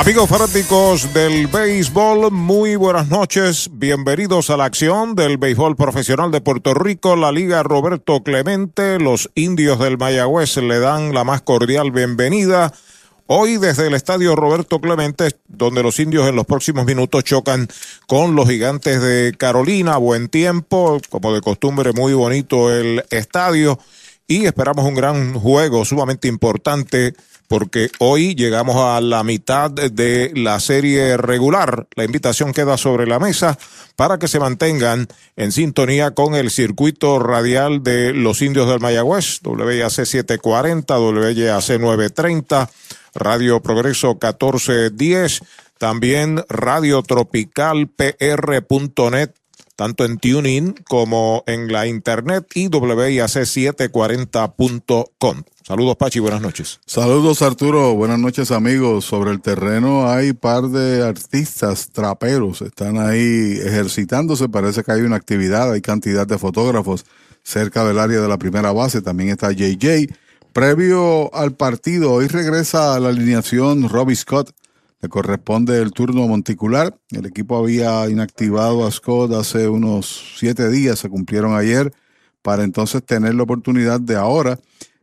Amigos fanáticos del béisbol, muy buenas noches. Bienvenidos a la acción del béisbol profesional de Puerto Rico, la Liga Roberto Clemente. Los indios del Mayagüez le dan la más cordial bienvenida. Hoy desde el estadio Roberto Clemente, donde los indios en los próximos minutos chocan con los gigantes de Carolina. Buen tiempo, como de costumbre, muy bonito el estadio. Y esperamos un gran juego sumamente importante porque hoy llegamos a la mitad de la serie regular. La invitación queda sobre la mesa para que se mantengan en sintonía con el circuito radial de los indios del Mayagüez, WAC 740, WAC 930, Radio Progreso 1410, también Radio Tropical PR.net tanto en TuneIn como en la internet y WIAC740.com. Saludos Pachi, buenas noches. Saludos Arturo, buenas noches amigos. Sobre el terreno hay par de artistas traperos, están ahí ejercitándose, parece que hay una actividad, hay cantidad de fotógrafos cerca del área de la primera base, también está JJ. Previo al partido, hoy regresa a la alineación Robbie Scott, le corresponde el turno monticular. El equipo había inactivado a Scott hace unos siete días, se cumplieron ayer, para entonces tener la oportunidad de ahora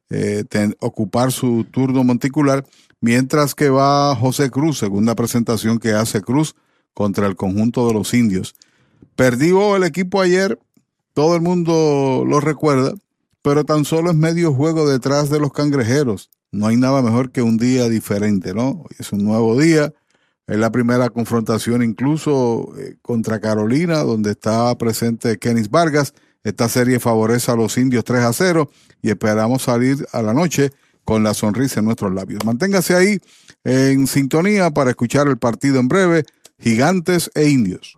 eh, ocupar su turno monticular, mientras que va José Cruz, segunda presentación que hace Cruz contra el conjunto de los indios. Perdió el equipo ayer, todo el mundo lo recuerda, pero tan solo es medio juego detrás de los cangrejeros no hay nada mejor que un día diferente, ¿no? Es un nuevo día. Es la primera confrontación incluso eh, contra Carolina, donde está presente Kenis Vargas. Esta serie favorece a los indios 3 a 0 y esperamos salir a la noche con la sonrisa en nuestros labios. Manténgase ahí en sintonía para escuchar el partido en breve, Gigantes e Indios.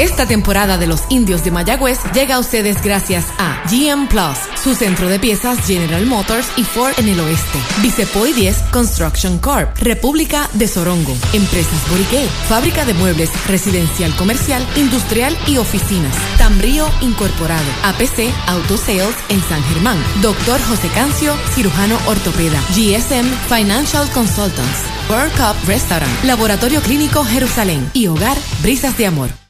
Esta temporada de los indios de Mayagüez llega a ustedes gracias a GM Plus, su centro de piezas General Motors y Ford en el oeste. Vicepoy 10 Construction Corp, República de Sorongo, Empresas Boriquet, Fábrica de Muebles, Residencial Comercial, Industrial y Oficinas. Tambrío Incorporado, APC Auto Sales en San Germán. Doctor José Cancio, cirujano ortopeda. GSM Financial Consultants. World Cup Restaurant, Laboratorio Clínico Jerusalén y Hogar Brisas de Amor.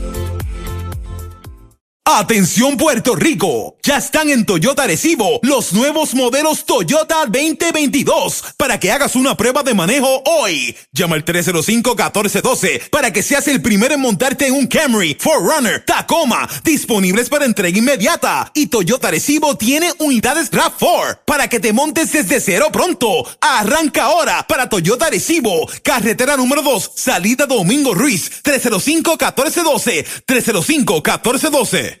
Atención Puerto Rico, ya están en Toyota Recibo los nuevos modelos Toyota 2022 para que hagas una prueba de manejo hoy. Llama al 305-1412 para que seas el primero en montarte en un Camry, Forerunner, Tacoma, disponibles para entrega inmediata. Y Toyota Recibo tiene unidades RAV4 para que te montes desde cero pronto. Arranca ahora para Toyota Recibo, carretera número 2, salida Domingo Ruiz, 305-1412, 305-1412.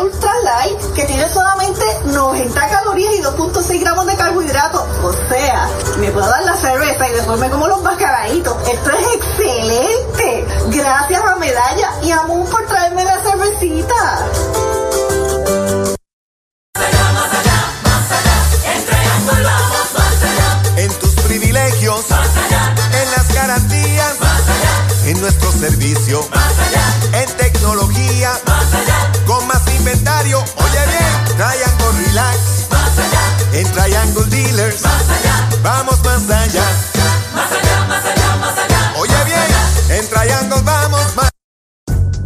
Ultra Light, que tiene solamente 90 calorías y 2.6 gramos de carbohidratos. O sea, me puedo dar la cerveza y después me como los mascaraditos. Esto es excelente. Gracias a Medalla y a Moon por traerme la cervecita. En tus privilegios, en las garantías, en nuestro servicio, en tecnología, con más inventario. Oye bien, Triangle Relax. Más allá. En Triangle Dealers. Más allá. Vamos más allá. Más allá, más allá, más allá. Oye bien, en Triangle más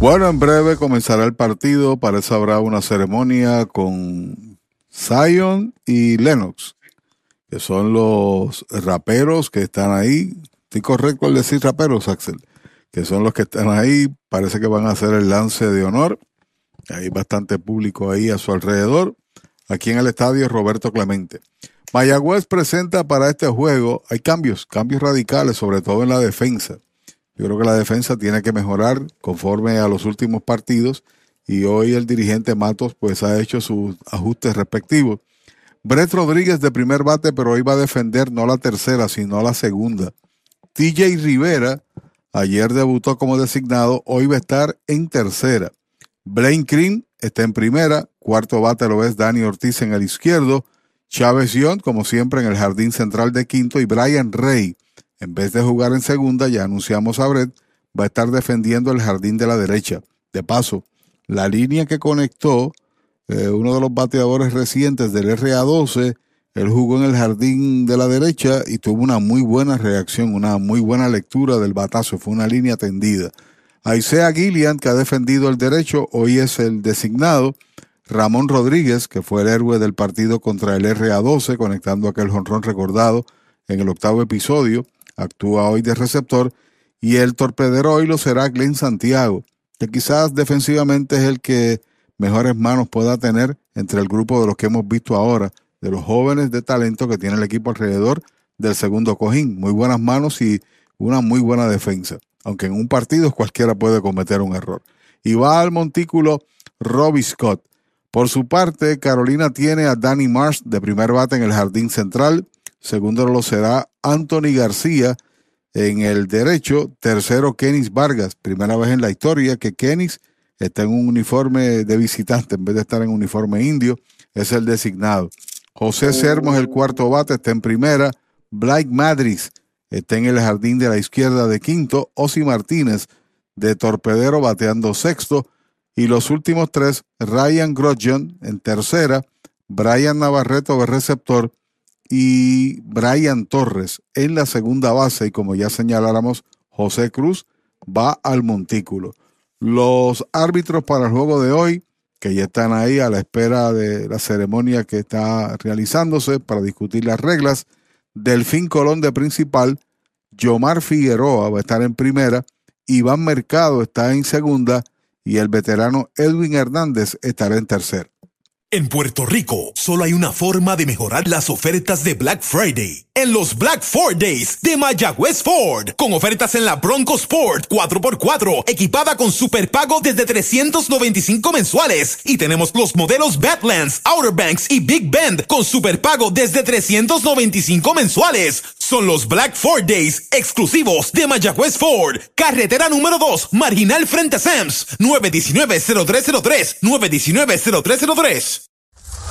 Bueno, en breve comenzará el partido. Parece habrá una ceremonia con Zion y Lennox, que son los raperos que están ahí. Estoy correcto al decir raperos, Axel, que son los que están ahí. Parece que van a hacer el lance de honor. Hay bastante público ahí a su alrededor aquí en el estadio Roberto Clemente. Mayagüez presenta para este juego, hay cambios, cambios radicales, sobre todo en la defensa. Yo creo que la defensa tiene que mejorar conforme a los últimos partidos y hoy el dirigente Matos pues ha hecho sus ajustes respectivos. Brett Rodríguez de primer bate, pero hoy va a defender no la tercera, sino la segunda. TJ Rivera ayer debutó como designado, hoy va a estar en tercera. Blaine Green está en primera, cuarto bate lo es Dani Ortiz en el izquierdo, Chávez Young, como siempre, en el jardín central de quinto, y Brian Rey, en vez de jugar en segunda, ya anunciamos a Brett, va a estar defendiendo el jardín de la derecha. De paso, la línea que conectó eh, uno de los bateadores recientes del RA12, él jugó en el jardín de la derecha y tuvo una muy buena reacción, una muy buena lectura del batazo, fue una línea tendida. Aisea Gillian, que ha defendido el derecho, hoy es el designado. Ramón Rodríguez, que fue el héroe del partido contra el RA12, conectando aquel jonrón recordado en el octavo episodio, actúa hoy de receptor. Y el torpedero hoy lo será Glenn Santiago, que quizás defensivamente es el que mejores manos pueda tener entre el grupo de los que hemos visto ahora, de los jóvenes de talento que tiene el equipo alrededor del segundo cojín. Muy buenas manos y una muy buena defensa aunque en un partido cualquiera puede cometer un error. Y va al montículo Robbie Scott. Por su parte, Carolina tiene a Danny Marsh de primer bate en el jardín central. Segundo lo será Anthony García en el derecho. Tercero, Kenis Vargas. Primera vez en la historia que Kenis está en un uniforme de visitante en vez de estar en uniforme indio. Es el designado. José Sermos, el cuarto bate, está en primera. Blake Madris está en el jardín de la izquierda de quinto, Osi Martínez de torpedero bateando sexto y los últimos tres, Ryan Grosjean en tercera, Brian Navarreto de receptor y Brian Torres en la segunda base y como ya señaláramos, José Cruz va al montículo. Los árbitros para el juego de hoy, que ya están ahí a la espera de la ceremonia que está realizándose para discutir las reglas, Delfín Colón de principal, Yomar Figueroa va a estar en primera, Iván Mercado está en segunda y el veterano Edwin Hernández estará en tercera. En Puerto Rico, solo hay una forma de mejorar las ofertas de Black Friday. En los Black Ford Days de Mayagüez Ford. Con ofertas en la Bronco Sport 4x4, equipada con superpago desde 395 mensuales. Y tenemos los modelos Badlands, Outer Banks y Big Bend con superpago desde 395 mensuales. Son los Black Ford Days exclusivos de Mayagüez Ford. Carretera número 2, marginal frente a Sams. 919-0303. 919-0303.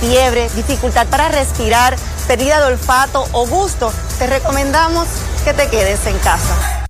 fiebre, dificultad para respirar, pérdida de olfato o gusto, te recomendamos que te quedes en casa.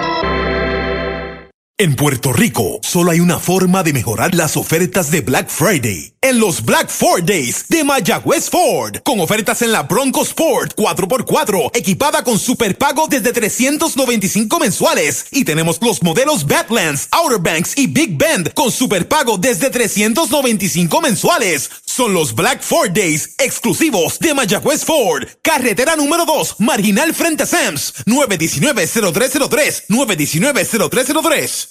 En Puerto Rico, solo hay una forma de mejorar las ofertas de Black Friday. En los Black Ford Days de Mayagüez Ford. Con ofertas en la Bronco Sport 4x4, equipada con superpago desde 395 mensuales. Y tenemos los modelos Badlands, Outer Banks y Big Bend con superpago desde 395 mensuales. Son los Black Ford Days exclusivos de Mayagüez Ford. Carretera número 2, marginal frente a Sams. 919-0303. 919-0303.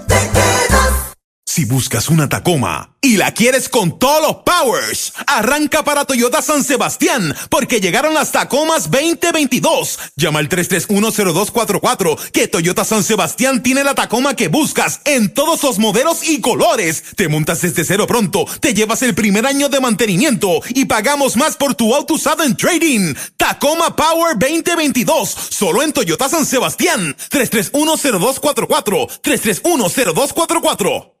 Si buscas una Tacoma y la quieres con todos los powers, arranca para Toyota San Sebastián porque llegaron las Tacomas 2022. Llama al 3310244 que Toyota San Sebastián tiene la Tacoma que buscas en todos los modelos y colores. Te montas desde cero pronto, te llevas el primer año de mantenimiento y pagamos más por tu auto usado en trading. Tacoma Power 2022, solo en Toyota San Sebastián. 3310244 3310244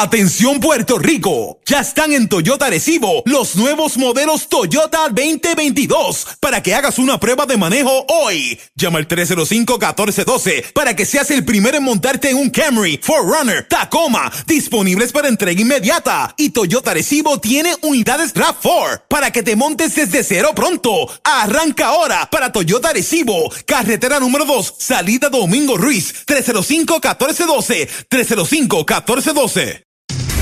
Atención Puerto Rico, ya están en Toyota Recibo los nuevos modelos Toyota 2022 para que hagas una prueba de manejo hoy. Llama al 305-1412 para que seas el primero en montarte en un Camry, Forerunner, Tacoma, disponibles para entrega inmediata. Y Toyota Recibo tiene unidades RAV4 para que te montes desde cero pronto. Arranca ahora para Toyota Recibo, carretera número 2, salida Domingo Ruiz, 305-1412, 305-1412.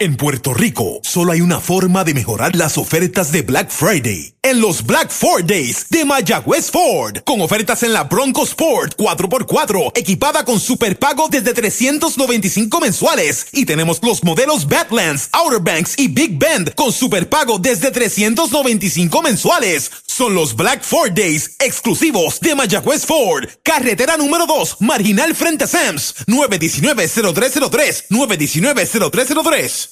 en Puerto Rico, solo hay una forma de mejorar las ofertas de Black Friday. En los Black Ford Days de Mayagüez Ford. Con ofertas en la Bronco Sport 4x4, equipada con superpago desde 395 mensuales. Y tenemos los modelos Badlands, Outer Banks y Big Bend con superpago desde 395 mensuales. Son los Black Ford Days exclusivos de Mayagüez Ford. Carretera número 2, marginal frente a Sams. 919-0303. 919-0303.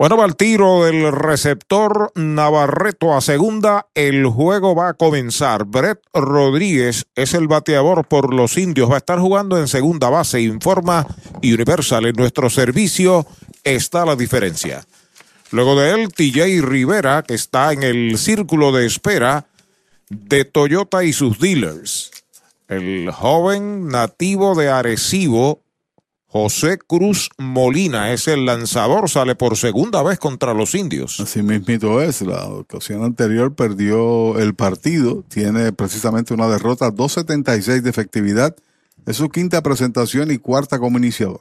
Bueno, va el tiro del receptor Navarreto a segunda. El juego va a comenzar. Brett Rodríguez es el bateador por los indios. Va a estar jugando en segunda base. Informa Universal. En nuestro servicio está la diferencia. Luego de él, TJ Rivera, que está en el círculo de espera de Toyota y sus dealers. El joven nativo de Arecibo, José Cruz Molina, es el lanzador, sale por segunda vez contra los indios. Así mismito es, la ocasión anterior perdió el partido, tiene precisamente una derrota, 2.76 de efectividad, es su quinta presentación y cuarta como iniciador.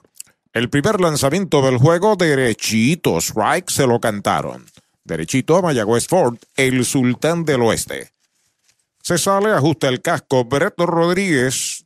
El primer lanzamiento del juego, derechito, strike, se lo cantaron. Derechito a Mayagüez Ford, el sultán del oeste. Se sale, ajusta el casco. Brett Rodríguez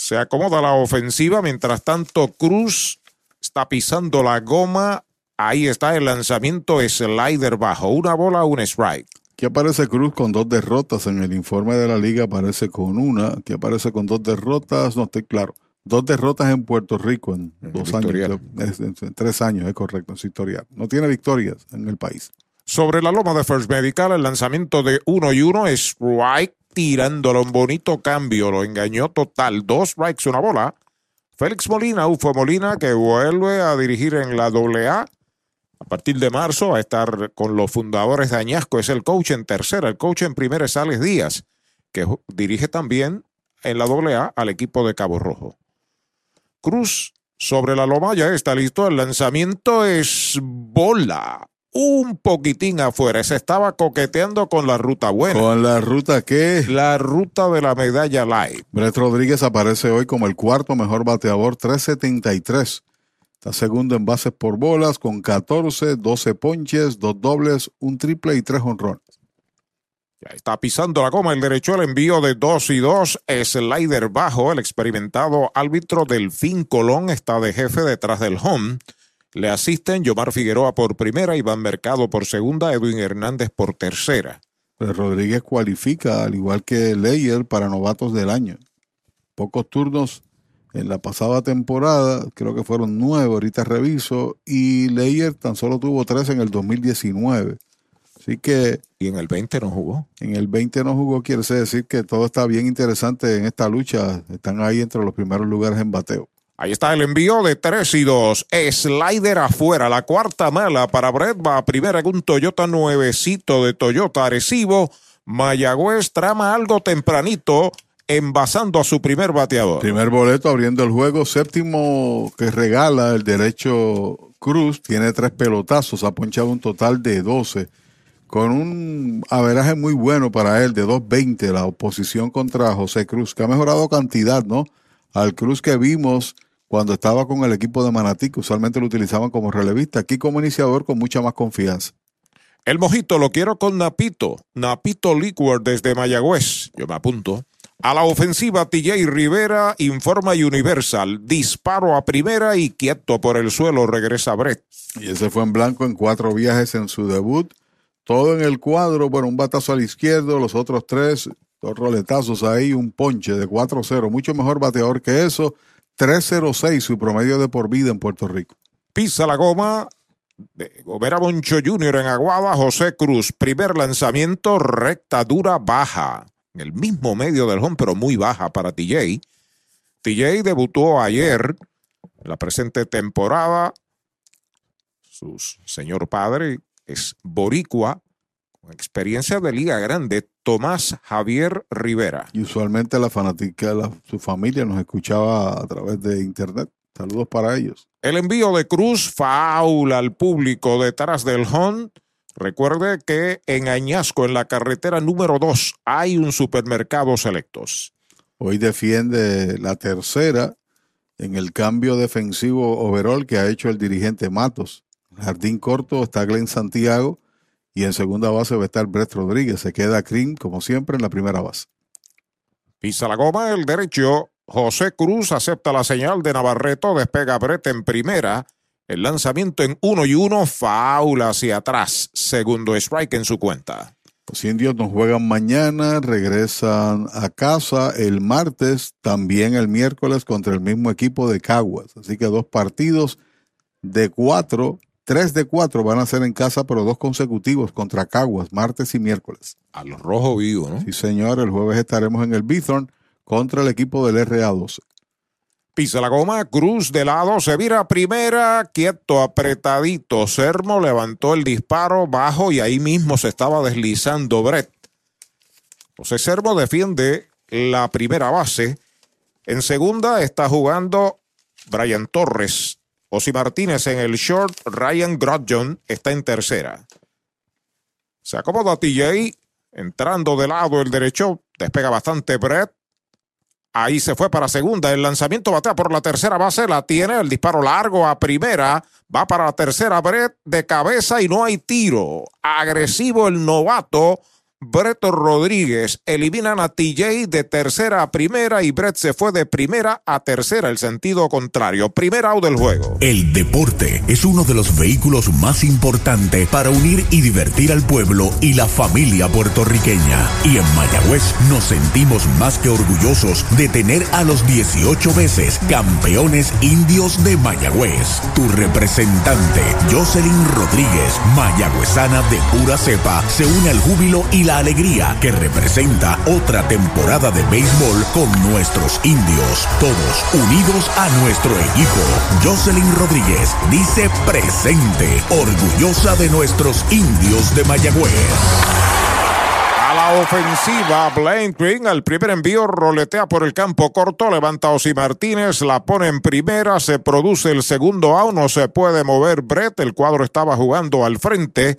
se acomoda la ofensiva. Mientras tanto, Cruz está pisando la goma. Ahí está el lanzamiento slider bajo. Una bola, un strike. Aquí aparece Cruz con dos derrotas. En el informe de la liga aparece con una. Aquí aparece con dos derrotas. No estoy claro. Dos derrotas en Puerto Rico en, dos años. En, tres años, es correcto, en su historial. No tiene victorias en el país. Sobre la loma de First Medical, el lanzamiento de uno y uno, strike tirándolo un bonito cambio, lo engañó total. Dos strikes, una bola. Félix Molina, Ufo Molina, que vuelve a dirigir en la AA. A partir de marzo va a estar con los fundadores de Añasco, es el coach en tercera, el coach en primera es Alex Díaz, que dirige también en la AA al equipo de Cabo Rojo. Cruz sobre la loma ya está listo, el lanzamiento es bola un poquitín afuera. Se estaba coqueteando con la ruta buena. ¿Con la ruta qué? La ruta de la medalla light. Brett Rodríguez aparece hoy como el cuarto mejor bateador, 373. Está segundo en bases por bolas con 14, 12 ponches, dos dobles, un triple y tres honrones. Ya está pisando la goma el derecho, el envío de 2 y 2, slider bajo. El experimentado árbitro Delfín Colón está de jefe detrás del home. Le asisten Yomar Figueroa por primera, Iván Mercado por segunda, Edwin Hernández por tercera. Pues Rodríguez cualifica, al igual que Leyer, para novatos del año. Pocos turnos en la pasada temporada, creo que fueron nueve, ahorita reviso, y Leyer tan solo tuvo tres en el 2019. Así que... ¿Y en el 20 no jugó? En el 20 no jugó, quiere decir que todo está bien interesante en esta lucha. Están ahí entre los primeros lugares en bateo. Ahí está el envío de 3 y 2. Slider afuera. La cuarta mala para Brett va primera con un Toyota nuevecito de Toyota Arecibo. Mayagüez trama algo tempranito envasando a su primer bateador. Primer boleto abriendo el juego. Séptimo que regala el derecho Cruz. Tiene tres pelotazos. Ha ponchado un total de 12. Con un averaje muy bueno para él de 2.20. La oposición contra José Cruz. Que ha mejorado cantidad, ¿no? Al Cruz que vimos cuando estaba con el equipo de Manatí, que usualmente lo utilizaban como relevista, aquí como iniciador con mucha más confianza. El mojito lo quiero con Napito, Napito Liquor desde Mayagüez, yo me apunto. A la ofensiva, TJ Rivera informa Universal. Disparo a primera y quieto por el suelo regresa Brett. Y ese fue en blanco en cuatro viajes en su debut. Todo en el cuadro, bueno, un batazo al izquierdo, los otros tres, dos roletazos ahí, un ponche de 4-0. Mucho mejor bateador que eso. 306 su promedio de por vida en Puerto Rico. Pisa la goma de Gobera Boncho Jr. en Aguada, José Cruz. Primer lanzamiento, recta dura baja. En el mismo medio del home, pero muy baja para TJ. TJ debutó ayer en la presente temporada. Su señor padre es Boricua, experiencia de Liga Grande, Tomás Javier Rivera. Y usualmente la fanática, la, su familia nos escuchaba a través de internet. Saludos para ellos. El envío de Cruz faula al público detrás del Hunt. Recuerde que en Añasco, en la carretera número 2, hay un supermercado selectos. Hoy defiende la tercera en el cambio defensivo overall que ha hecho el dirigente Matos. Jardín corto está Glenn Santiago y en segunda base va a estar Brett Rodríguez. Se queda Cream, como siempre, en la primera base. Pisa la goma el derecho. José Cruz acepta la señal de Navarreto. Despega Brett en primera. El lanzamiento en uno y uno. Faula hacia atrás. Segundo strike en su cuenta. Los indios nos juegan mañana, regresan a casa el martes, también el miércoles contra el mismo equipo de Caguas. Así que dos partidos de cuatro Tres de cuatro van a ser en casa, pero dos consecutivos contra Caguas, martes y miércoles. A los rojos vivos, ¿no? Sí, señor. El jueves estaremos en el Bithorn contra el equipo del RA12. Pisa la goma, Cruz de lado, se vira primera, quieto, apretadito. Sermo levantó el disparo bajo y ahí mismo se estaba deslizando Brett. José Sermo defiende la primera base. En segunda está jugando Brian Torres. Osi Martínez en el short. Ryan Grodjon está en tercera. Se acomoda TJ. Entrando de lado el derecho. Despega bastante Brett. Ahí se fue para segunda. El lanzamiento batea por la tercera base. La tiene. El disparo largo a primera. Va para la tercera. Brett de cabeza y no hay tiro. Agresivo el novato. Brett Rodríguez eliminan a TJ de tercera a primera y Brett se fue de primera a tercera, el sentido contrario. Primer out del juego. El deporte es uno de los vehículos más importantes para unir y divertir al pueblo y la familia puertorriqueña. Y en Mayagüez nos sentimos más que orgullosos de tener a los 18 veces campeones indios de Mayagüez. Tu representante, Jocelyn Rodríguez, mayagüezana de pura cepa, se une al júbilo y la alegría que representa otra temporada de béisbol con nuestros indios, todos unidos a nuestro equipo. Jocelyn Rodríguez dice presente, orgullosa de nuestros indios de Mayagüez. A la ofensiva, Blaine Green al primer envío roletea por el campo corto, levanta Osi Martínez, la pone en primera, se produce el segundo out, no se puede mover Brett, el cuadro estaba jugando al frente,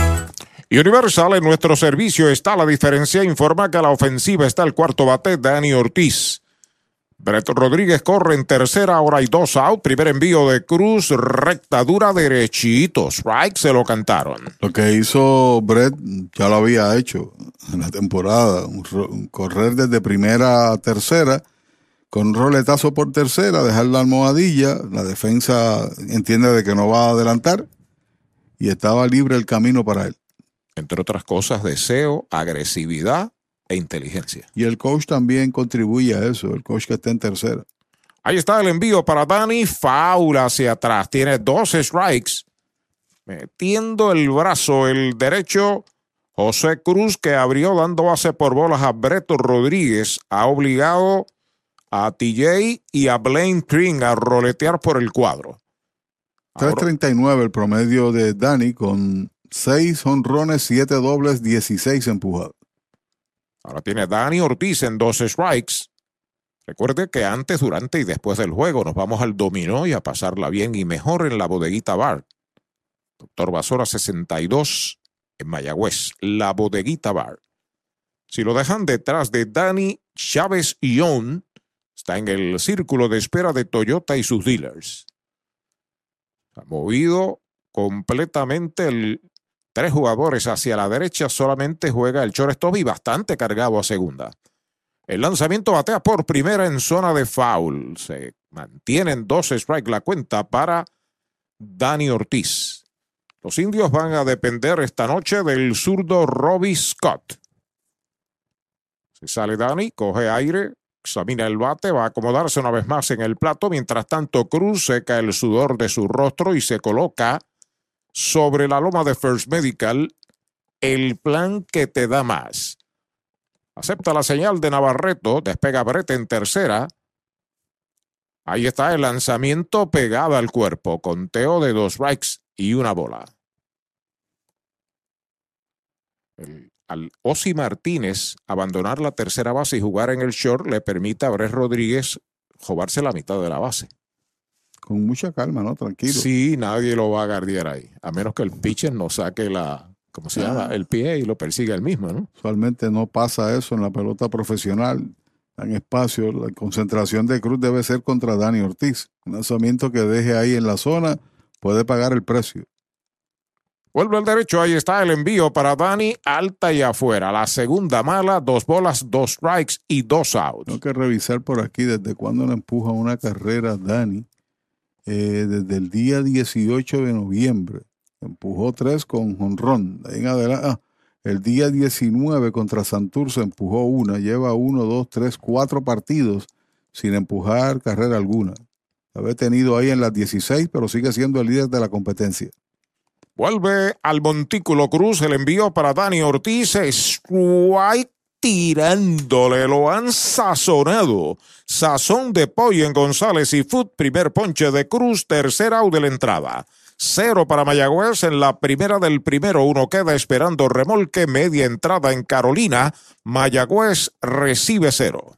Universal en nuestro servicio está la diferencia. Informa que a la ofensiva está el cuarto bate, Dani Ortiz. Brett Rodríguez corre en tercera, ahora hay dos out. Primer envío de Cruz, recta dura, derechito. Strike se lo cantaron. Lo que hizo Brett ya lo había hecho en la temporada. Correr desde primera a tercera, con roletazo por tercera, dejar la almohadilla. La defensa entiende de que no va a adelantar y estaba libre el camino para él. Entre otras cosas, deseo, agresividad e inteligencia. Y el coach también contribuye a eso, el coach que está en tercera. Ahí está el envío para Dani, faula hacia atrás, tiene dos strikes, metiendo el brazo, el derecho, José Cruz que abrió dando base por bolas a Breto Rodríguez, ha obligado a TJ y a Blaine Green a roletear por el cuadro. 3.39 el promedio de Dani con 6 honrones, 7 dobles, 16 empujados. Ahora tiene Dani Ortiz en dos strikes. Recuerde que antes, durante y después del juego nos vamos al dominó y a pasarla bien y mejor en la bodeguita bar. Doctor Basora 62 en Mayagüez, la bodeguita bar. Si lo dejan detrás de Dani Chávez Ion, está en el círculo de espera de Toyota y sus dealers. Ha movido completamente el tres jugadores hacia la derecha, solamente juega el shortstop y bastante cargado a segunda. El lanzamiento batea por primera en zona de foul. Se mantienen dos strikes la cuenta para Dani Ortiz. Los indios van a depender esta noche del zurdo Robbie Scott. Se sale Dani, coge aire, examina el bate, va a acomodarse una vez más en el plato. Mientras tanto, Cruz seca el sudor de su rostro y se coloca sobre la loma de First Medical el plan que te da más. Acepta la señal de Navarreto, despega Brete en tercera. Ahí está el lanzamiento pegado al cuerpo, conteo de dos strikes y una bola. Al Osi Martínez abandonar la tercera base y jugar en el short le permite a Brett Rodríguez jobarse la mitad de la base. Con mucha calma, ¿no? Tranquilo. Sí, nadie lo va a guardiar ahí, a menos que el pitcher no saque la, ¿cómo se llama? El pie y lo persiga el mismo, ¿no? Usualmente no pasa eso en la pelota profesional. En espacio, la concentración de Cruz debe ser contra Dani Ortiz. Un lanzamiento que deje ahí en la zona puede pagar el precio. Vuelve al derecho, ahí está el envío para Dani, alta y afuera. La segunda mala, dos bolas, dos strikes y dos outs. Tengo que revisar por aquí desde cuándo le empuja una carrera Dani. Eh, desde el día 18 de noviembre. Empujó tres con jonrón. En adelante, ah, el día 19 contra Santurce empujó una. Lleva uno, dos, tres, cuatro partidos sin empujar carrera alguna. Había tenido ahí en las 16, pero sigue siendo el líder de la competencia. Vuelve al Montículo Cruz el envío para Dani Ortiz. Strike tirándole, lo han sazonado. Sazón de pollo en González y Food, primer ponche de Cruz, tercer out de la entrada. Cero para Mayagüez en la primera del primero. Uno queda esperando remolque, media entrada en Carolina. Mayagüez recibe cero.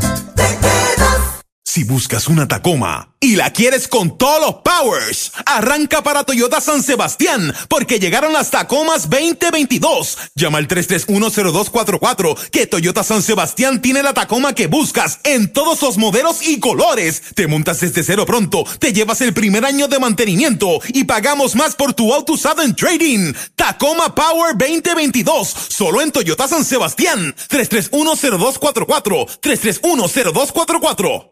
Buscas una Tacoma y la quieres con todos los powers, arranca para Toyota San Sebastián porque llegaron las Tacomas 2022. Llama al 3310244 que Toyota San Sebastián tiene la Tacoma que buscas en todos los modelos y colores. Te montas desde cero pronto, te llevas el primer año de mantenimiento y pagamos más por tu auto usado en trading. Tacoma Power 2022, solo en Toyota San Sebastián. 3310244, 3310244.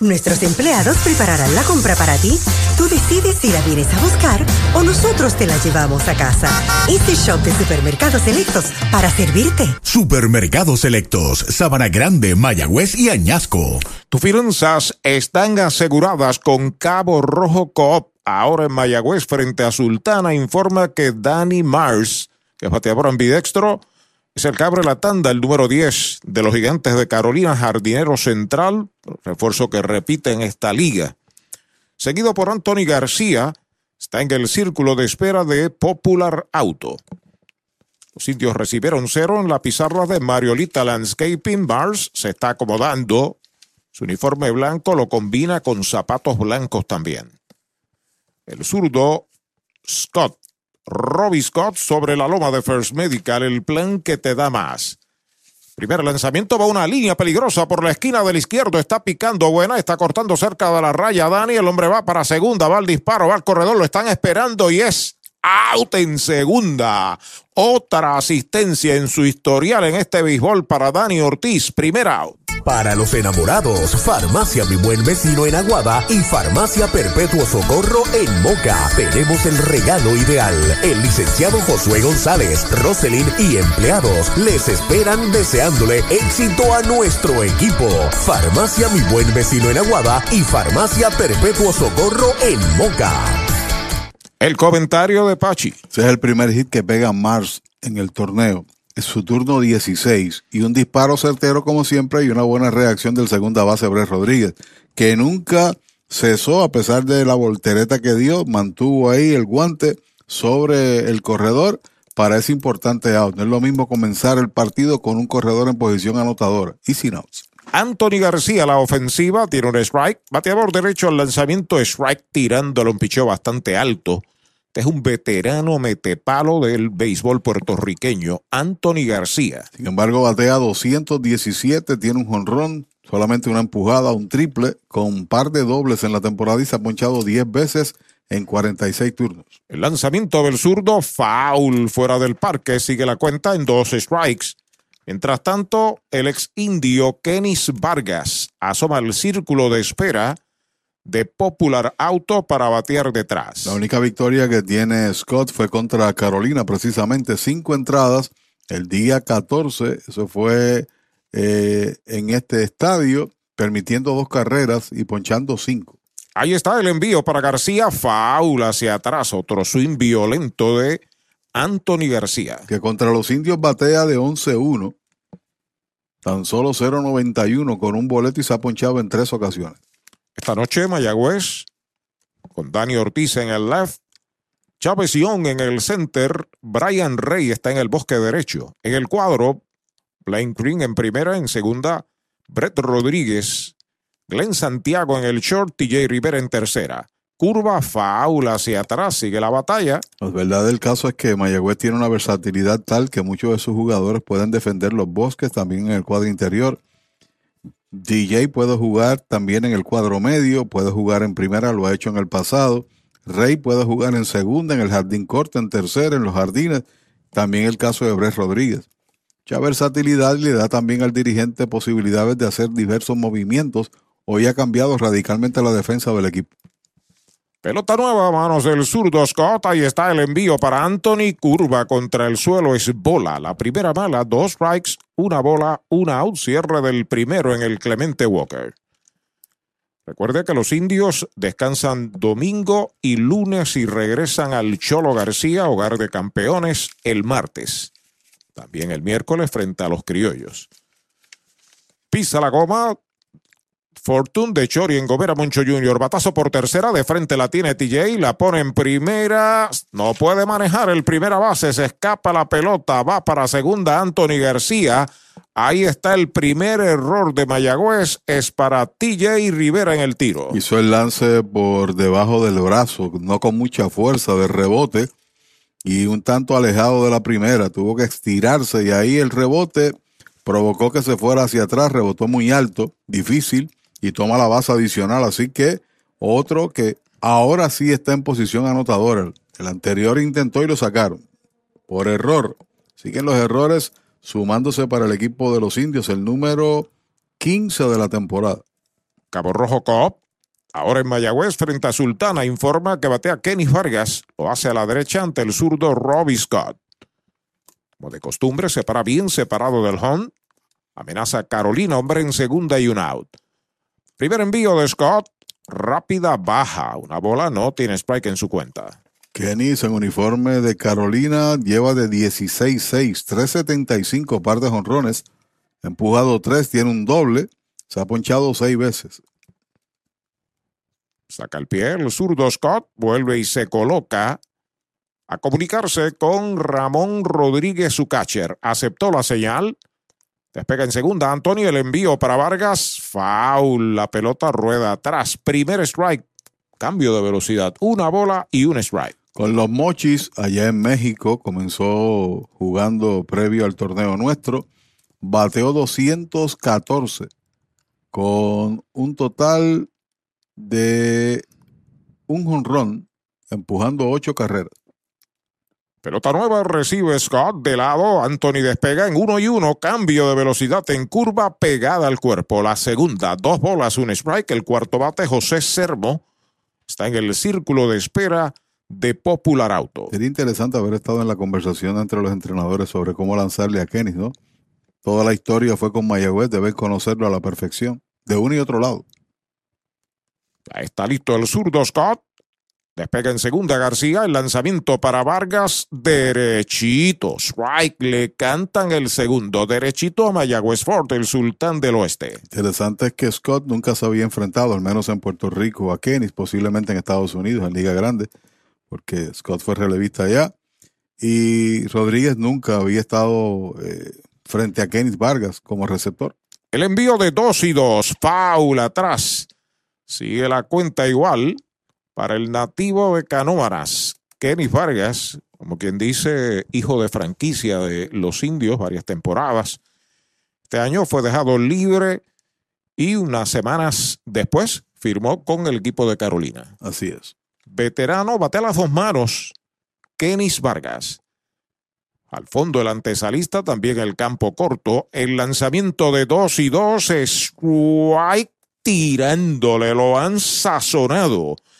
Nuestros empleados prepararán la compra para ti. Tú decides si la vienes a buscar o nosotros te la llevamos a casa. Easy Shop de Supermercados Selectos para servirte. Supermercados Selectos, Sabana Grande, Mayagüez y Añasco. Tus finanzas están aseguradas con Cabo Rojo Coop. Ahora en Mayagüez, frente a Sultana, informa que Danny Mars, que es bateador ambidextro, el cabre la tanda, el número 10 de los gigantes de Carolina, jardinero central, refuerzo que repite en esta liga. Seguido por Anthony García, está en el círculo de espera de Popular Auto. Los indios recibieron cero en la pizarra de Mariolita Landscaping Bars. Se está acomodando. Su uniforme blanco lo combina con zapatos blancos también. El zurdo Scott Robbie Scott sobre la loma de First Medical, el plan que te da más. Primer lanzamiento va una línea peligrosa por la esquina del izquierdo. Está picando buena, está cortando cerca de la raya. Dani, el hombre va para segunda, va al disparo, va al corredor, lo están esperando y es out en segunda. Otra asistencia en su historial en este béisbol para Dani Ortiz. Primer out. Para los enamorados, Farmacia Mi Buen Vecino en Aguada y Farmacia Perpetuo Socorro en Moca. Tenemos el regalo ideal. El licenciado Josué González, Roselyn y empleados les esperan deseándole éxito a nuestro equipo. Farmacia Mi Buen Vecino en Aguada y Farmacia Perpetuo Socorro en Moca. El comentario de Pachi. Ese es el primer hit que pega Mars en el torneo. Es su turno 16 y un disparo certero como siempre y una buena reacción del segunda base Bres Rodríguez, que nunca cesó a pesar de la voltereta que dio, mantuvo ahí el guante sobre el corredor para ese importante out. No es lo mismo comenzar el partido con un corredor en posición anotadora y sin outs. Anthony García, la ofensiva, tiene un strike. Bateador derecho al lanzamiento, strike tirándole un picheo bastante alto. Este es un veterano metepalo del béisbol puertorriqueño, Anthony García. Sin embargo, batea 217, tiene un jonrón, solamente una empujada, un triple, con un par de dobles en la temporada y se ha ponchado 10 veces en 46 turnos. El lanzamiento del zurdo, foul fuera del parque, sigue la cuenta en dos strikes. Mientras tanto, el ex indio Kenis Vargas asoma el círculo de espera de Popular Auto para batear detrás. La única victoria que tiene Scott fue contra Carolina, precisamente cinco entradas el día 14. Eso fue eh, en este estadio, permitiendo dos carreras y ponchando cinco. Ahí está el envío para García, faula hacia atrás, otro swing violento de Anthony García. Que contra los indios batea de 11-1, tan solo 0.91 con un boleto y se ha ponchado en tres ocasiones. Esta noche Mayagüez con Dani Ortiz en el left, Chávez Young en el center, Brian Rey está en el bosque derecho. En el cuadro, Blaine Green en primera, en segunda, Brett Rodríguez, Glenn Santiago en el short, TJ Rivera en tercera. Curva, faula hacia atrás, sigue la batalla. La verdad del caso es que Mayagüez tiene una versatilidad tal que muchos de sus jugadores pueden defender los bosques también en el cuadro interior. DJ puede jugar también en el cuadro medio, puede jugar en primera, lo ha hecho en el pasado. Rey puede jugar en segunda, en el jardín corto, en tercera, en los jardines. También el caso de Brett Rodríguez. Mucha versatilidad le da también al dirigente posibilidades de hacer diversos movimientos. Hoy ha cambiado radicalmente la defensa del equipo. Pelota nueva manos del zurdo Scott. Ahí está el envío para Anthony. Curva contra el suelo es bola. La primera mala, dos strikes, una bola, una out. Cierre del primero en el Clemente Walker. Recuerde que los indios descansan domingo y lunes y regresan al Cholo García, hogar de campeones, el martes. También el miércoles frente a los criollos. Pisa la goma, Fortune de Chori en Gobera Moncho Jr. Batazo por tercera, de frente la tiene TJ, la pone en primera, no puede manejar el primera base, se escapa la pelota, va para segunda Anthony García. Ahí está el primer error de Mayagüez, es para TJ Rivera en el tiro. Hizo el lance por debajo del brazo, no con mucha fuerza de rebote y un tanto alejado de la primera, tuvo que estirarse y ahí el rebote provocó que se fuera hacia atrás, rebotó muy alto, difícil y toma la base adicional. Así que otro que ahora sí está en posición anotadora. El anterior intentó y lo sacaron por error. Siguen los errores sumándose para el equipo de los indios, el número 15 de la temporada. Cabo Rojo Coop, ahora en Mayagüez frente a Sultana, informa que batea Kenny Vargas, lo hace a la derecha ante el zurdo Robbie Scott. Como de costumbre, se para bien separado del home. Amenaza Carolina, hombre en segunda y un out. Primer envío de Scott, rápida baja. Una bola no tiene strike en su cuenta. Kenny en uniforme de Carolina lleva de 16-6, 375 par de jonrones, empujado 3, tiene un doble, se ha ponchado 6 veces. Saca el pie, el zurdo Scott vuelve y se coloca a comunicarse con Ramón Rodríguez, su catcher. Aceptó la señal. Despega en segunda, Antonio, el envío para Vargas. Foul, la pelota rueda atrás. Primer strike, cambio de velocidad. Una bola y un strike. Con los Mochis, allá en México, comenzó jugando previo al torneo nuestro. Bateó 214 con un total de un jonrón, empujando ocho carreras. Pelota nueva recibe Scott de lado. Anthony despega en uno y uno. Cambio de velocidad en curva pegada al cuerpo. La segunda, dos bolas, un strike. El cuarto bate, José Sermo. Está en el círculo de espera de Popular Auto. Sería interesante haber estado en la conversación entre los entrenadores sobre cómo lanzarle a Kenny, ¿no? Toda la historia fue con Mayagüez, deben conocerlo a la perfección, de uno y otro lado. Está listo el zurdo Scott. Despega en segunda García, el lanzamiento para Vargas, derechito. Strike, le cantan el segundo, derechito a Mayagüez Fort, el sultán del oeste. Interesante es que Scott nunca se había enfrentado, al menos en Puerto Rico, a Kenny, posiblemente en Estados Unidos, en Liga Grande, porque Scott fue relevista allá. Y Rodríguez nunca había estado eh, frente a Kenny Vargas como receptor. El envío de dos y dos, Paul atrás. Sigue la cuenta igual para el nativo de Canóvaras, Kenny Vargas, como quien dice, hijo de franquicia de los indios, varias temporadas. Este año fue dejado libre y unas semanas después firmó con el equipo de Carolina. Así es. Veterano, bate a las dos manos, Kenis Vargas. Al fondo el antesalista, también el campo corto. El lanzamiento de 2 y 2, strike tirándole, lo han sazonado.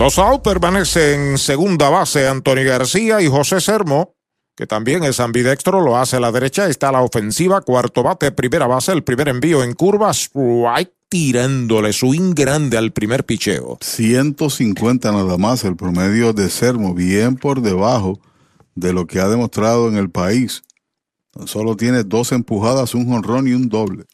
Dos out permanece en segunda base Anthony García y José Sermo, que también es ambidextro, lo hace a la derecha. Está la ofensiva, cuarto bate, primera base, el primer envío en curva, strike tirándole swing grande al primer picheo. 150 nada más el promedio de Sermo, bien por debajo de lo que ha demostrado en el país. Solo tiene dos empujadas, un jonrón y un doble.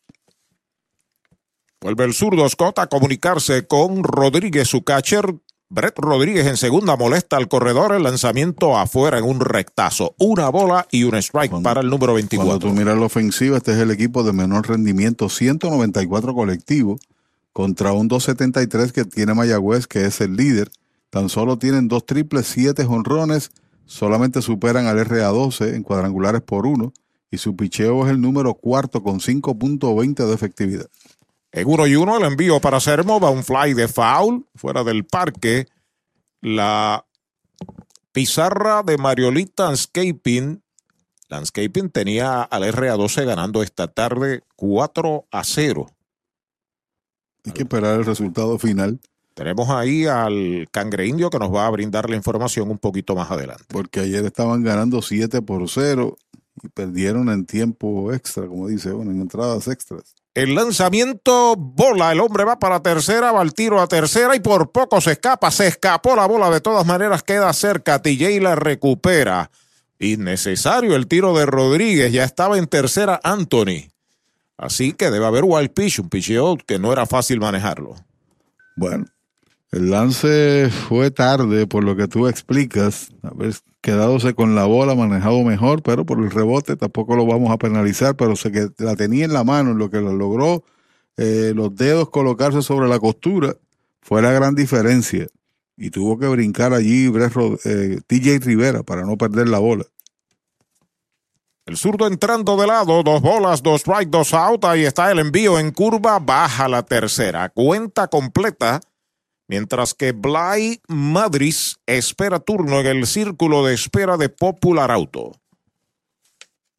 Vuelve el zurdo Scott a comunicarse con Rodríguez, su catcher. Brett Rodríguez en segunda molesta al corredor, el lanzamiento afuera en un rectazo. Una bola y un strike para el número 24. Cuando tú miras la ofensiva, este es el equipo de menor rendimiento, 194 colectivos contra un 273 que tiene Mayagüez, que es el líder. Tan solo tienen dos triples, siete jonrones, solamente superan al RA12 en cuadrangulares por uno y su picheo es el número cuarto con 5.20 de efectividad. En uno y uno el envío para Sermo va un fly de foul fuera del parque. La pizarra de Mariolita Landscaping. Landscaping tenía al RA12 ganando esta tarde 4 a 0. Hay que esperar el resultado final. Tenemos ahí al cangre indio que nos va a brindar la información un poquito más adelante. Porque ayer estaban ganando 7 por 0 y perdieron en tiempo extra, como dice uno, en entradas extras. El lanzamiento, bola, el hombre va para tercera, va al tiro a tercera y por poco se escapa, se escapó la bola, de todas maneras queda cerca, TJ la recupera. Innecesario el tiro de Rodríguez, ya estaba en tercera Anthony. Así que debe haber wild pitch, un pitcheo que no era fácil manejarlo. Bueno, el lance fue tarde, por lo que tú explicas. Haber quedadose con la bola, manejado mejor, pero por el rebote tampoco lo vamos a penalizar. Pero se que la tenía en la mano, en lo que lo logró eh, los dedos colocarse sobre la costura, fue la gran diferencia. Y tuvo que brincar allí eh, TJ Rivera para no perder la bola. El zurdo entrando de lado, dos bolas, dos strike, dos out. Ahí está el envío en curva, baja la tercera. Cuenta completa mientras que Blay Madris espera turno en el círculo de espera de Popular Auto.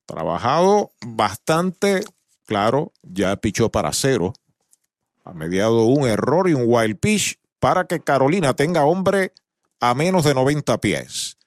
Trabajado bastante, claro, ya pichó para cero. Ha mediado un error y un wild pitch para que Carolina tenga hombre a menos de 90 pies.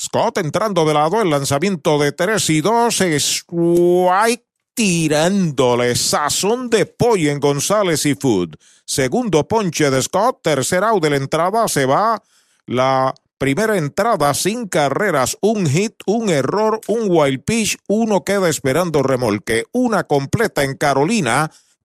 Scott entrando de lado, el lanzamiento de 3 y 2, strike tirándole sazón de pollo en González y Food. Segundo ponche de Scott, tercer out de la entrada, se va la primera entrada sin carreras, un hit, un error, un wild pitch, uno queda esperando remolque, una completa en Carolina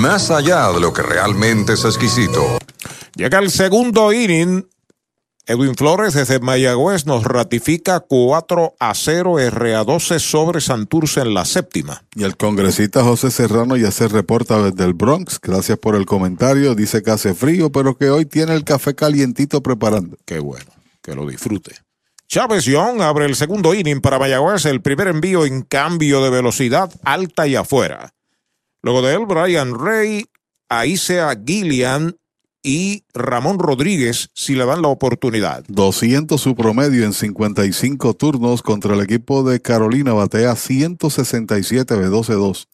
más allá de lo que realmente es exquisito. Llega el segundo inning. Edwin Flores desde Mayagüez nos ratifica 4 a 0 RA12 sobre Santurce en la séptima. Y el congresista José Serrano ya se reporta desde el Bronx. Gracias por el comentario. Dice que hace frío, pero que hoy tiene el café calientito preparando. Qué bueno, que lo disfrute. Chávez Young abre el segundo inning para Mayagüez, el primer envío en cambio de velocidad alta y afuera. Luego de él, Brian Rey, Aisea Gillian y Ramón Rodríguez si le dan la oportunidad. 200 su promedio en 55 turnos contra el equipo de Carolina, batea 167 de 12-2.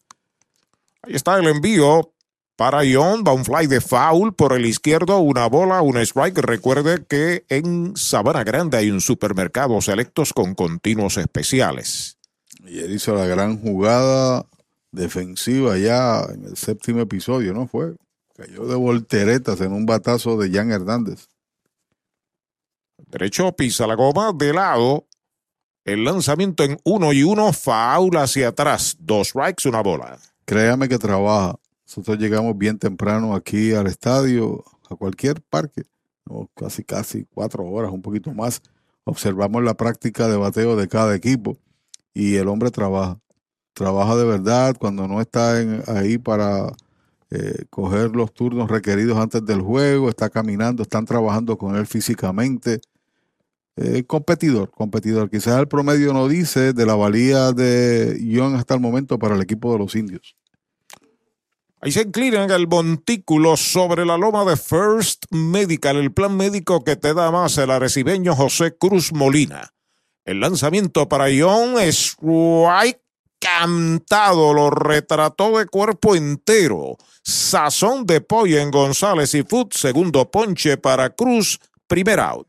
Ahí está el envío para Ion, va un fly de foul por el izquierdo, una bola, un strike. Recuerde que en Sabana Grande hay un supermercado selectos con continuos especiales. Y él hizo la gran jugada defensiva ya en el séptimo episodio, ¿no? Fue, cayó de volteretas en un batazo de Jan Hernández. Derecho pisa la goma de lado. El lanzamiento en uno y uno, faula hacia atrás. Dos strikes, una bola. Créame que trabaja. Nosotros llegamos bien temprano aquí al estadio, a cualquier parque, ¿no? casi casi cuatro horas, un poquito más. Observamos la práctica de bateo de cada equipo y el hombre trabaja trabaja de verdad, cuando no está ahí para eh, coger los turnos requeridos antes del juego, está caminando, están trabajando con él físicamente. Eh, competidor, competidor. Quizás el promedio no dice de la valía de Young hasta el momento para el equipo de los indios. Ahí se inclina en el montículo sobre la loma de First Medical, el plan médico que te da más el arecibeño José Cruz Molina. El lanzamiento para Young es right cantado, lo retrató de cuerpo entero. Sazón de pollo en González y Food, segundo ponche para Cruz, primer out.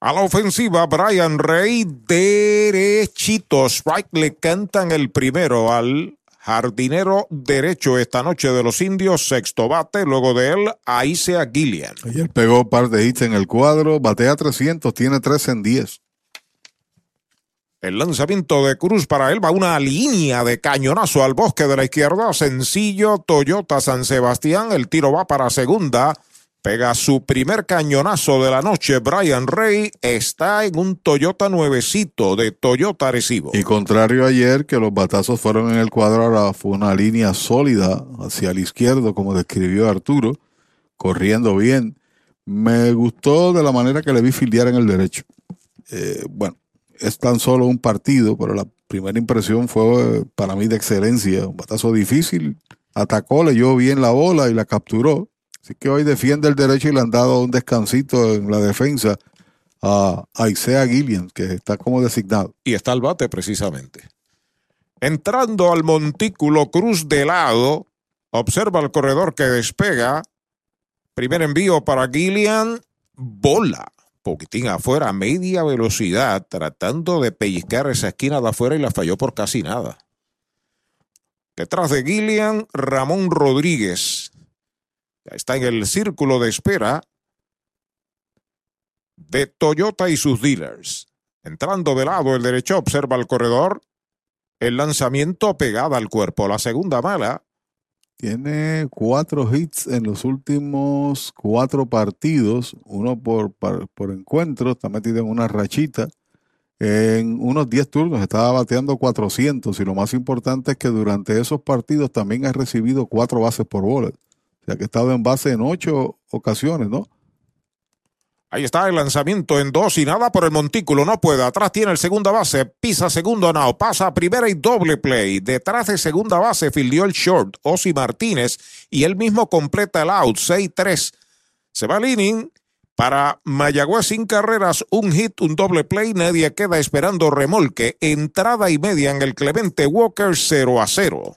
A la ofensiva, Brian Rey, derechito. Strike le cantan el primero al jardinero derecho esta noche de los indios, sexto bate, luego de él, Aisea Gillian. Ayer pegó un par de hits en el cuadro, batea 300, tiene 3 en 10. El lanzamiento de Cruz para él va una línea de cañonazo al bosque de la izquierda, sencillo, Toyota San Sebastián, el tiro va para segunda. Pega su primer cañonazo de la noche. Brian Rey está en un Toyota nuevecito de Toyota Arecibo. Y contrario a ayer, que los batazos fueron en el cuadro, ahora fue una línea sólida hacia el izquierdo, como describió Arturo, corriendo bien. Me gustó de la manera que le vi fildear en el derecho. Eh, bueno, es tan solo un partido, pero la primera impresión fue para mí de excelencia. Un batazo difícil, atacó, leyó bien la bola y la capturó. Así que hoy defiende el derecho y le han dado un descansito en la defensa a Isaiah Gillian, que está como designado. Y está al bate precisamente. Entrando al montículo Cruz de lado, observa el corredor que despega. Primer envío para Gillian, bola. Poquitín afuera, media velocidad, tratando de pellizcar esa esquina de afuera y la falló por casi nada. Detrás de Gillian, Ramón Rodríguez está en el círculo de espera de Toyota y sus dealers. Entrando de lado el derecho, observa el corredor. El lanzamiento pegada al cuerpo. La segunda mala. Tiene cuatro hits en los últimos cuatro partidos, uno por, por, encuentro, está metido en una rachita. En unos 10 turnos estaba bateando 400 y lo más importante es que durante esos partidos también ha recibido cuatro bases por bola. Sea que ha estado en base en ocho ocasiones, ¿no? Ahí está el lanzamiento en dos y nada por el montículo. No puede. Atrás tiene el segunda base. Pisa segundo now. Pasa a primera y doble play. Detrás de segunda base fildió el short. Osi Martínez. Y él mismo completa el out. 6-3. Se va al inning. Para Mayagüez sin carreras, un hit, un doble play, nadie queda esperando remolque. Entrada y media en el Clemente Walker 0 a 0.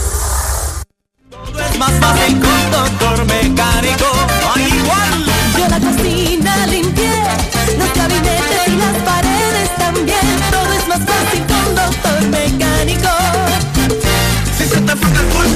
Es más fácil con doctor mecánico. Hay igual. Yo la cocina limpié, los gabinetes y las paredes también. Todo es más fácil con doctor mecánico. Si se te fue el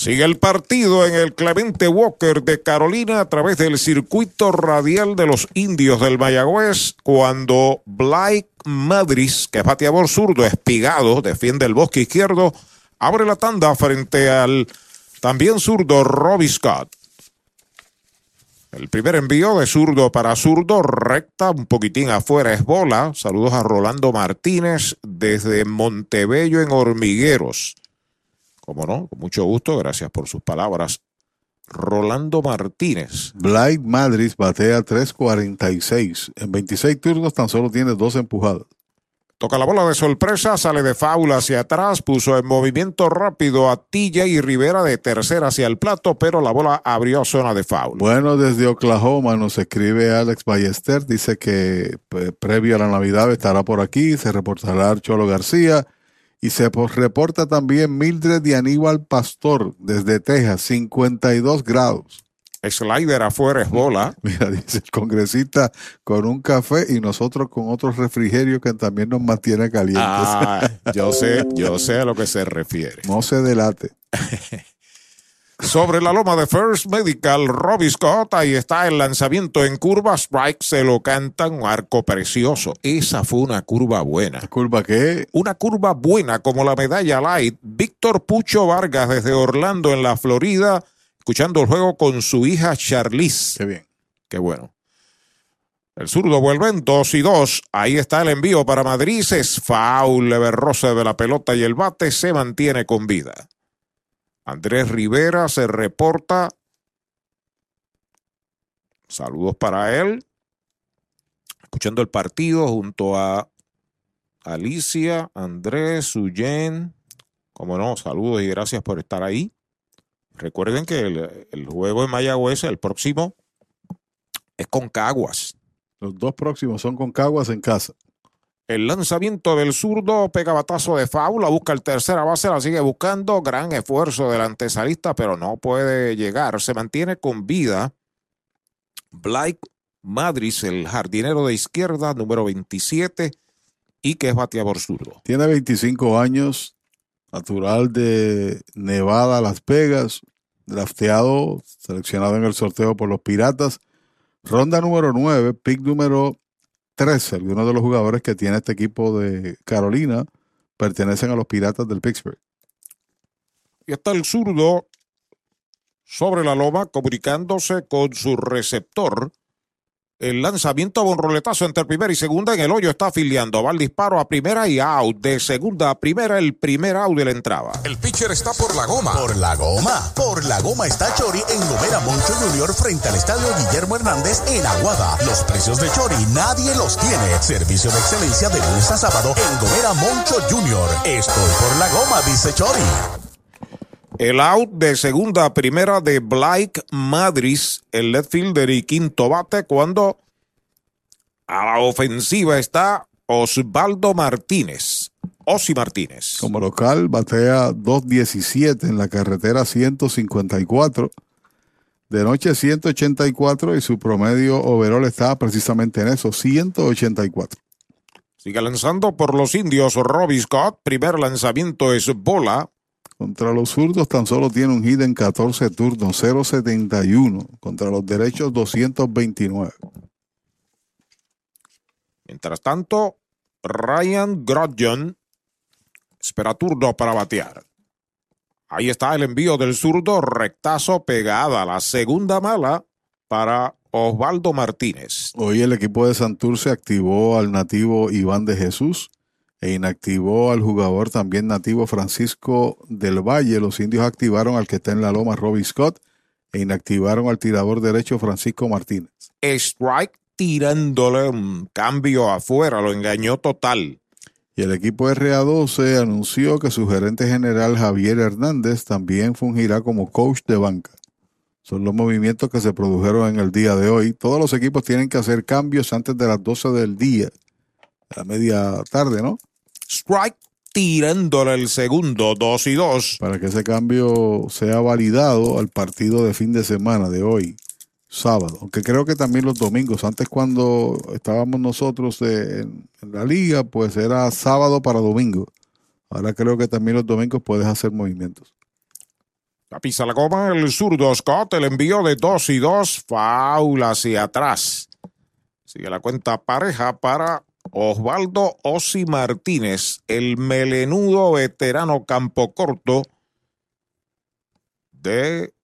Sigue el partido en el Clemente Walker de Carolina a través del circuito radial de los indios del Mayagüez cuando Blake Madris, que es bateador zurdo, espigado, defiende el bosque izquierdo, abre la tanda frente al también zurdo Robbie Scott. El primer envío de zurdo para zurdo, recta, un poquitín afuera es bola. Saludos a Rolando Martínez desde Montebello en Hormigueros. Como no, con mucho gusto, gracias por sus palabras. Rolando Martínez. Blake Madrid batea 3.46. En 26 turnos tan solo tiene dos empujadas. Toca la bola de sorpresa, sale de faula hacia atrás, puso en movimiento rápido a TJ Rivera de tercera hacia el plato, pero la bola abrió zona de foul. Bueno, desde Oklahoma nos escribe Alex Ballester, dice que pues, previo a la Navidad estará por aquí, se reportará Cholo García y se reporta también Mildred y Aníbal Pastor desde Texas, 52 grados. Slider afuera es bola. Mira, dice el congresista con un café y nosotros con otro refrigerio que también nos mantiene calientes. Ah, yo sé, yo sé a lo que se refiere. No se delate. Sobre la loma de First Medical, Robbie Scott, ahí está el lanzamiento en curva, strike, se lo cantan, un arco precioso. Esa fue una curva buena. ¿Curva qué? Una curva buena como la medalla light. Víctor Pucho Vargas desde Orlando en la Florida, escuchando el juego con su hija Charlize. Qué bien. Qué bueno. El zurdo vuelve en 2 y 2. Ahí está el envío para Madrid. Es foul, leve roce de la pelota y el bate se mantiene con vida. Andrés Rivera se reporta. Saludos para él. Escuchando el partido junto a Alicia, Andrés, Suyen. Como no, saludos y gracias por estar ahí. Recuerden que el, el juego en Mayagüez, el próximo, es con Caguas. Los dos próximos son con Caguas en casa. El lanzamiento del zurdo pega batazo de faula, busca el tercera base, la sigue buscando. Gran esfuerzo del antesalista, pero no puede llegar. Se mantiene con vida. Blake Madris, el jardinero de izquierda, número 27, y que es bateador zurdo. Tiene 25 años, natural de Nevada, Las Vegas, drafteado, seleccionado en el sorteo por los Piratas. Ronda número 9, pick número 13. Algunos de los jugadores que tiene este equipo de Carolina pertenecen a los Piratas del Pittsburgh. Y está el zurdo sobre la loma comunicándose con su receptor. El lanzamiento a un roletazo entre primera y segunda en el hoyo está afiliando. Va el disparo a primera y out. De segunda a primera, el primer out de la entrada. El pitcher está por la goma. Por la goma. Por la goma está Chori en Gomera Moncho Junior frente al estadio Guillermo Hernández en Aguada. Los precios de Chori nadie los tiene. Servicio de excelencia de lunes a sábado en Gomera Moncho Junior. Estoy por la goma, dice Chori. El out de segunda a primera de Blake Madris, el left fielder y quinto bate, cuando a la ofensiva está Osvaldo Martínez. Osi Martínez. Como local, batea 2.17 en la carretera 154. De noche 184 y su promedio overall está precisamente en eso, 184. Sigue lanzando por los indios Robbie Scott. Primer lanzamiento es bola. Contra los zurdos tan solo tiene un hit en 14 turnos, 0.71. Contra los derechos 229. Mientras tanto, Ryan Grodjon espera turno para batear. Ahí está el envío del zurdo, rectazo pegada, la segunda mala para Osvaldo Martínez. Hoy el equipo de Santurce activó al nativo Iván de Jesús e inactivó al jugador también nativo Francisco del Valle. Los indios activaron al que está en la loma, Robbie Scott, e inactivaron al tirador derecho Francisco Martínez. Strike tirándole un cambio afuera, lo engañó total. Y el equipo RA12 anunció que su gerente general Javier Hernández también fungirá como coach de banca. Son los movimientos que se produjeron en el día de hoy. Todos los equipos tienen que hacer cambios antes de las 12 del día, a media tarde, ¿no? Strike tirándole el segundo, 2 y 2. Para que ese cambio sea validado al partido de fin de semana de hoy, sábado. Aunque creo que también los domingos. Antes cuando estábamos nosotros en la liga, pues era sábado para domingo. Ahora creo que también los domingos puedes hacer movimientos. La pisa la goma, el zurdo Scott, el envío de 2 y 2, faula hacia atrás. Sigue la cuenta pareja para Osvaldo Osi Martínez, el melenudo veterano campo corto de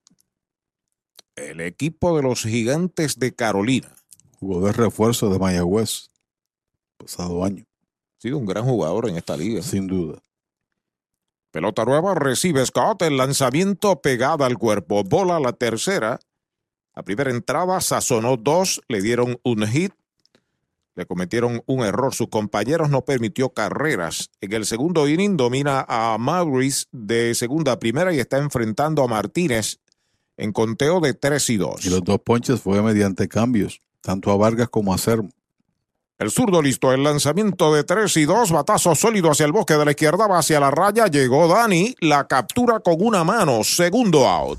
el equipo de los gigantes de Carolina. Jugó de refuerzo de Mayagüez pasado año. Ha sido un gran jugador en esta liga. Sin duda. Pelota nueva, recibe Scott, el lanzamiento pegada al cuerpo. Bola la tercera. La primera entrada sazonó dos, le dieron un hit, le cometieron un error. Sus compañeros no permitió carreras. En el segundo inning domina a Maurice de segunda a primera y está enfrentando a Martínez en conteo de 3 y 2. Y los dos ponches fue mediante cambios, tanto a Vargas como a Sermo. El zurdo listo, el lanzamiento de 3 y 2, batazo sólido hacia el bosque de la izquierda, va hacia la raya, llegó Dani, la captura con una mano, segundo out.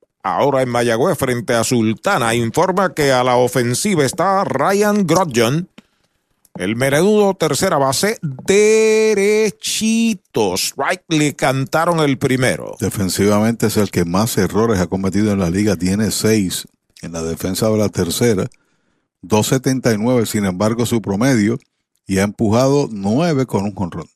Ahora en Mayagüez frente a Sultana informa que a la ofensiva está Ryan Grodjon. El meredudo tercera base derechito. Strike le cantaron el primero. Defensivamente es el que más errores ha cometido en la liga. Tiene seis en la defensa de la tercera. 2.79, sin embargo, su promedio. Y ha empujado nueve con un jonrón.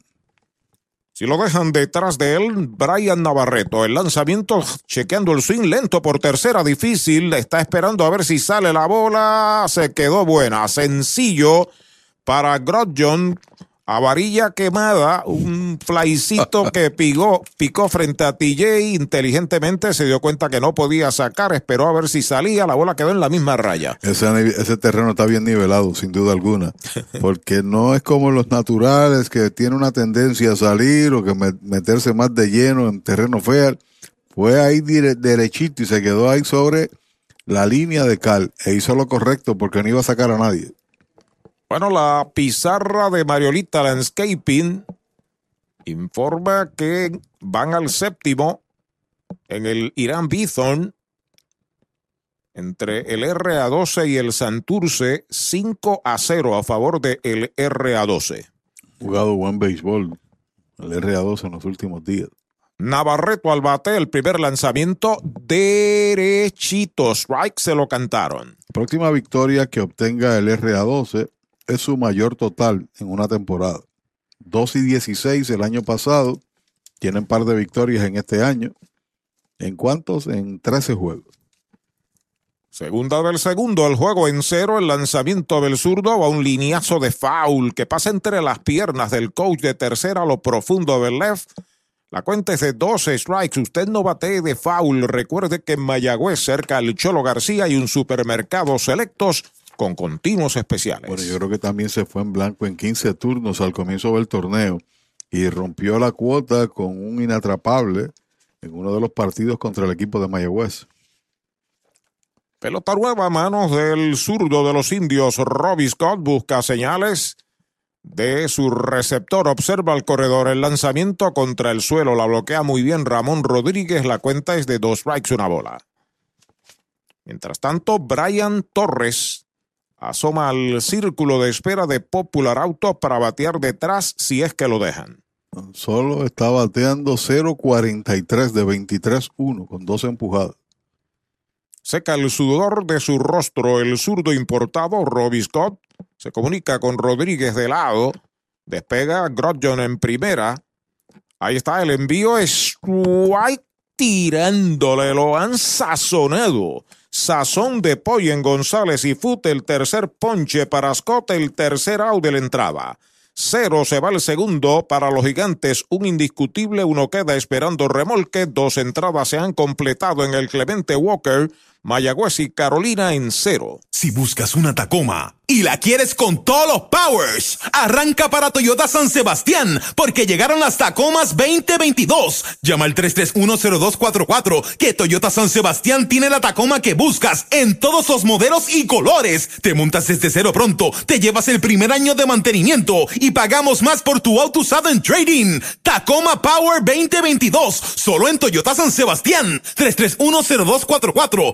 Si lo dejan detrás de él, Brian Navarreto. El lanzamiento chequeando el swing lento por tercera, difícil. Está esperando a ver si sale la bola. Se quedó buena. Sencillo para Grodjon. A varilla quemada, un flycito que picó, picó frente a TJ, inteligentemente se dio cuenta que no podía sacar, esperó a ver si salía, la bola quedó en la misma raya. Ese, ese terreno está bien nivelado, sin duda alguna, porque no es como los naturales que tiene una tendencia a salir o que meterse más de lleno en terreno feo. Fue ahí derechito y se quedó ahí sobre la línea de cal e hizo lo correcto porque no iba a sacar a nadie. Bueno, la pizarra de Mariolita Landscaping informa que van al séptimo en el Irán Bithorn entre el RA12 y el Santurce 5 a 0 a favor del el RA12. Jugado buen béisbol el RA12 en los últimos días. Navarreto al bate, el primer lanzamiento derechito. Strike se lo cantaron. Próxima victoria que obtenga el RA12 es su mayor total en una temporada. 2 y 16 el año pasado. Tienen par de victorias en este año. ¿En cuántos? En 13 juegos. Segunda del segundo, el juego en cero, el lanzamiento del zurdo va un lineazo de foul que pasa entre las piernas del coach de tercera a lo profundo del left. La cuenta es de 12 strikes. Usted no bate de foul. Recuerde que en Mayagüez, cerca del Cholo García, hay un supermercado selectos con continuos especiales. Bueno, yo creo que también se fue en blanco en 15 turnos al comienzo del torneo y rompió la cuota con un inatrapable en uno de los partidos contra el equipo de Mayagüez. Pelota nueva a manos del zurdo de los indios. Robbie Scott busca señales de su receptor. Observa el corredor. El lanzamiento contra el suelo la bloquea muy bien Ramón Rodríguez. La cuenta es de dos strikes, una bola. Mientras tanto, Brian Torres asoma al círculo de espera de Popular Auto para batear detrás si es que lo dejan. Solo está bateando 0.43 de 23-1 con dos empujadas. Seca el sudor de su rostro el zurdo importado Robbie Scott. Se comunica con Rodríguez de lado. Despega Grodjon en primera. Ahí está el envío. Strike tirándole. Lo han sazonado. Sazón de pollo en González y Fute, el tercer ponche para Scott, el tercer out de la entrada. Cero se va el segundo para los gigantes, un indiscutible, uno queda esperando remolque, dos entradas se han completado en el Clemente Walker, Mayagüez y Carolina en cero. Si buscas una Tacoma y la quieres con todos los powers, arranca para Toyota San Sebastián porque llegaron las Tacomas 2022. Llama al 3310244 que Toyota San Sebastián tiene la Tacoma que buscas en todos los modelos y colores. Te montas desde cero pronto, te llevas el primer año de mantenimiento y pagamos más por tu auto usado en trading. Tacoma Power 2022, solo en Toyota San Sebastián. 3310244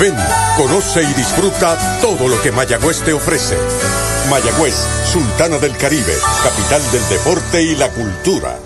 Ven, conoce y disfruta todo lo que Mayagüez te ofrece. Mayagüez, Sultana del Caribe, capital del deporte y la cultura.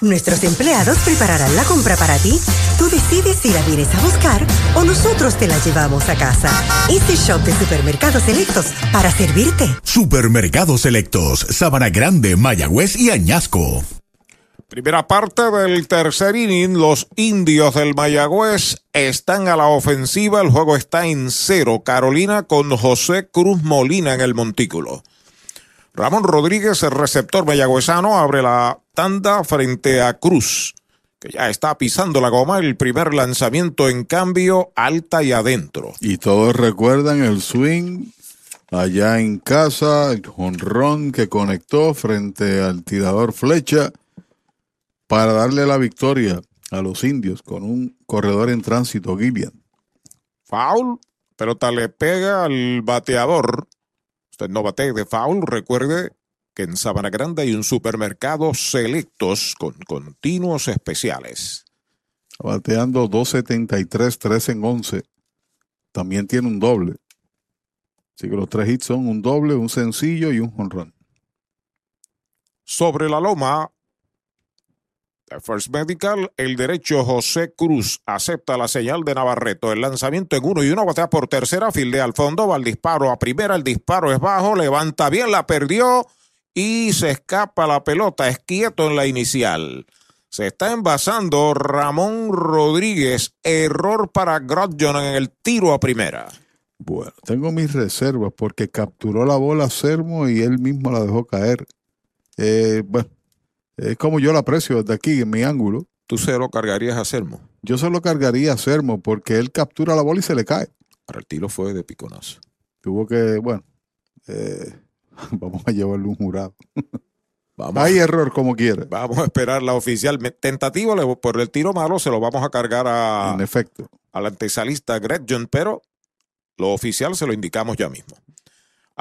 Nuestros empleados prepararán la compra para ti. Tú decides si la vienes a buscar o nosotros te la llevamos a casa. Este shop de supermercados selectos para servirte. Supermercados selectos, Sabana Grande, Mayagüez y Añasco. Primera parte del tercer inning, los indios del Mayagüez están a la ofensiva, el juego está en cero. Carolina con José Cruz Molina en el montículo. Ramón Rodríguez, el receptor mayagüezano, abre la tanda frente a Cruz, que ya está pisando la goma. El primer lanzamiento en cambio, alta y adentro. Y todos recuerdan el swing allá en casa, el jonrón que conectó frente al tirador Flecha para darle la victoria a los indios con un corredor en tránsito, Gillian. Foul, pelota le pega al bateador. Usted no bate de foul, recuerde que en Sabana Grande hay un supermercado selectos con continuos especiales. Bateando 273, 3 en 11. También tiene un doble. Así que los tres hits son un doble, un sencillo y un jonrón. Sobre la loma, First Medical, el derecho José Cruz acepta la señal de Navarreto. El lanzamiento en uno y uno batea por tercera, fildea al fondo, va al disparo a primera, el disparo es bajo, levanta bien, la perdió y se escapa la pelota, es quieto en la inicial. Se está envasando Ramón Rodríguez, error para Grodjon en el tiro a primera. Bueno, tengo mis reservas porque capturó la bola Sermo y él mismo la dejó caer. Eh, bueno, es como yo la aprecio desde aquí, en mi ángulo. ¿Tú se lo cargarías a Sermo? Yo se lo cargaría a Sermo porque él captura la bola y se le cae. Para el tiro fue de piconazo. Tuvo que, bueno, eh, vamos a llevarle un jurado. Vamos. Hay error como quiera. Vamos a esperar la oficial. Tentativo le- por el tiro malo se lo vamos a cargar a, En efecto. al antesalista Greg John, pero lo oficial se lo indicamos ya mismo.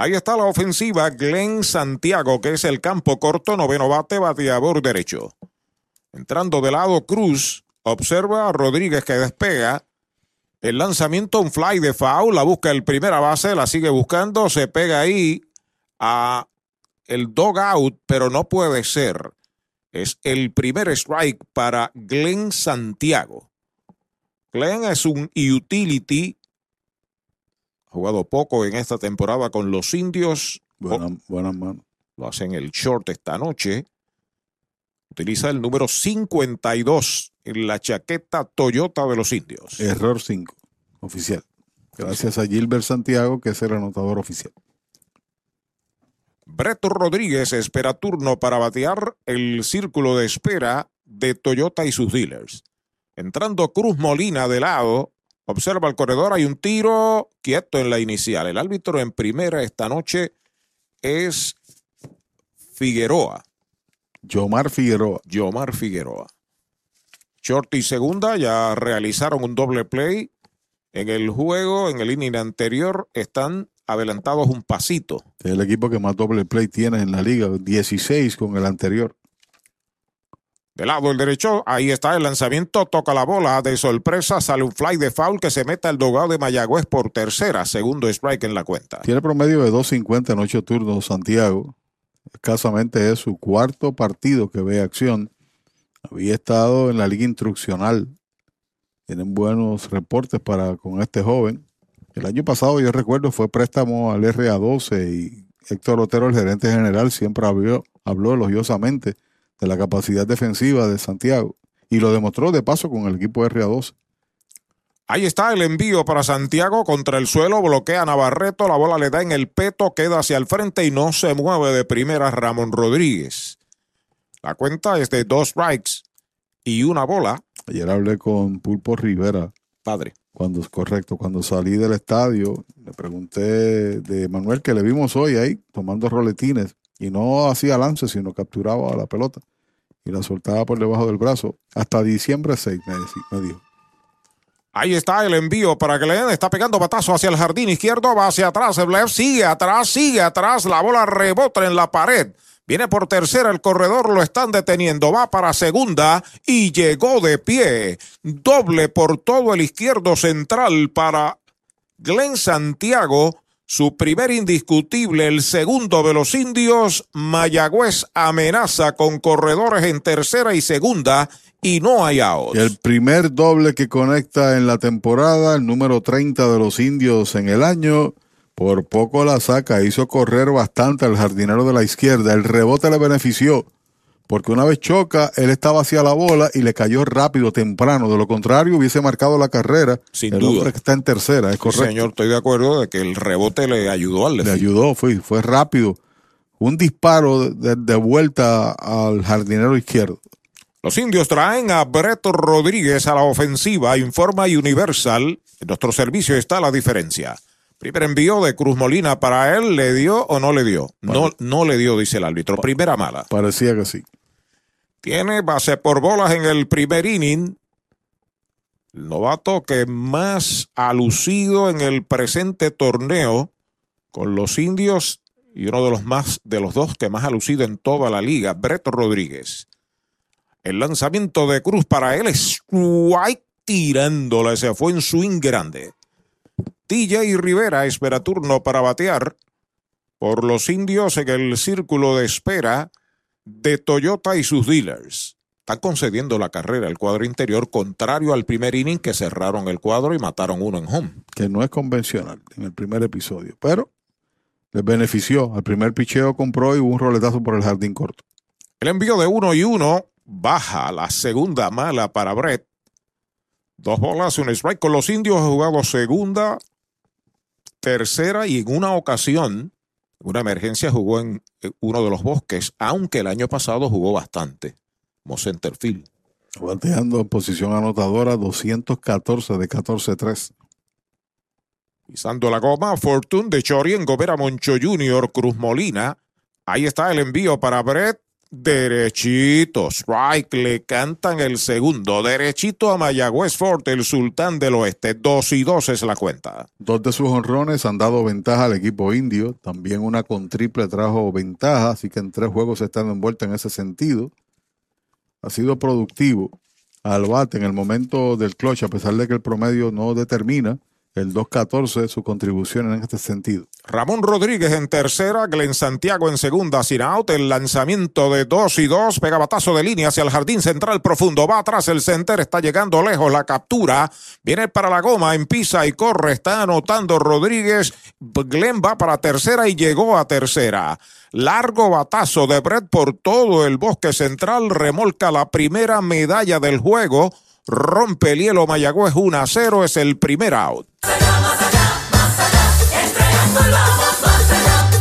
Ahí está la ofensiva Glenn Santiago, que es el campo corto, noveno bate, bateador derecho. Entrando de lado Cruz, observa a Rodríguez que despega. El lanzamiento, un fly de foul, la busca el primera base, la sigue buscando, se pega ahí a el dog out, pero no puede ser. Es el primer strike para Glenn Santiago. Glenn es un utility. Jugado poco en esta temporada con los indios. Buena, buenas manos. Lo hace en el short esta noche. Utiliza el número 52 en la chaqueta Toyota de los indios. Error 5, oficial. Gracias a Gilbert Santiago, que es el anotador oficial. Breto Rodríguez espera turno para batear el círculo de espera de Toyota y sus dealers. Entrando Cruz Molina de lado, observa el corredor, hay un tiro quieto en la inicial. El árbitro en primera esta noche es Figueroa. Yomar Figueroa. Yomar Figueroa. Short y segunda ya realizaron un doble play. En el juego, en el inning anterior, están adelantados un pasito. Es el equipo que más doble play tiene en la liga, 16 con el anterior. De lado el derecho, ahí está el lanzamiento, toca la bola, de sorpresa sale un fly de foul que se mete al dogado de Mayagüez por tercera, segundo strike en la cuenta. Tiene promedio de 2.50 en 8 turnos Santiago. Escasamente es su cuarto partido que ve acción. Había estado en la liga instruccional. Tienen buenos reportes para con este joven. El año pasado, yo recuerdo, fue préstamo al RA12 y Héctor Otero, el gerente general, siempre habló, habló elogiosamente de la capacidad defensiva de Santiago. Y lo demostró de paso con el equipo RA12. Ahí está el envío para Santiago contra el suelo, bloquea a Navarreto, la bola le da en el peto, queda hacia el frente y no se mueve de primera Ramón Rodríguez. La cuenta es de dos strikes y una bola. Ayer hablé con Pulpo Rivera. Padre. Cuando es correcto, cuando salí del estadio, le pregunté de Manuel que le vimos hoy ahí tomando roletines y no hacía lance, sino capturaba la pelota y la soltaba por debajo del brazo. Hasta diciembre 6, me, dijo. Ahí está el envío para Glenn. Está pegando batazo hacia el jardín izquierdo. Va hacia atrás. El left sigue atrás, sigue atrás. La bola rebota en la pared. Viene por tercera el corredor. Lo están deteniendo. Va para segunda y llegó de pie. Doble por todo el izquierdo central para Glenn Santiago. Su primer indiscutible, el segundo de los indios. Mayagüez amenaza con corredores en tercera y segunda y no hay outs. El primer doble que conecta en la temporada, el número 30 de los indios en el año. Por poco la saca, hizo correr bastante al jardinero de la izquierda. El rebote le benefició, porque una vez choca, él estaba hacia la bola y le cayó rápido, temprano. De lo contrario, hubiese marcado la carrera. Sin el duda. hombre que está en tercera, es Sí, correcto. señor, estoy de acuerdo de que el rebote le ayudó al Le ayudó, fue, fue rápido. un disparo de, de vuelta al jardinero izquierdo. Los indios traen a Brett Rodríguez a la ofensiva, informa Universal. En nuestro servicio está la diferencia. Primer envío de Cruz Molina para él, ¿le dio o no le dio? No, no le dio, dice el árbitro. Primera mala. Parecía que sí. Tiene base por bolas en el primer inning. El novato que más ha lucido en el presente torneo con los indios y uno de los más de los dos que más ha lucido en toda la liga, Brett Rodríguez. El lanzamiento de Cruz para él es White tirándola, se fue en swing grande. TJ Rivera espera turno para batear por los indios en el círculo de espera de Toyota y sus dealers. Están concediendo la carrera al cuadro interior, contrario al primer inning que cerraron el cuadro y mataron uno en home. Que no es convencional en el primer episodio, pero les benefició. Al primer picheo compró y hubo un roletazo por el jardín corto. El envío de uno y uno baja la segunda mala para Brett. Dos bolas, un strike. Con los indios ha jugado segunda, tercera y en una ocasión, una emergencia, jugó en uno de los bosques, aunque el año pasado jugó bastante, como centerfield. Bateando en posición anotadora 214 de 14-3. Pisando la goma, Fortune de Chorien, Gobera Moncho Jr., Cruz Molina. Ahí está el envío para Brett. Derechito, strike, le cantan el segundo. Derechito a Mayagüez Fort, el sultán del oeste. Dos y dos es la cuenta. Dos de sus honrones han dado ventaja al equipo indio. También una con triple trajo ventaja, así que en tres juegos están envueltos en ese sentido. Ha sido productivo al bate en el momento del clutch, a pesar de que el promedio no determina el 2-14 su contribución en este sentido. Ramón Rodríguez en tercera, Glenn Santiago en segunda, sin out. El lanzamiento de 2 y 2, pega batazo de línea hacia el jardín central profundo. Va atrás el center, está llegando lejos la captura. Viene para la goma, empisa y corre. Está anotando Rodríguez. Glenn va para tercera y llegó a tercera. Largo batazo de Brett por todo el bosque central. Remolca la primera medalla del juego. Rompe el hielo Mayagüez 1 a 0. Es el primer out.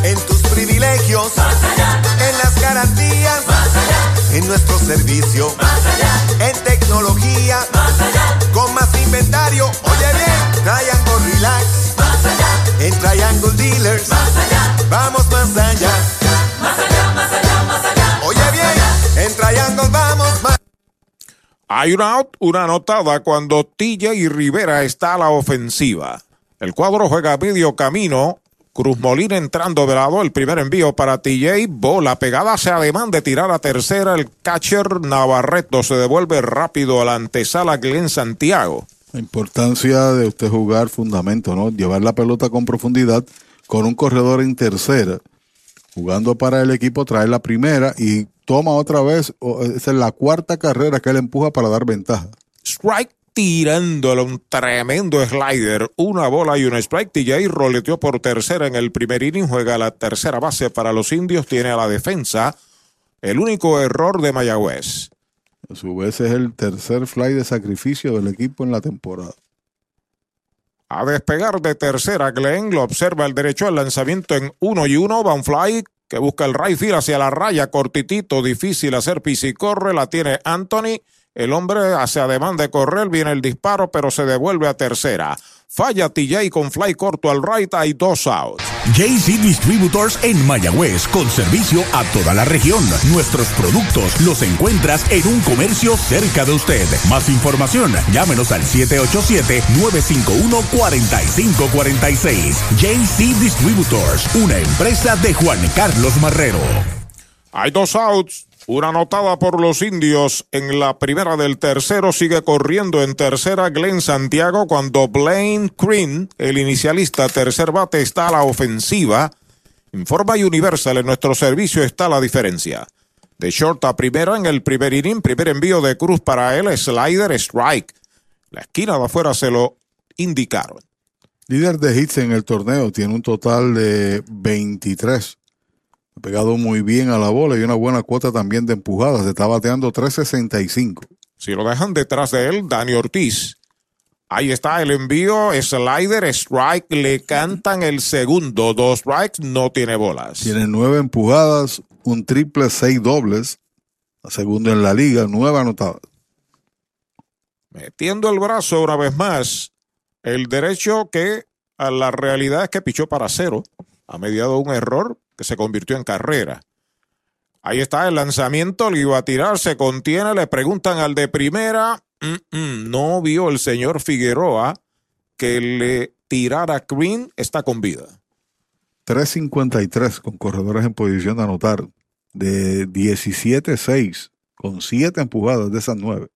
En tus privilegios, más allá. En las garantías, más allá. En nuestro servicio, más allá. En tecnología, más allá. Con más inventario, oye bien. Triangle Relax, más allá. En Triangle Dealers, más allá. Vamos más allá. Más allá, más allá, más allá. Oye bien. En Triangle vamos más Hay una out, una anotada cuando TJ Rivera está a la ofensiva. El cuadro juega medio camino. Cruz Molina entrando de lado. El primer envío para TJ. Bola pegada hacia ademán de tirar a tercera. El catcher Navarreto se devuelve rápido a la antesala Glenn Santiago. La importancia de usted jugar fundamento, ¿no? Llevar la pelota con profundidad con un corredor en tercera. Jugando para el equipo, trae la primera y toma otra vez. o- Esa es la cuarta carrera que él empuja para dar ventaja. Strike tirándole un tremendo slider, una bola y un strike. TJ roleteó por tercera en el primer inning, juega la tercera base para los indios, tiene a la defensa. El único error de Mayagüez. A su vez es el tercer fly de sacrificio del equipo en la temporada. A despegar de tercera, Glenn lo observa el derecho, el lanzamiento en uno y uno, va un fly que busca el right field hacia la raya, cortitito, difícil hacer pis corre, la tiene Anthony. El hombre hace ademán de correr, viene el disparo, pero se devuelve a tercera. Falla TJ con fly corto al right, hay dos outs. JC Distributors en Mayagüez, con servicio a toda la región. Nuestros productos los encuentras en un comercio cerca de usted. Más información, llámenos al 787-951-4546. JC Distributors, una empresa de Juan Carlos Marrero. Hay dos outs. Una anotada por los indios en la primera del tercero. Sigue corriendo en tercera Glenn Santiago cuando Blaine Green, el inicialista tercer bate, está a la ofensiva. Informa Universal, en nuestro servicio está la diferencia. De short a primera en el primer inning, primer envío de Cruz para él, slider, strike. La esquina de afuera se lo indicaron. Líder de hits en el torneo, tiene un total de 23. Ha pegado muy bien a la bola y una buena cuota también de empujadas. Está bateando 365. Si lo dejan detrás de él, Dani Ortiz. Ahí está el envío, slider, strike, le cantan el segundo, dos strikes, no tiene bolas. Tiene nueve empujadas, un triple, seis dobles, la segunda en la liga, nueve anotadas. Metiendo el brazo una vez más, el derecho que a la realidad es que pichó para cero, ha mediado un error que se convirtió en carrera. Ahí está el lanzamiento, le iba a tirar, se contiene, le preguntan al de primera, mm, mm, no vio el señor Figueroa que le tirara Green, está con vida. 3.53 con corredores en posición de anotar, de 17-6, con 7 empujadas de esas 9.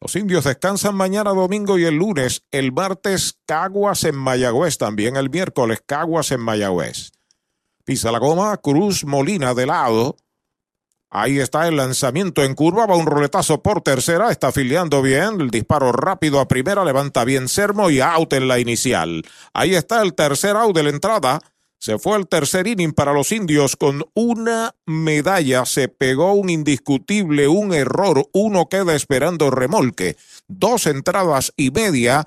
Los indios descansan mañana domingo y el lunes. El martes, Caguas en Mayagüez. También el miércoles, Caguas en Mayagüez. Pisa la goma, Cruz Molina de lado. Ahí está el lanzamiento en curva, va un roletazo por tercera, está afiliando bien, el disparo rápido a primera, levanta bien Sermo y out en la inicial. Ahí está el tercer out de la entrada. Se fue el tercer inning para los indios con una medalla. Se pegó un indiscutible, un error. Uno queda esperando remolque. Dos entradas y media,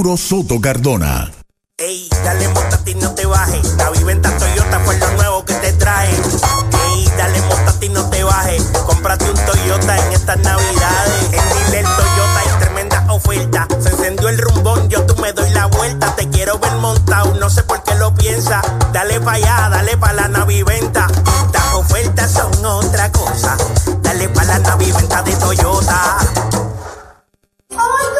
Soto Cardona. Ey, dale montate y no te bajes. La viventa Toyota fue lo nuevo que te trae. Ey, dale montate y no te bajes. Cómprate un Toyota en estas navidades. En Dile Toyota hay tremenda oferta. Se encendió el rumbón, yo tú me doy la vuelta. Te quiero ver montado, no sé por qué lo piensa. Dale pa' allá, dale pa' la naviventa. Las ofertas son otra cosa. Dale pa' la naviventa de Toyota. ¡Oh, my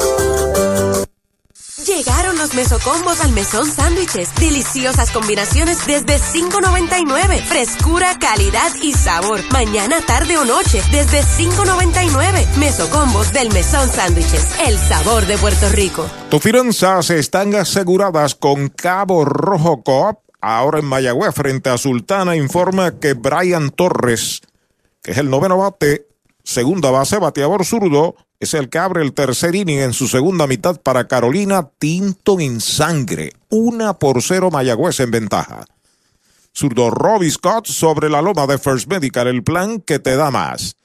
Mesocombos al mesón sándwiches. Deliciosas combinaciones desde $5.99. Frescura, calidad y sabor. Mañana, tarde o noche desde $5.99. Mesocombos del mesón sándwiches. El sabor de Puerto Rico. Tus finanzas están aseguradas con Cabo Rojo Coop. Ahora en Mayagüez, frente a Sultana, informa que Brian Torres, que es el noveno bate, segunda base, bateador zurdo, es el que abre el tercer inning en su segunda mitad para Carolina Tinton en sangre. Una por cero Mayagüez en ventaja. Zurdo Robbie Scott sobre la loma de First Medical, el plan que te da más.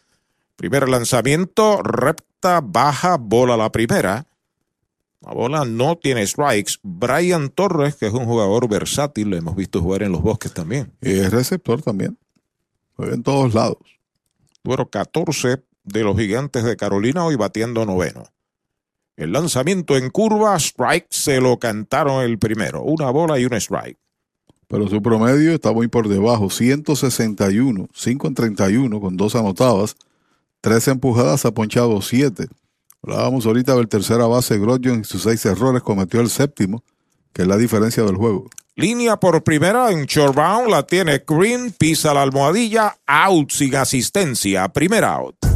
Primer lanzamiento, recta, baja, bola la primera. La bola no tiene strikes. Brian Torres, que es un jugador versátil, lo hemos visto jugar en los bosques también. Y es receptor también. Juega en todos lados. Número 14 de los gigantes de Carolina, hoy batiendo noveno. El lanzamiento en curva, strike, se lo cantaron el primero. Una bola y un strike. Pero su promedio está muy por debajo. 161, 5 en 31 con dos anotadas. Tres empujadas, ha ponchado siete. Hablábamos ahorita del tercera base, Grodjon y sus seis errores cometió el séptimo, que es la diferencia del juego. Línea por primera en shortbound, la tiene Green, pisa la almohadilla, out sin asistencia, primer out.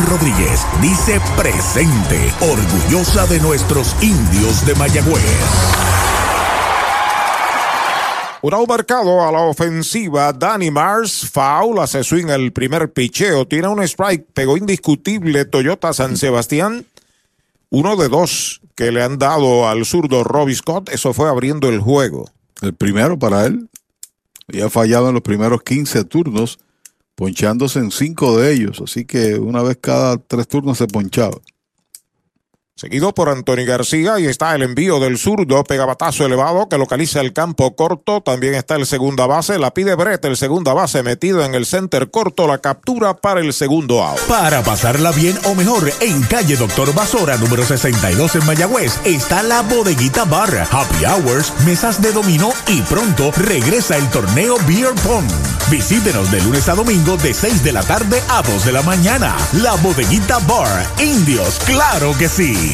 Rodríguez dice presente, orgullosa de nuestros indios de Mayagüez. Un marcado a la ofensiva, Danny Mars, foul, hace swing el primer picheo, tiene un strike, pegó indiscutible Toyota San Sebastián, uno de dos que le han dado al zurdo Robbie Scott, eso fue abriendo el juego. El primero para él, y ha fallado en los primeros 15 turnos, ponchándose en cinco de ellos, así que una vez cada tres turnos se ponchaba. Seguido por Anthony García y está el envío del zurdo, pegabatazo elevado que localiza el campo corto. También está el segunda base, la pide Brett, el segunda base metido en el center corto, la captura para el segundo out. Para pasarla bien o mejor, en calle Doctor Basora, número 62 en Mayagüez, está la bodeguita bar, happy hours, mesas de dominó y pronto regresa el torneo Beer Pong. Visítenos de lunes a domingo de 6 de la tarde a 2 de la mañana. La bodeguita bar, indios, claro que sí.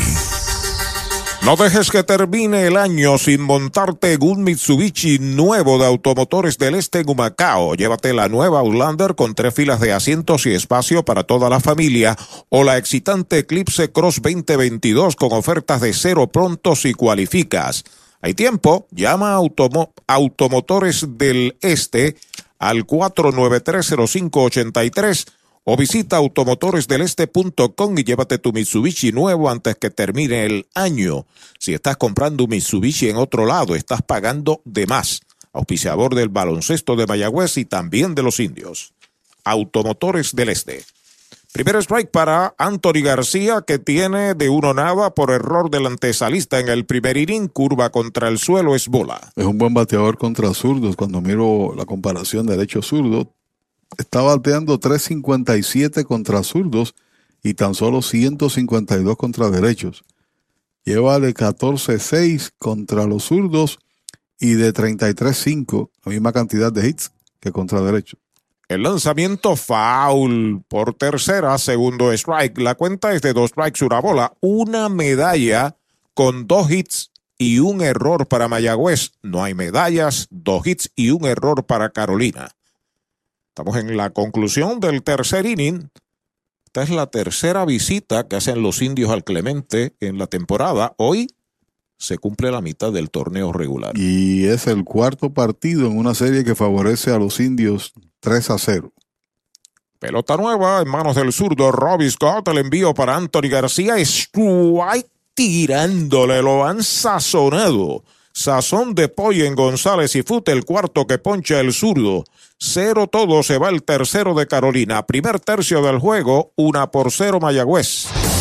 No dejes que termine el año sin montarte un Mitsubishi nuevo de Automotores del Este en Humacao. Llévate la nueva Outlander con tres filas de asientos y espacio para toda la familia o la excitante Eclipse Cross 2022 con ofertas de cero pronto si cualificas. Hay tiempo, llama a Automo- Automotores del Este al 4930583 o visita automotoresdeleste.com y llévate tu Mitsubishi nuevo antes que termine el año. Si estás comprando un Mitsubishi en otro lado, estás pagando de más. Auspiciador del baloncesto de Mayagüez y también de los indios. Automotores del Este. Primer strike para Anthony García, que tiene de uno nada por error del antesalista en el primer inning. Curva contra el suelo es bola. Es un buen bateador contra zurdos. Cuando miro la comparación derecho-zurdo, está bateando 357 contra zurdos y tan solo 152 contra derechos. Lleva de 14-6 contra los zurdos y de 33-5, la misma cantidad de hits que contra derechos. El lanzamiento foul por tercera, segundo strike. La cuenta es de dos strikes, una bola. Una medalla con dos hits y un error para Mayagüez. No hay medallas, dos hits y un error para Carolina. Estamos en la conclusión del tercer inning. Esta es la tercera visita que hacen los indios al Clemente en la temporada. Hoy se cumple la mitad del torneo regular. Y es el cuarto partido en una serie que favorece a los indios 3 a 0. Pelota nueva en manos del zurdo Robbie Scott. El envío para Anthony García. Strike tirándole. Lo han sazonado. Sazón de pollo en González y Fute, el cuarto que poncha el zurdo. Cero todo se va el tercero de Carolina. Primer tercio del juego, una por cero Mayagüez.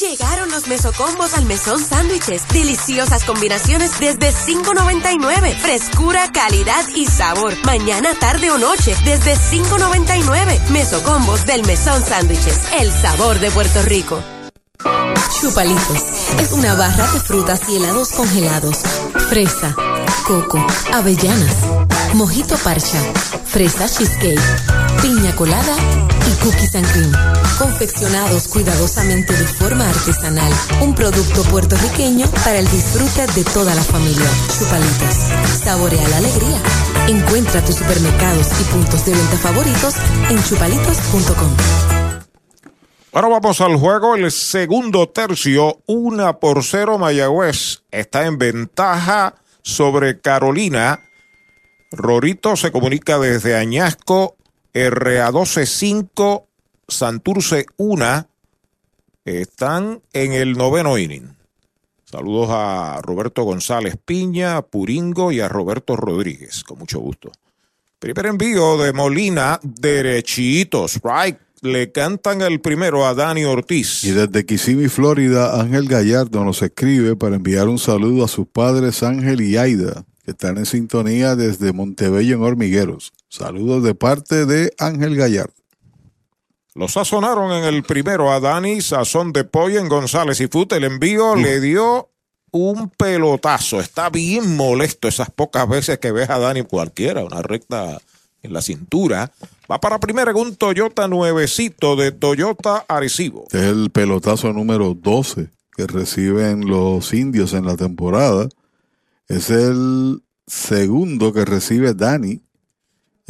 Llegaron los mesocombos al mesón sándwiches. Deliciosas combinaciones desde $5.99. Frescura, calidad y sabor. Mañana, tarde o noche desde $5.99. Mesocombos del mesón sándwiches. El sabor de Puerto Rico. Chupalitos es una barra de frutas y helados congelados. Fresa, coco, avellanas, mojito parcha, fresa cheesecake, piña colada cookies and cream. Confeccionados cuidadosamente de forma artesanal. Un producto puertorriqueño para el disfrute de toda la familia. Chupalitos. Saborea la alegría. Encuentra tus supermercados y puntos de venta favoritos en chupalitos.com. Ahora vamos al juego, el segundo tercio, una por cero Mayagüez está en ventaja sobre Carolina. Rorito se comunica desde Añasco, RA12 5, Santurce 1, están en el noveno inning. Saludos a Roberto González Piña, Puringo y a Roberto Rodríguez, con mucho gusto. Primer envío de Molina, derechitos, right. Le cantan el primero a Dani Ortiz. Y desde Kissimmee, Florida, Ángel Gallardo nos escribe para enviar un saludo a sus padres Ángel y Aida, que están en sintonía desde Montebello en Hormigueros. Saludos de parte de Ángel Gallardo. Lo sazonaron en el primero a Dani, sazón de pollo en González y Fute. El envío le dio un pelotazo. Está bien molesto esas pocas veces que ves a Dani cualquiera, una recta en la cintura. Va para primera en un Toyota nuevecito de Toyota Arecibo. Es el pelotazo número 12 que reciben los indios en la temporada. Es el segundo que recibe Dani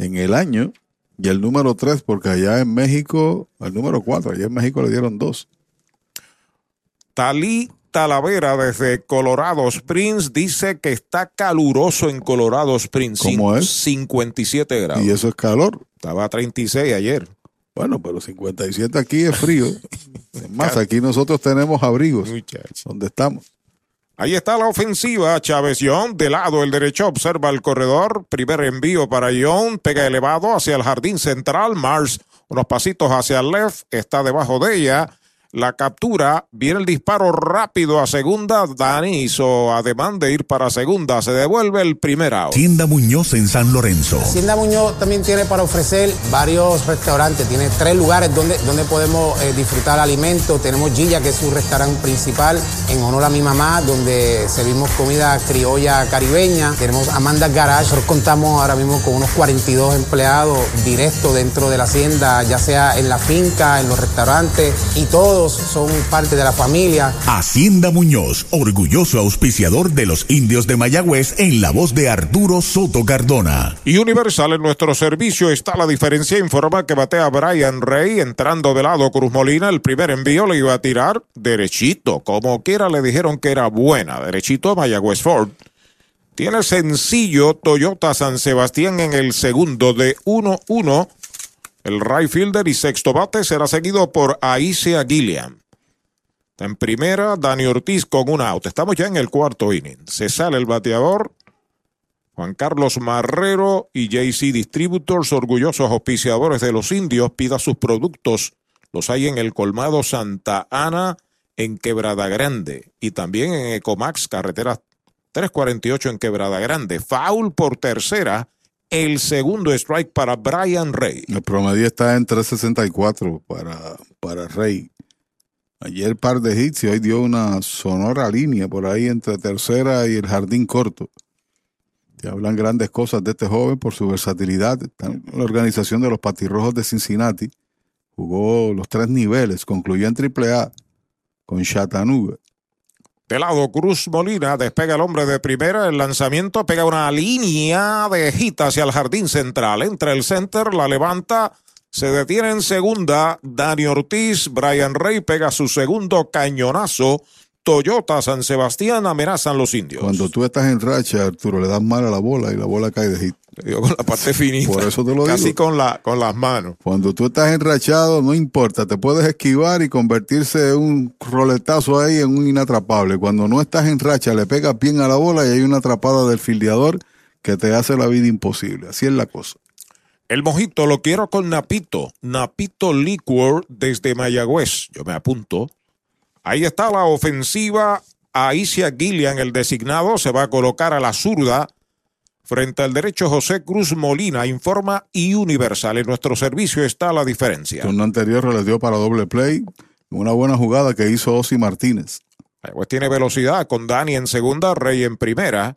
en el año. Y el número 3, porque allá en México, el número 4, allá en México le dieron dos. Talí Talavera desde Colorado Springs dice que está caluroso en Colorado Springs. ¿Cómo es? 57 grados. Y eso es calor. Estaba a 36 ayer. Bueno, pero 57 aquí es frío. Es más, aquí nosotros tenemos abrigos. donde estamos. Ahí está la ofensiva. Chávez Young, de lado el derecho, observa el corredor. Primer envío para Young, pega elevado hacia el jardín central. Mars, unos pasitos hacia el left, está debajo de ella. La captura, viene el disparo rápido a segunda. Dani hizo ademán de ir para segunda. Se devuelve el primer out. Tienda Muñoz en San Lorenzo. Hacienda Muñoz también tiene para ofrecer varios restaurantes. Tiene tres lugares donde, donde podemos eh, disfrutar alimentos. Tenemos Gilla, que es su restaurante principal, en honor a mi mamá, donde servimos comida criolla caribeña. Tenemos Amanda Garage. Nosotros contamos ahora mismo con unos 42 empleados directos dentro de la hacienda, ya sea en la finca, en los restaurantes, y todos son parte de la familia. Hacienda Muñoz, orgulloso auspiciador de los indios de Mayagüez en la voz de Arturo Soto Cardona. Y Universal en nuestro servicio está la diferencia. Informa que batea Brian Rey entrando de lado Cruz Molina. El primer envío le iba a tirar derechito. Como quiera le dijeron que era buena. Derechito a Mayagüez Ford. Tiene sencillo Toyota San Sebastián en el segundo de 1-1. El right fielder y sexto bate será seguido por Aisea Gilliam. En primera, Dani Ortiz con un out. Estamos ya en el cuarto inning. Se sale el bateador. Juan Carlos Marrero y JC Distributors, orgullosos auspiciadores de los indios, pida sus productos. Los hay en el colmado Santa Ana, en Quebrada Grande. Y también en Ecomax, carretera 348 en Quebrada Grande. Foul por tercera. El segundo strike para Brian Rey. El promedio está en 364 para, para Rey. Ayer par de hits y hoy dio una sonora línea por ahí entre tercera y el jardín corto. Te hablan grandes cosas de este joven por su versatilidad. Está en la organización de los Patirrojos de Cincinnati. Jugó los tres niveles, concluyó en AAA con Chattanooga. De lado, Cruz Molina despega el hombre de primera. El lanzamiento pega una línea de hit hacia el jardín central. Entra el center, la levanta. Se detiene en segunda. Dani Ortiz, Brian Rey pega su segundo cañonazo. Toyota San Sebastián amenazan los indios. Cuando tú estás en racha, Arturo, le das mal a la bola y la bola cae de hit. Con la parte finita. Por eso te lo Casi digo. con, la, con las manos. Cuando tú estás enrachado, no importa, te puedes esquivar y convertirse en un roletazo ahí en un inatrapable. Cuando no estás en racha, le pegas bien a la bola y hay una atrapada del fildeador que te hace la vida imposible. Así es la cosa. El mojito lo quiero con Napito. Napito Liquor desde Mayagüez. Yo me apunto. Ahí está la ofensiva. Aicia Gillian, el designado, se va a colocar a la zurda frente al derecho José Cruz Molina. Informa y Universal. En nuestro servicio está la diferencia. Turno anterior le dio para doble play. Una buena jugada que hizo Osi Martínez. Pues tiene velocidad con Dani en segunda, Rey en primera.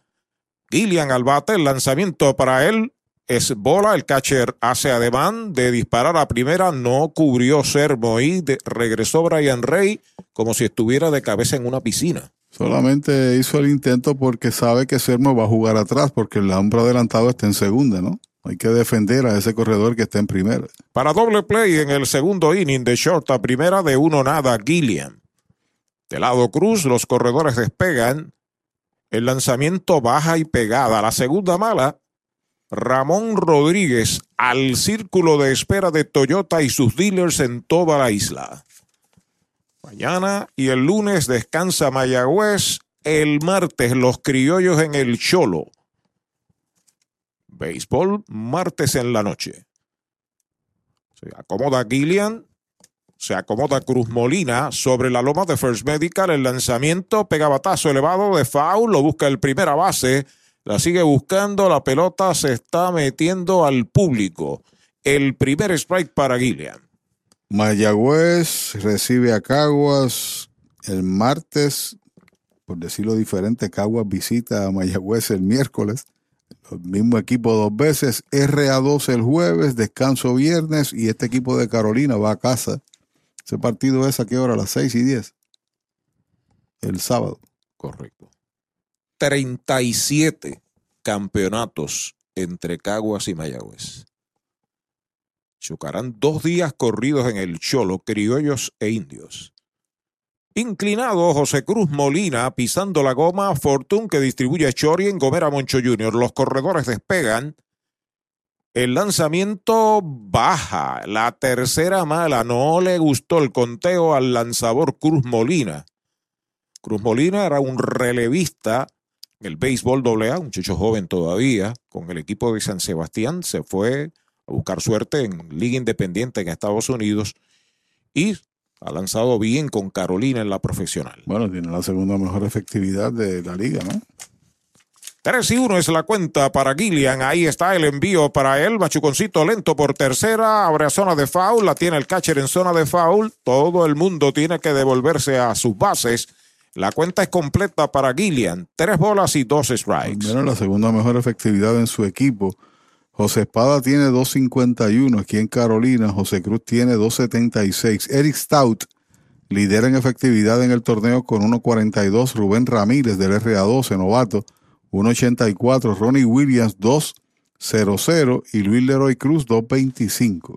Gillian al bate, el lanzamiento para él es bola. El catcher hace ademán de disparar a primera, no cubrió Sermo y de- regresó Brian Rey como si estuviera de cabeza en una piscina. Solamente hizo el intento porque sabe que Sermo va a jugar atrás porque el hombre adelantado está en segunda, ¿no? Hay que defender a ese corredor que está en primera. Para doble play en el segundo inning de short a primera de uno nada, Gillian. De lado Cruz, los corredores despegan. El lanzamiento baja y pegada. La segunda mala. Ramón Rodríguez al círculo de espera de Toyota y sus dealers en toda la isla. Mañana y el lunes descansa Mayagüez. El martes los criollos en el Cholo. Béisbol martes en la noche. Se acomoda Gillian. Se acomoda Cruz Molina sobre la loma de First Medical. El lanzamiento pega batazo elevado de foul. Lo busca el primera base. La sigue buscando. La pelota se está metiendo al público. El primer strike para Gillian. Mayagüez recibe a Caguas el martes, por decirlo diferente, Caguas visita a Mayagüez el miércoles, el mismo equipo dos veces, RA2 el jueves, descanso viernes y este equipo de Carolina va a casa. Ese partido es a qué hora? A las 6 y 10. El sábado. Correcto. 37 campeonatos entre Caguas y Mayagüez. Chocarán dos días corridos en el Cholo, criollos e indios. Inclinado José Cruz Molina pisando la goma, Fortune que distribuye a Chori en Gomera Moncho Jr. Los corredores despegan. El lanzamiento baja. La tercera mala. No le gustó el conteo al lanzador Cruz Molina. Cruz Molina era un relevista en el béisbol AA, un muchacho joven todavía, con el equipo de San Sebastián. Se fue a buscar suerte en Liga Independiente en Estados Unidos y ha lanzado bien con Carolina en la profesional. Bueno, tiene la segunda mejor efectividad de la liga, ¿no? 3 y 1 es la cuenta para Gillian. Ahí está el envío para él. Machuconcito lento por tercera. Abre a zona de foul. La tiene el catcher en zona de foul. Todo el mundo tiene que devolverse a sus bases. La cuenta es completa para Gillian. Tres bolas y dos strikes. Primero la segunda mejor efectividad en su equipo. José Espada tiene 2.51 aquí en Carolina. José Cruz tiene 2.76. Eric Stout lidera en efectividad en el torneo con 1.42. Rubén Ramírez del RA12, novato, 1.84. Ronnie Williams 2.00 y Luis Leroy Cruz 2.25.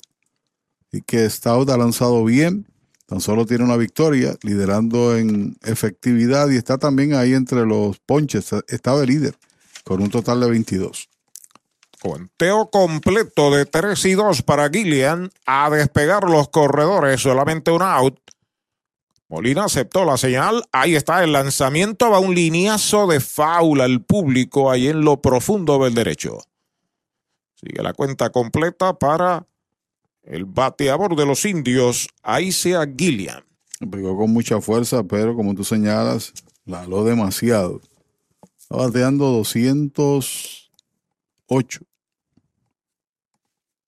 Y que Stout ha lanzado bien. Tan solo tiene una victoria, liderando en efectividad y está también ahí entre los ponches. Está de líder con un total de 22. Conteo completo de 3 y 2 para Gillian. A despegar los corredores, solamente un out. Molina aceptó la señal. Ahí está el lanzamiento. Va un lineazo de faula al público ahí en lo profundo del derecho. Sigue la cuenta completa para el bateador de los indios, Aisea Gillian. Pegó con mucha fuerza, pero como tú señalas, la aló demasiado. Está bateando 208.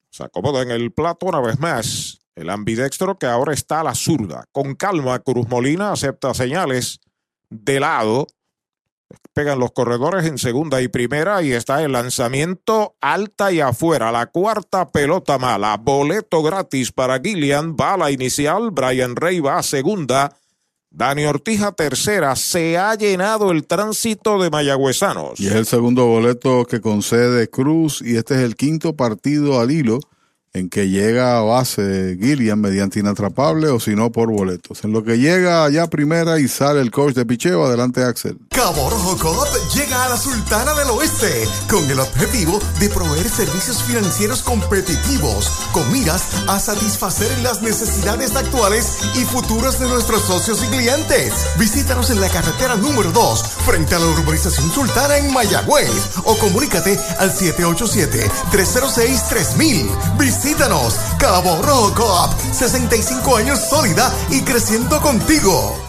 Se acomoda en el plato una vez más. El ambidextro que ahora está a la zurda. Con calma, Cruz Molina acepta señales de lado. Pegan los corredores en segunda y primera y está el lanzamiento alta y afuera. La cuarta pelota mala. Boleto gratis para Gillian. Bala inicial. Brian Rey va a segunda. Dani Ortiz a tercera. Se ha llenado el tránsito de mayagüezanos. Y es el segundo boleto que concede Cruz y este es el quinto partido al hilo en que llega a base Gillian mediante inatrapable o si no por boletos. En lo que llega allá primera y sale el coach de picheo, adelante Axel. Cabo Rojo Coop llega a la Sultana del Oeste con el objetivo de proveer servicios financieros competitivos con miras a satisfacer las necesidades actuales y futuras de nuestros socios y clientes. Visítanos en la carretera número 2 frente a la urbanización Sultana en Mayagüez o comunícate al 787-306-3000. Visítanos, Cabo Rojo Coop, 65 años sólida y creciendo contigo.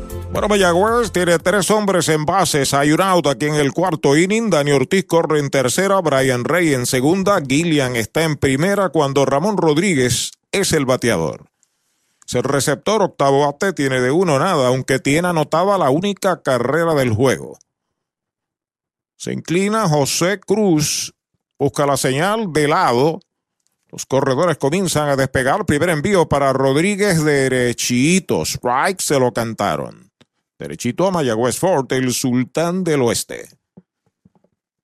Bueno, Mayagüez tiene tres hombres en bases. Hay un out aquí en el cuarto inning. Dani Ortiz corre en tercera, Brian Rey en segunda, Gillian está en primera cuando Ramón Rodríguez es el bateador. El receptor octavo bate tiene de uno nada, aunque tiene anotada la única carrera del juego. Se inclina José Cruz, busca la señal de lado. Los corredores comienzan a despegar. Primer envío para Rodríguez derechito. Strike se lo cantaron. Derechito a Mayagüez Fort, el sultán del oeste.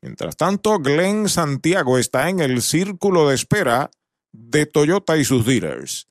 Mientras tanto, Glenn Santiago está en el círculo de espera de Toyota y sus dealers.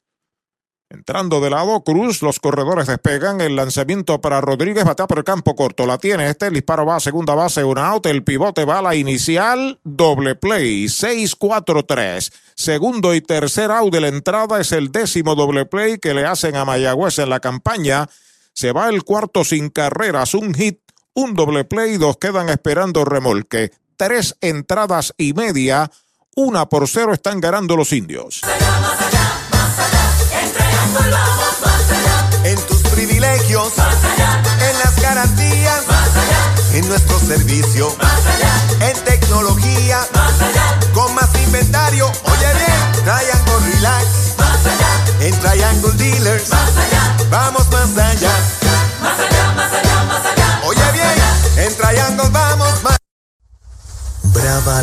Entrando de lado, Cruz, los corredores despegan. El lanzamiento para Rodríguez, batea por el campo corto. La tiene este, el disparo va a segunda base, un out. El pivote va a la inicial, doble play, 6-4-3. Segundo y tercer out de la entrada es el décimo doble play que le hacen a Mayagüez en la campaña. Se va el cuarto sin carreras, un hit, un doble play, dos quedan esperando remolque. Tres entradas y media, una por cero están ganando los indios. En tus privilegios, más allá. En las garantías, más allá. En nuestro servicio, más allá. En tecnología, más allá. Con más inventario, oye bien, Triangle Relax, más allá. En Triangle Dealers, más allá. Vamos más allá. Más allá, más allá, más allá. Oye bien, en Triangle vamos más Brava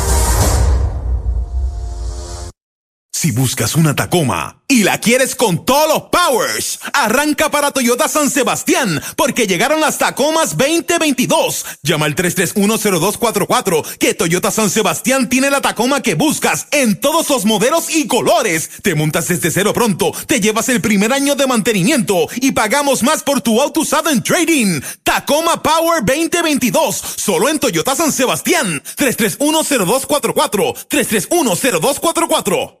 Si buscas una Tacoma y la quieres con todos los powers, arranca para Toyota San Sebastián porque llegaron las Tacomas 2022. Llama al 3310244 que Toyota San Sebastián tiene la Tacoma que buscas en todos los modelos y colores. Te montas desde cero pronto, te llevas el primer año de mantenimiento y pagamos más por tu auto usado en trading. Tacoma Power 2022, solo en Toyota San Sebastián. 3310244, 3310244.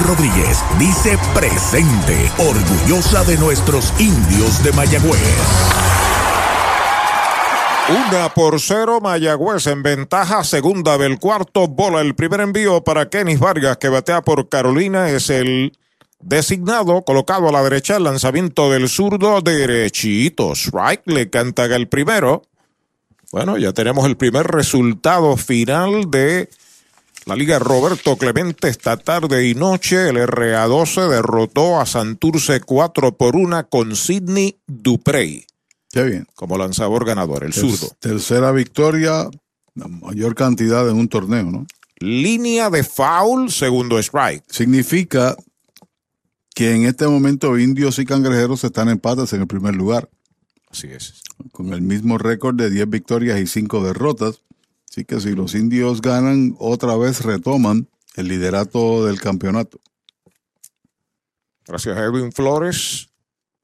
Rodríguez dice presente, orgullosa de nuestros indios de Mayagüez. Una por cero, Mayagüez en ventaja, segunda del cuarto, bola el primer envío para Kenis Vargas que batea por Carolina, es el designado, colocado a la derecha, el lanzamiento del zurdo derechito, strike, le canta el primero. Bueno, ya tenemos el primer resultado final de la Liga Roberto Clemente esta tarde y noche. El RA12 derrotó a Santurce 4 por 1 con Sidney Duprey. Qué bien. Como lanzador ganador, el Ter- zurdo. Tercera victoria, la mayor cantidad en un torneo, ¿no? Línea de foul, segundo strike. Significa que en este momento indios y cangrejeros están empates en el primer lugar. Así es. Con el mismo récord de 10 victorias y 5 derrotas. Así que si los indios ganan, otra vez retoman el liderato del campeonato. Gracias a Edwin Flores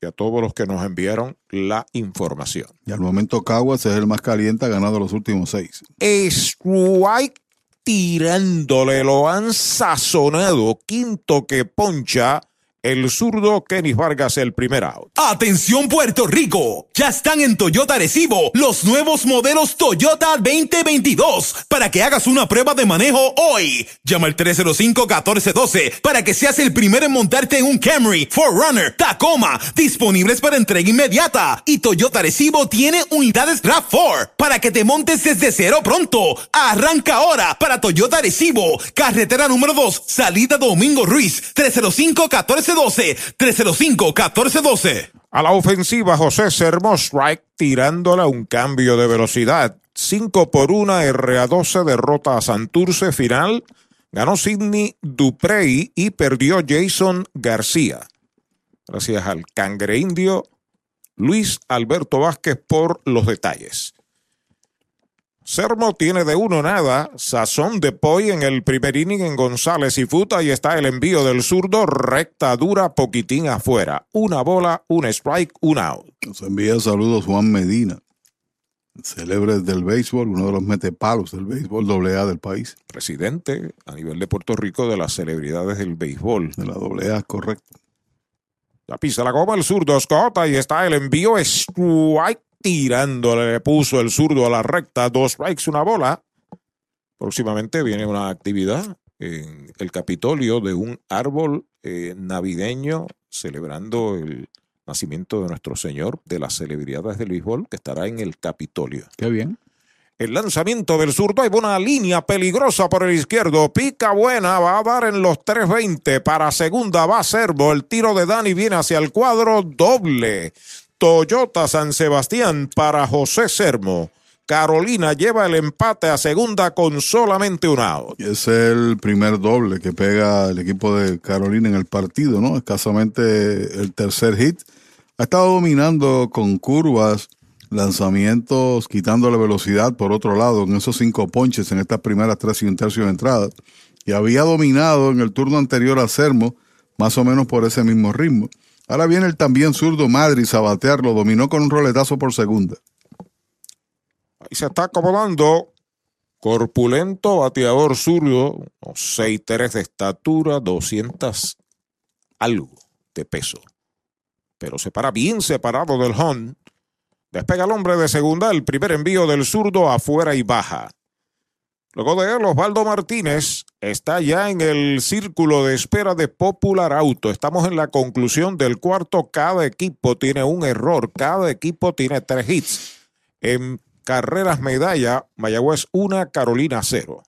y a todos los que nos enviaron la información. Y al momento Caguas es el más caliente, ha ganado los últimos seis. Strike tirándole, lo han sazonado. Quinto que poncha el zurdo Kenny Vargas el primer out. Atención Puerto Rico, ya están en Toyota Arecibo los nuevos modelos Toyota 2022 para que hagas una prueba de manejo hoy. Llama al 305-1412 para que seas el primero en montarte en un Camry, Forerunner, Tacoma, disponibles para entrega inmediata. Y Toyota Arecibo tiene unidades RAV4 para que te montes desde cero pronto. Arranca ahora para Toyota Arecibo, carretera número 2, salida Domingo Ruiz, 305-1412. 305-1412. A la ofensiva, José Sermo Strike tirándole un cambio de velocidad. 5 por 1, RA12 derrota a Santurce final. Ganó Sidney Duprey y perdió Jason García. Gracias al cangre indio Luis Alberto Vázquez por los detalles. Sermo tiene de uno nada, sazón de Poi en el primer inning en González y Futa y está el envío del zurdo, recta dura, poquitín afuera. Una bola, un strike, un out. Nos envía saludos Juan Medina, célebre del béisbol, uno de los metepalos del béisbol AA del país. Presidente a nivel de Puerto Rico de las celebridades del béisbol. De la AA, correcto. La pisa la goma el zurdo Scott, y está el envío strike tirándole, le puso el zurdo a la recta, dos strikes, una bola. Próximamente viene una actividad en el Capitolio de un árbol eh, navideño celebrando el nacimiento de nuestro Señor de las celebridades del béisbol que estará en el Capitolio. Qué bien. El lanzamiento del zurdo, hay una línea peligrosa por el izquierdo. Pica buena, va a dar en los 3.20. Para segunda va Servo. El tiro de Dani viene hacia el cuadro doble. Toyota San Sebastián para José Sermo. Carolina lleva el empate a segunda con solamente un out. Es el primer doble que pega el equipo de Carolina en el partido, ¿no? Escasamente el tercer hit. Ha estado dominando con curvas, lanzamientos, quitándole velocidad por otro lado en esos cinco ponches en estas primeras tres y un tercio de entrada. Y había dominado en el turno anterior a Sermo, más o menos por ese mismo ritmo. Ahora viene el también zurdo Madrid a batearlo, dominó con un roletazo por segunda. Ahí se está acomodando. Corpulento bateador zurdo, 6'3 de estatura, 200 algo de peso. Pero se para bien separado del hon. Despega el hombre de segunda, el primer envío del zurdo afuera y baja. Luego de él, Osvaldo Martínez está ya en el círculo de espera de Popular Auto. Estamos en la conclusión del cuarto. Cada equipo tiene un error. Cada equipo tiene tres hits. En carreras medalla, Mayagüez 1, Carolina 0.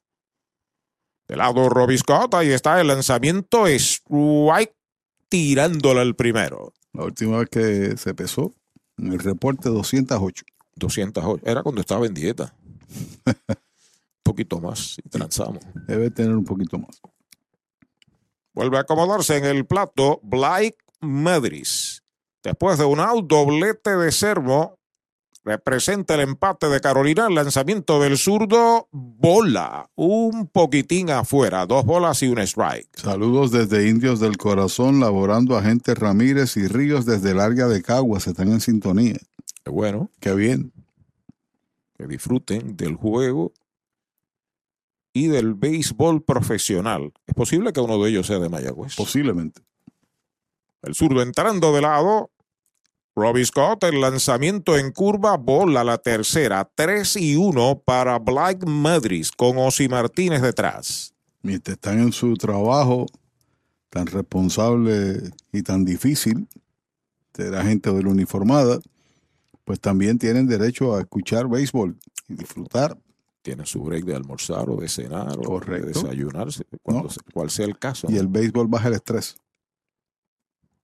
De lado Robiscott, ahí está el lanzamiento strike tirándole al primero. La última vez que se pesó, en el reporte 208. 208. Era cuando estaba en dieta. poquito más y transamos. Debe tener un poquito más. Vuelve a acomodarse en el plato Blake Medris. Después de un out doblete de Servo, representa el empate de Carolina, el lanzamiento del zurdo, bola, un poquitín afuera, dos bolas y un strike. Saludos desde Indios del Corazón, laborando agentes Ramírez y Ríos desde el área de Caguas, están en sintonía. Qué bueno. Qué bien. Que disfruten del juego y del béisbol profesional. Es posible que uno de ellos sea de Mayagüez. Posiblemente. El zurdo entrando de lado. Robbie Scott, el lanzamiento en curva, bola la tercera, 3 y 1 para Black Madrid con Osi Martínez detrás. Mientras están en su trabajo tan responsable y tan difícil de la gente de la uniformada, pues también tienen derecho a escuchar béisbol y disfrutar tienen su break de almorzar o de cenar o de desayunarse, cuando cual sea el caso. Y el béisbol baja el estrés.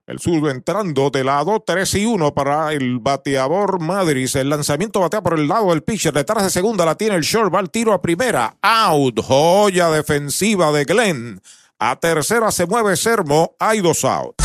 El zurdo entrando de lado, 3 y 1 para el bateador Madrid. El lanzamiento batea por el lado del pitcher. Detrás de segunda la tiene el short. Va el tiro a primera. Out. Joya defensiva de Glenn. A tercera se mueve Sermo. Hay dos out.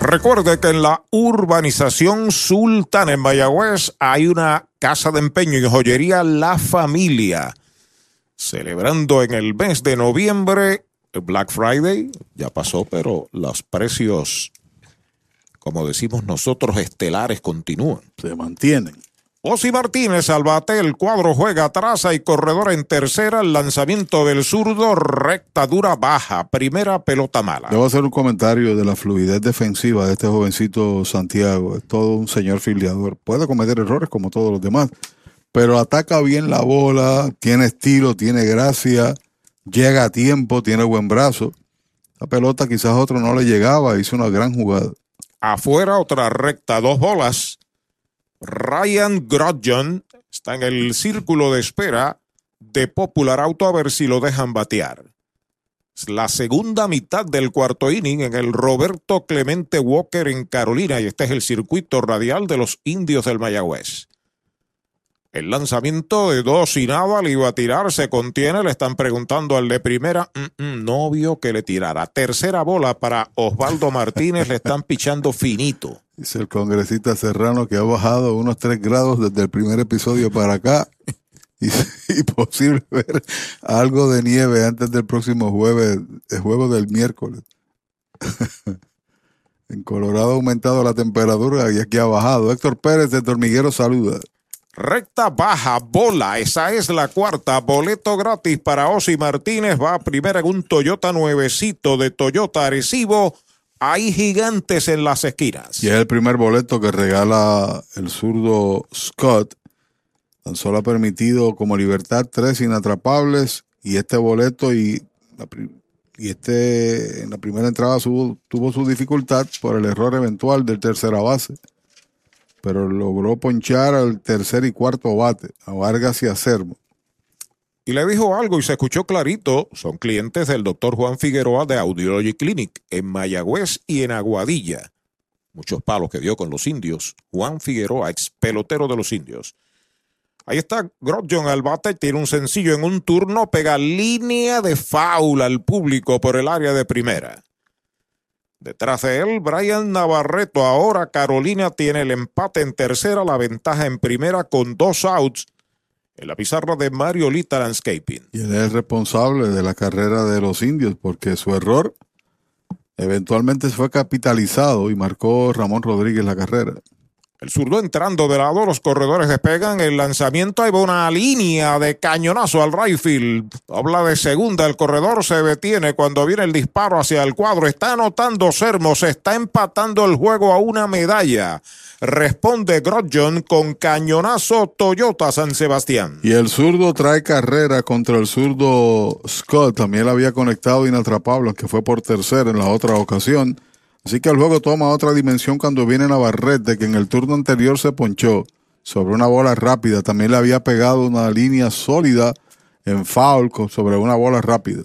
Recuerde que en la urbanización Sultana en Mayagüez hay una casa de empeño y joyería La Familia. Celebrando en el mes de noviembre Black Friday, ya pasó, pero los precios, como decimos nosotros, estelares continúan. Se mantienen. Osi Martínez al bate, el cuadro juega traza y corredor en tercera, el lanzamiento del zurdo, recta dura baja, primera pelota mala. Debo hacer un comentario de la fluidez defensiva de este jovencito Santiago. Es todo un señor filiador. Puede cometer errores como todos los demás, pero ataca bien la bola, tiene estilo, tiene gracia, llega a tiempo, tiene buen brazo. La pelota quizás a otro no le llegaba, hizo una gran jugada. Afuera otra recta, dos bolas. Ryan Grodjon está en el círculo de espera de Popular Auto a ver si lo dejan batear. Es la segunda mitad del cuarto inning en el Roberto Clemente Walker en Carolina y este es el circuito radial de los indios del Mayagüez. El lanzamiento de dos y nada le iba a tirar, se contiene, le están preguntando al de primera, mm, mm, no vio que le tirara. Tercera bola para Osvaldo Martínez, le están pichando finito. Dice el congresista Serrano que ha bajado unos 3 grados desde el primer episodio para acá y, y posible ver algo de nieve antes del próximo jueves, el juego del miércoles. en Colorado ha aumentado la temperatura y aquí ha bajado. Héctor Pérez de Tormiguero saluda. Recta baja, bola, esa es la cuarta. Boleto gratis para Osi Martínez. Va primera en un Toyota nuevecito de Toyota Arecibo. Hay gigantes en las esquinas. Y es el primer boleto que regala el zurdo Scott. Tan solo ha permitido como libertad tres inatrapables y este boleto y, este en la primera entrada tuvo su dificultad por el error eventual del tercera base. Pero logró ponchar al tercer y cuarto bate, a Vargas y a Sermo. Y le dijo algo y se escuchó clarito. Son clientes del doctor Juan Figueroa de Audiology Clinic en Mayagüez y en Aguadilla. Muchos palos que dio con los indios. Juan Figueroa, ex pelotero de los indios. Ahí está Grodjon al bate, tiene un sencillo en un turno, pega línea de foul al público por el área de primera. Detrás de él, Brian Navarreto. Ahora Carolina tiene el empate en tercera, la ventaja en primera con dos outs en la pizarra de Mario Lita Landscaping. Y él es responsable de la carrera de los indios porque su error eventualmente fue capitalizado y marcó Ramón Rodríguez la carrera. El zurdo entrando de lado, los corredores despegan el lanzamiento, hay una línea de cañonazo al right field. Habla de segunda, el corredor se detiene cuando viene el disparo hacia el cuadro. Está anotando Sermo, se está empatando el juego a una medalla. Responde Grodjon con cañonazo Toyota San Sebastián. Y el zurdo trae carrera contra el zurdo Scott. También la había conectado inatrapable, que fue por tercera en la otra ocasión. Así que el juego toma otra dimensión cuando viene Navarrete, que en el turno anterior se ponchó sobre una bola rápida. También le había pegado una línea sólida en foul sobre una bola rápida.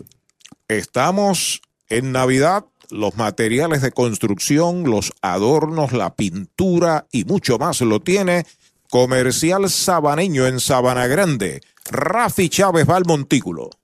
Estamos en Navidad, los materiales de construcción, los adornos, la pintura y mucho más lo tiene Comercial Sabaneño en Sabana Grande. Rafi Chávez va al montículo.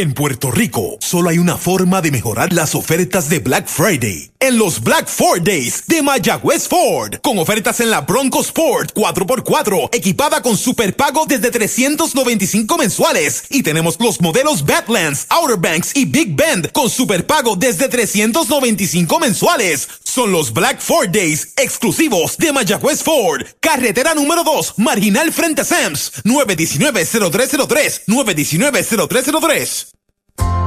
En Puerto Rico, solo hay una forma de mejorar las ofertas de Black Friday en los Black Ford Days de Mayagüez Ford, con ofertas en la Bronco Sport 4x4, equipada con superpago desde 395 mensuales. Y tenemos los modelos Badlands, Outer Banks y Big Bend con superpago desde 395 mensuales. Son los Black Ford Days exclusivos de Mayagüez Ford. Carretera número 2, marginal frente a Sams, 919-0303, 919-0303.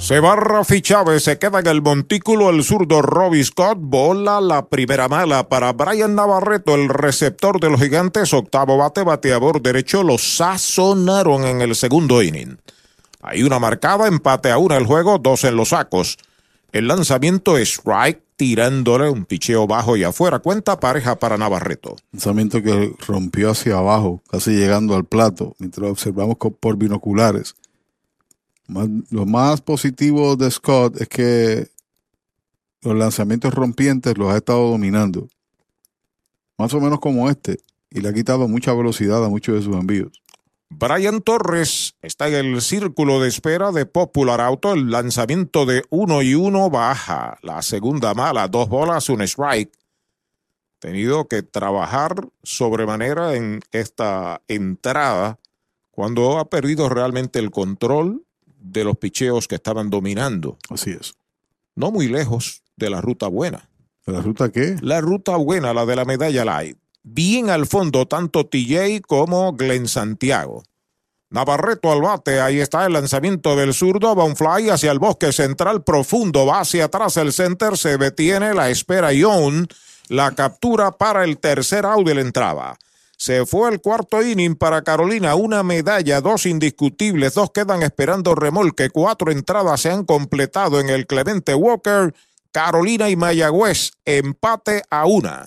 Se va Rafi Chávez, se queda en el montículo el zurdo Robbie Scott, bola la primera mala para Brian Navarreto, el receptor de los gigantes, octavo bate, bateador derecho, lo sazonaron en el segundo inning. Hay una marcada, empate a una el juego, dos en los sacos. El lanzamiento es strike, tirándole un picheo bajo y afuera. Cuenta pareja para Navarreto. Lanzamiento que rompió hacia abajo, casi llegando al plato, mientras lo observamos por binoculares. Lo más positivo de Scott es que los lanzamientos rompientes los ha estado dominando. Más o menos como este. Y le ha quitado mucha velocidad a muchos de sus envíos. Brian Torres está en el círculo de espera de Popular Auto. El lanzamiento de uno y uno baja. La segunda mala, dos bolas, un strike. Tenido que trabajar sobremanera en esta entrada cuando ha perdido realmente el control de los picheos que estaban dominando. Así es. No muy lejos de la ruta buena. ¿De la ruta qué? La ruta buena, la de la medalla light bien al fondo tanto TJ como Glenn Santiago. Navarreto al bate, ahí está el lanzamiento del zurdo, va un fly hacia el bosque central profundo, va hacia atrás el center, se detiene, la espera Young, la captura para el tercer out de la entrada. Se fue el cuarto inning para Carolina, una medalla, dos indiscutibles, dos quedan esperando remolque, cuatro entradas se han completado en el Clemente Walker, Carolina y Mayagüez, empate a una.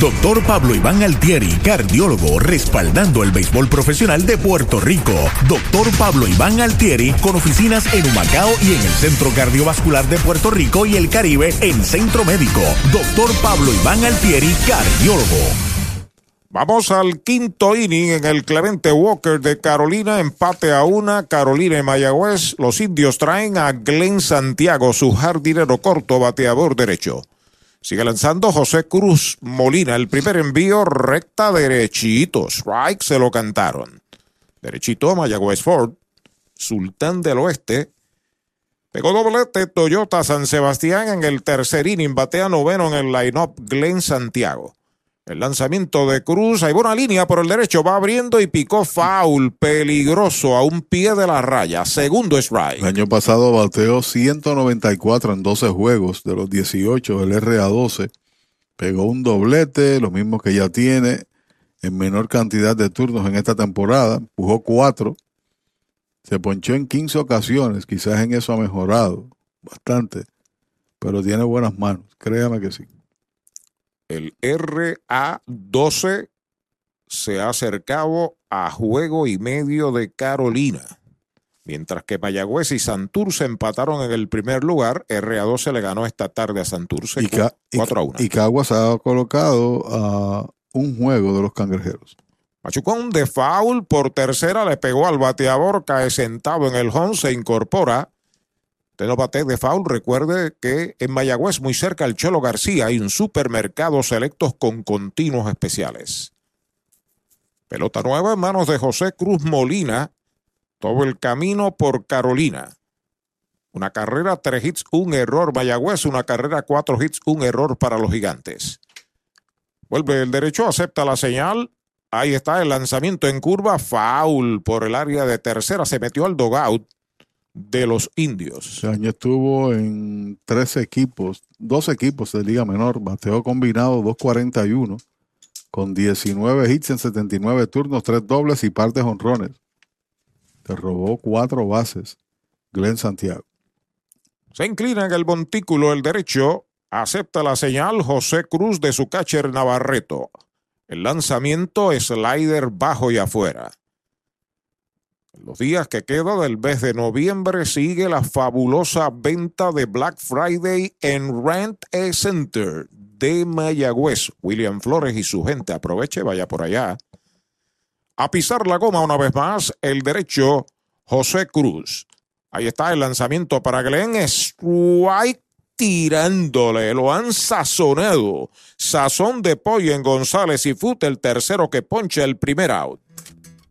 Doctor Pablo Iván Altieri, cardiólogo, respaldando el béisbol profesional de Puerto Rico. Doctor Pablo Iván Altieri, con oficinas en Humacao y en el Centro Cardiovascular de Puerto Rico y el Caribe en Centro Médico. Doctor Pablo Iván Altieri, cardiólogo. Vamos al quinto inning en el Clemente Walker de Carolina, empate a una, Carolina y Mayagüez. Los indios traen a Glenn Santiago, su jardinero corto, bateador derecho. Sigue lanzando José Cruz Molina. El primer envío recta derechito. Strike se lo cantaron. Derechito Mayagüez Ford. Sultán del Oeste. Pegó doblete Toyota San Sebastián en el tercer inning. Batea noveno en el line-up Glenn Santiago. El lanzamiento de Cruz, hay buena línea por el derecho, va abriendo y picó foul, peligroso a un pie de la raya. Segundo strike. El año pasado bateó 194 en 12 juegos de los 18 del RA12. Pegó un doblete, lo mismo que ya tiene en menor cantidad de turnos en esta temporada. Empujó cuatro. Se ponchó en 15 ocasiones. Quizás en eso ha mejorado bastante. Pero tiene buenas manos. Créame que sí. El RA12 se ha acercado a juego y medio de Carolina. Mientras que Mayagüez y Santurce empataron en el primer lugar, RA12 le ganó esta tarde a Santurce Y, Ca- y- 4 a 1. y Caguas ha colocado a un juego de los cangrejeros. Machucón de foul por tercera le pegó al bateador, cae sentado en el home, se incorpora. Usted no bate de foul, recuerde que en Mayagüez, muy cerca al Cholo García, hay un supermercado selectos con continuos especiales. Pelota nueva en manos de José Cruz Molina, todo el camino por Carolina. Una carrera, tres hits, un error Mayagüez, una carrera, cuatro hits, un error para los gigantes. Vuelve el derecho, acepta la señal. Ahí está el lanzamiento en curva, foul por el área de tercera, se metió al dogout de los indios. Año estuvo en tres equipos, dos equipos de Liga Menor, bateo combinado 241, con 19 hits en 79 turnos, tres dobles y partes honrones. Te robó cuatro bases. Glenn Santiago. Se inclina en el montículo el derecho, acepta la señal José Cruz de su catcher Navarreto. El lanzamiento slider bajo y afuera. Los días que queda del mes de noviembre sigue la fabulosa venta de Black Friday en Rent a Center de Mayagüez. William Flores y su gente aproveche, vaya por allá. A pisar la goma una vez más, el derecho José Cruz. Ahí está el lanzamiento para Glenn. Strike tirándole. Lo han sazonado. Sazón de pollo en González y Fute, el tercero que poncha el primer out.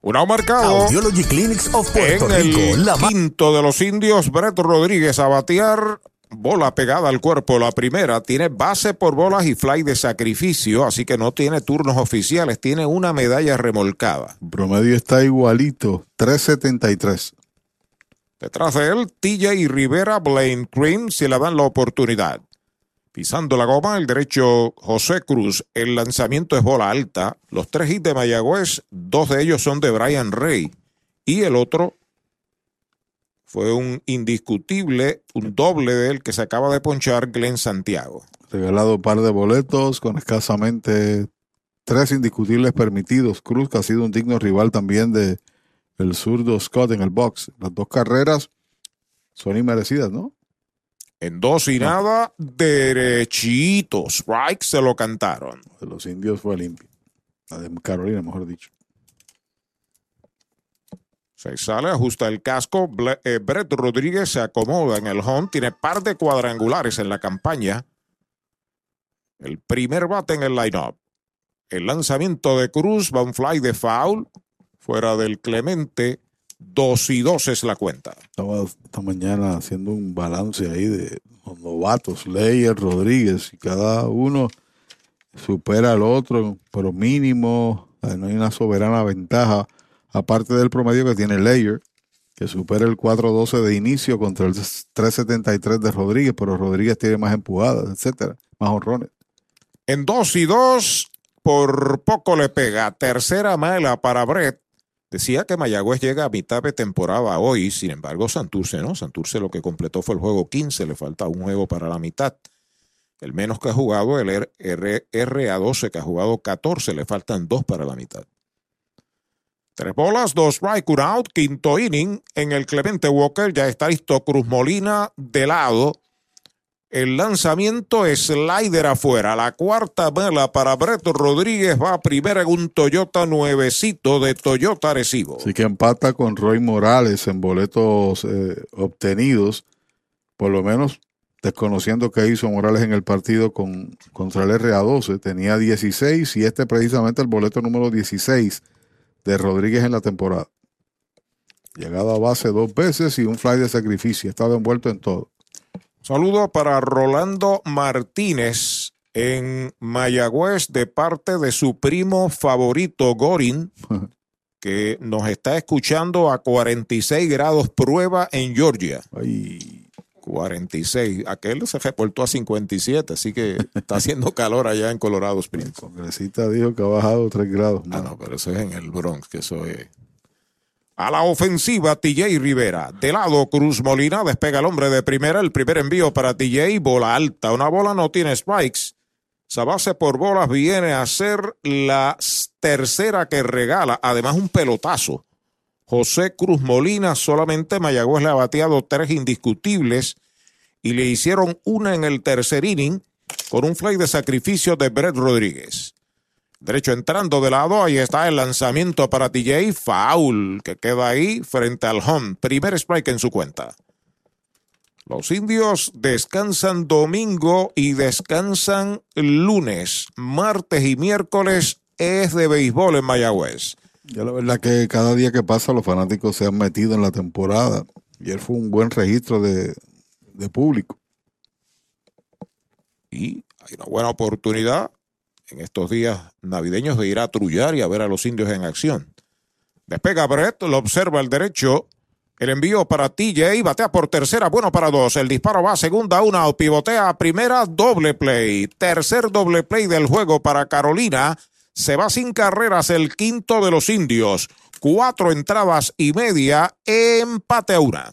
Una marcado. Audiology Clinics of Puerto en Rico. el La ma- quinto de los indios, Brett Rodríguez a batear. Bola pegada al cuerpo, la primera. Tiene base por bolas y fly de sacrificio, así que no tiene turnos oficiales. Tiene una medalla remolcada. Promedio está igualito, 373. Detrás de él, TJ Rivera, Blaine Cream, si le dan la oportunidad. Pisando la goma, el derecho José Cruz. El lanzamiento es bola alta. Los tres hits de Mayagüez, dos de ellos son de Brian Rey. Y el otro fue un indiscutible, un doble de él que se acaba de ponchar Glenn Santiago. Regalado par de boletos con escasamente tres indiscutibles permitidos. Cruz, que ha sido un digno rival también de el zurdo Scott en el box. Las dos carreras son inmerecidas, ¿no? En dos y nada, derechito. Strike se lo cantaron. De los indios fue limpio. La de Carolina, mejor dicho. Se sale, ajusta el casco. Ble- eh, Brett Rodríguez se acomoda en el home. Tiene par de cuadrangulares en la campaña. El primer bate en el line-up. El lanzamiento de Cruz va un fly de foul. Fuera del Clemente. Dos y dos es la cuenta. Estaba esta mañana haciendo un balance ahí de los novatos, Leyer, Rodríguez, y cada uno supera al otro, pero mínimo, no hay una soberana ventaja, aparte del promedio que tiene Leyer, que supera el 4-12 de inicio contra el 3-73 de Rodríguez, pero Rodríguez tiene más empujadas, etcétera, más honrones. En dos y dos, por poco le pega. Tercera mala para Brett. Decía que Mayagüez llega a mitad de temporada hoy, sin embargo, Santurce no. Santurce lo que completó fue el juego 15, le falta un juego para la mitad. El menos que ha jugado, el RA12 que ha jugado 14, le faltan dos para la mitad. Tres bolas, dos strike, out, quinto inning en el Clemente Walker. Ya está listo Cruz Molina de lado. El lanzamiento slider afuera. La cuarta vela para Brett Rodríguez va primera en un Toyota nuevecito de Toyota Arecibo. Así que empata con Roy Morales en boletos eh, obtenidos. Por lo menos desconociendo qué hizo Morales en el partido con, contra el RA12. Tenía 16 y este precisamente el boleto número 16 de Rodríguez en la temporada. Llegado a base dos veces y un fly de sacrificio. Estaba envuelto en todo. Saludo para Rolando Martínez en Mayagüez de parte de su primo favorito Gorin, que nos está escuchando a 46 grados prueba en Georgia. 46. Aquel se reportó a 57, así que está haciendo calor allá en Colorado Springs. El congresista dijo que ha bajado 3 grados. Ah, no, pero eso es en el Bronx, que eso es. A la ofensiva, TJ Rivera. De lado, Cruz Molina despega el hombre de primera. El primer envío para TJ, bola alta. Una bola no tiene spikes. Esa base por bolas viene a ser la tercera que regala. Además, un pelotazo. José Cruz Molina, solamente Mayagüez le ha bateado tres indiscutibles y le hicieron una en el tercer inning con un fly de sacrificio de Brett Rodríguez. Derecho entrando de lado, ahí está el lanzamiento para TJ, foul, que queda ahí frente al home. Primer strike en su cuenta. Los indios descansan domingo y descansan lunes, martes y miércoles es de béisbol en Mayagüez. Ya la verdad que cada día que pasa los fanáticos se han metido en la temporada y él fue un buen registro de, público. Y hay una buena oportunidad en estos días navideños de ir a trullar y a ver a los indios en acción. Despega Brett, lo observa el derecho. El envío para TJ, batea por tercera, bueno para dos. El disparo va a segunda, una, pivotea a primera, doble play. Tercer doble play del juego para Carolina se va sin carreras el quinto de los indios. Cuatro entradas y media, empate a una.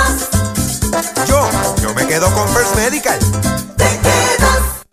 Yo, yo me quedo con First Medical.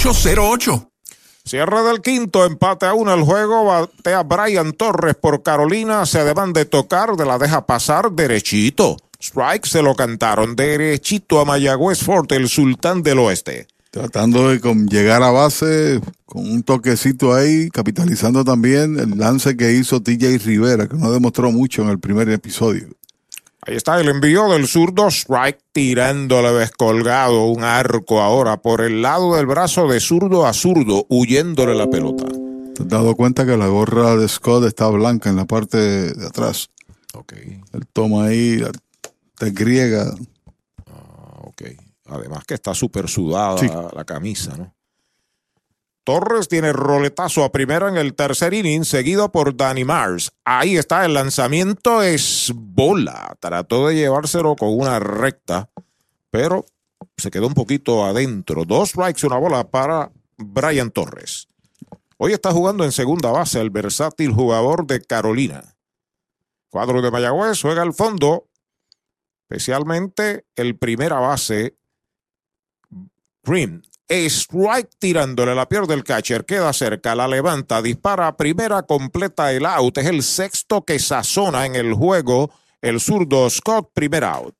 408-8808. Cierre del quinto, empate a uno el juego, batea Brian Torres por Carolina, se deban de tocar, de la deja pasar derechito. Strike se lo cantaron derechito a Mayagüez Fort, el sultán del oeste. Tratando de llegar a base con un toquecito ahí, capitalizando también el lance que hizo TJ Rivera, que no demostró mucho en el primer episodio. Ahí está el envío del zurdo strike tirándole descolgado un arco ahora por el lado del brazo de zurdo a zurdo, huyéndole la pelota. ¿Te has dado cuenta que la gorra de Scott está blanca en la parte de atrás? Ok. Él toma ahí, te griega. Ah, ok. Además que está súper sudada la camisa, ¿no? Torres tiene roletazo a primera en el tercer inning, seguido por Danny Mars. Ahí está el lanzamiento, es bola. Trató de llevárselo con una recta, pero se quedó un poquito adentro. Dos strikes, una bola para Brian Torres. Hoy está jugando en segunda base el versátil jugador de Carolina. Cuadro de Mayagüez juega al fondo, especialmente el primera base, Green. Strike tirándole la pierde el catcher, queda cerca, la levanta, dispara primera, completa el out. Es el sexto que sazona en el juego el zurdo Scott, primer out.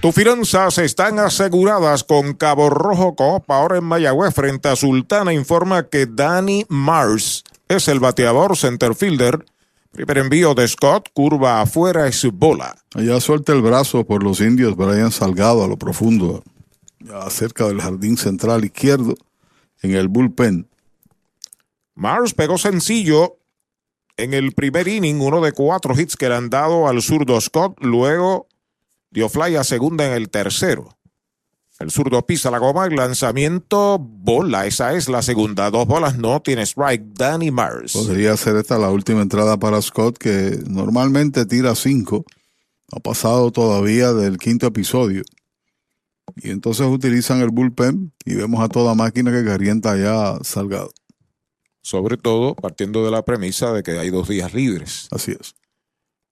tus finanzas están aseguradas con Cabo Rojo Copa. Ahora en Mayagüez, frente a Sultana, informa que Danny Mars es el bateador centerfielder. Primer envío de Scott, curva afuera es bola. Allá suelta el brazo por los indios Brian Salgado a lo profundo, cerca del jardín central izquierdo, en el bullpen. Mars pegó sencillo en el primer inning, uno de cuatro hits que le han dado al zurdo Scott. Luego Dio fly a segunda en el tercero. El zurdo pisa la goma, el lanzamiento, bola. Esa es la segunda. Dos bolas, no tiene strike. Danny Mars. Podría ser esta la última entrada para Scott, que normalmente tira cinco. Ha pasado todavía del quinto episodio. Y entonces utilizan el bullpen y vemos a toda máquina que calienta ya Salgado. Sobre todo partiendo de la premisa de que hay dos días libres. Así es.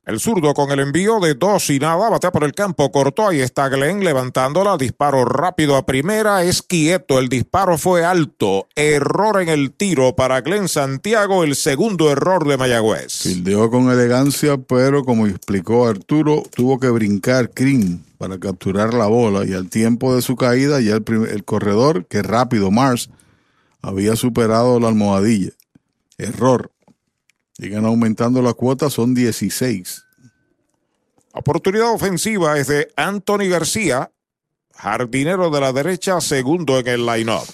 El zurdo con el envío de dos y nada, batea por el campo, cortó, ahí está Glenn levantándola, disparo rápido a primera, es quieto, el disparo fue alto, error en el tiro para Glenn Santiago, el segundo error de Mayagüez. Fildeó con elegancia, pero como explicó Arturo, tuvo que brincar Green para capturar la bola y al tiempo de su caída ya el, el corredor, que rápido Mars, había superado la almohadilla. Error. Siguen aumentando la cuota, son 16. Oportunidad ofensiva es de Anthony García, jardinero de la derecha, segundo en el line-up.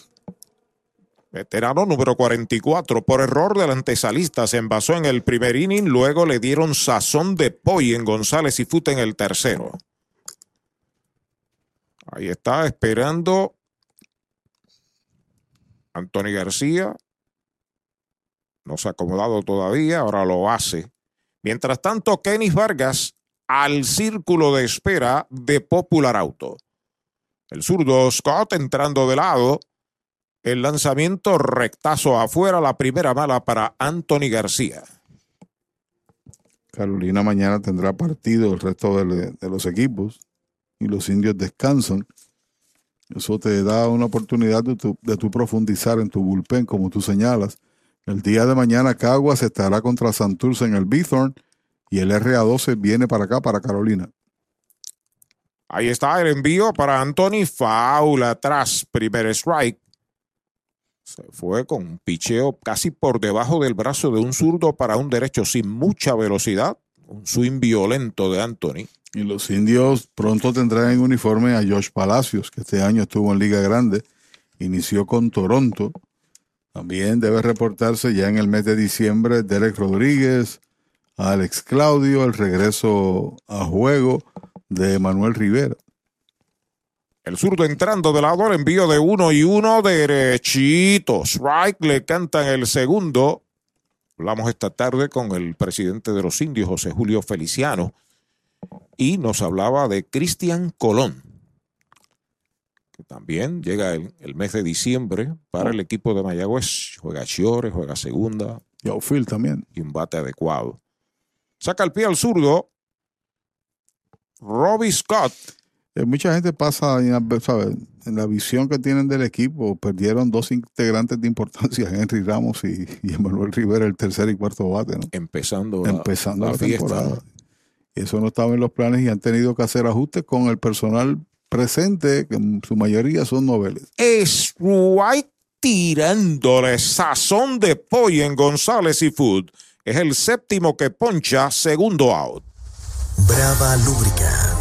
Veterano número 44. Por error del antesalista se envasó en el primer inning, luego le dieron sazón de poi en González y Fute en el tercero. Ahí está esperando Anthony García. No se ha acomodado todavía, ahora lo hace. Mientras tanto, Kenny Vargas al círculo de espera de Popular Auto. El zurdo Scott entrando de lado. El lanzamiento rectazo afuera, la primera mala para Anthony García. Carolina mañana tendrá partido el resto de, los equipos y los indios descansan. Eso te da una oportunidad de de tu profundizar en tu bullpen, como tú señalas el día de mañana Caguas estará contra Santurce en el Bithorn y el RA12 viene para acá, para Carolina. Ahí está el envío para Anthony. Faula atrás. Primer strike. Se fue con un picheo casi por debajo del brazo de un zurdo para un derecho sin mucha velocidad. Un swing violento de Anthony. Y los indios pronto tendrán en uniforme a Josh Palacios, que este año estuvo en Liga Grande. Inició con Toronto. También debe reportarse ya en el mes de diciembre Derek Rodríguez, Alex Claudio, el regreso a juego de Manuel Rivera. El zurdo entrando de lado, el envío de uno y uno derechito. Strike le cantan el segundo. Hablamos esta tarde con el presidente de los indios, José Julio Feliciano, y nos hablaba de Cristian Colón, también llega el, el mes de diciembre para el equipo de Mayagüez. Juega Chiore, juega segunda. Y outfield también. Y un bate adecuado. Saca el pie al zurdo. Robbie Scott. Eh, mucha gente pasa, ¿sabes? En la visión que tienen del equipo, perdieron dos integrantes de importancia, Henry Ramos y, y Emanuel Rivera, el tercer y cuarto bate, ¿no? Empezando la, Empezando la, la temporada. Eso no estaba en los planes y han tenido que hacer ajustes con el personal presente, que en su mayoría son noveles. Es White tirándole sazón de pollo en González y Food. Es el séptimo que poncha, segundo out. Brava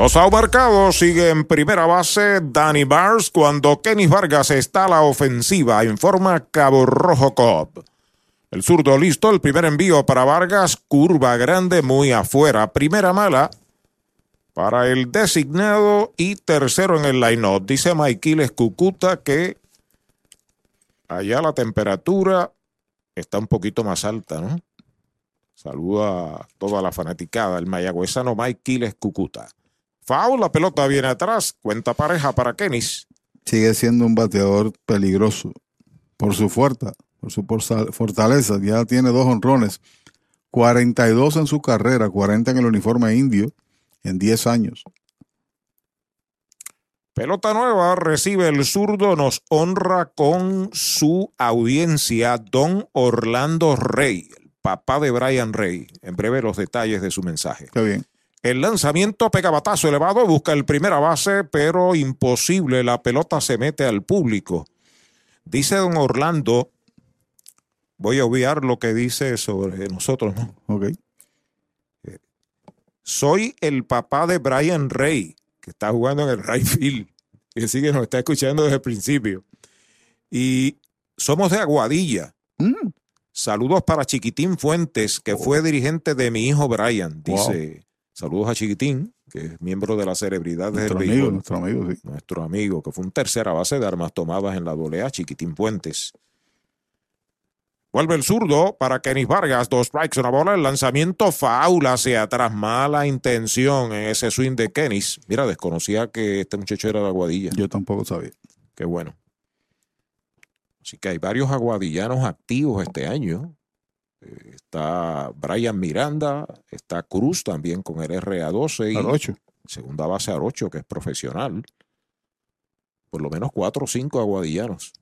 Dos out marcados, sigue en primera base Danny Bars cuando Kenny Vargas está a la ofensiva, informa Cabo Rojo Cop. El zurdo listo, el primer envío para Vargas, curva grande muy afuera, primera mala para el designado y tercero en el line-up. Dice Maikiles Cucuta que allá la temperatura está un poquito más alta, ¿no? Saluda a toda la fanaticada, el mayagüezano Maikiles Cucuta. Foul, la pelota viene atrás, cuenta pareja para Kenis. Sigue siendo un bateador peligroso por su fuerza, por su fortaleza. Ya tiene dos honrones, 42 en su carrera, 40 en el uniforme indio en 10 años. Pelota nueva, recibe el zurdo, nos honra con su audiencia Don Orlando Rey, el papá de Brian Rey. En breve los detalles de su mensaje. Qué bien. El lanzamiento pega batazo elevado, busca el primera base, pero imposible. La pelota se mete al público. Dice don Orlando, voy a obviar lo que dice sobre nosotros, ¿no? Ok. Soy el papá de Brian Rey, que está jugando en el right field. Y sigue nos está escuchando desde el principio. Y somos de Aguadilla. Mm. Saludos para Chiquitín Fuentes, que fue dirigente de mi hijo Brian, dice. Saludos a Chiquitín, que es miembro de la celebridad Nuestro del amigo, nuestro amigo, sí. Nuestro amigo, que fue un tercera base de armas tomadas en la doblea, Chiquitín Puentes. Vuelve el zurdo para Kenis Vargas, dos strikes, una bola, el lanzamiento faula hacia atrás, mala intención en ese swing de Kenis. Mira, desconocía que este muchacho era de Aguadilla. Yo tampoco sabía. Qué bueno. Así que hay varios aguadillanos activos este año. Está Brian Miranda, está Cruz también con el RA12 y Arocho. segunda base Arocho, que es profesional. Por lo menos cuatro o cinco aguadillanos.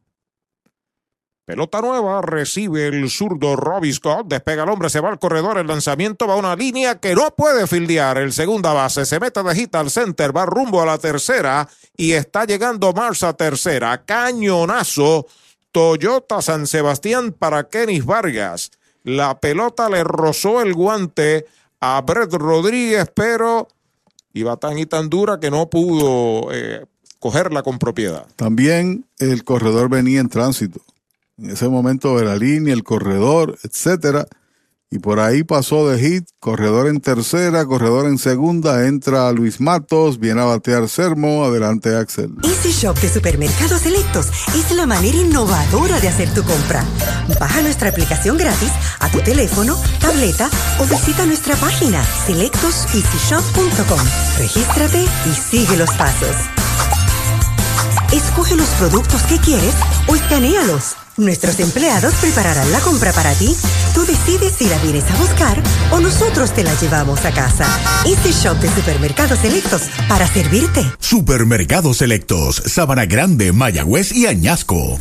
Pelota nueva, recibe el zurdo Robbie Scott, despega el hombre, se va al corredor, el lanzamiento va a una línea que no puede fildear. El segunda base se mete de hit al center, va rumbo a la tercera y está llegando Mars a tercera. Cañonazo, Toyota San Sebastián para Kenis Vargas. La pelota le rozó el guante a Brett Rodríguez, pero iba tan y tan dura que no pudo eh, cogerla con propiedad. También el corredor venía en tránsito. En ese momento de la línea, el corredor, etcétera. Y por ahí pasó de hit, corredor en tercera, corredor en segunda, entra Luis Matos, viene a batear Sermo, adelante Axel. Easy Shop de Supermercados Selectos es la manera innovadora de hacer tu compra. Baja nuestra aplicación gratis a tu teléfono, tableta o visita nuestra página selectoseasyshop.com. Regístrate y sigue los pasos. Escoge los productos que quieres o escanealos. Nuestros empleados prepararán la compra para ti. Tú decides si la vienes a buscar o nosotros te la llevamos a casa. Este shop de supermercados selectos para servirte. Supermercados Selectos, Sabana Grande, Mayagüez y Añasco.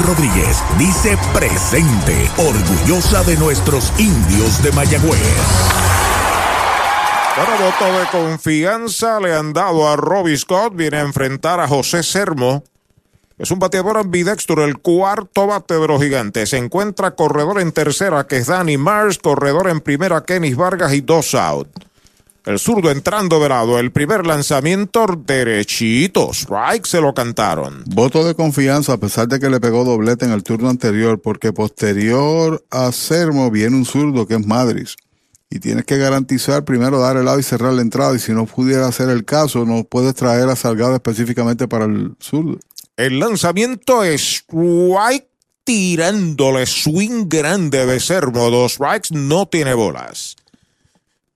Rodríguez dice presente, orgullosa de nuestros indios de Mayagüez. Bueno, voto de confianza le han dado a Robbie Scott. Viene a enfrentar a José Sermo. Es un bateador ambidextro, el cuarto bate de los gigantes. Se encuentra corredor en tercera, que es Danny Mars, corredor en primera, Kenis Vargas y dos out. El zurdo entrando de lado, el primer lanzamiento derechito, strike se lo cantaron. Voto de confianza a pesar de que le pegó doblete en el turno anterior, porque posterior a Sermo viene un zurdo que es Madrid. Y tienes que garantizar primero dar el lado y cerrar la entrada. Y si no pudiera ser el caso, no puedes traer a Salgado específicamente para el zurdo. El lanzamiento es strike tirándole swing grande de Sermo. Dos strikes, no tiene bolas.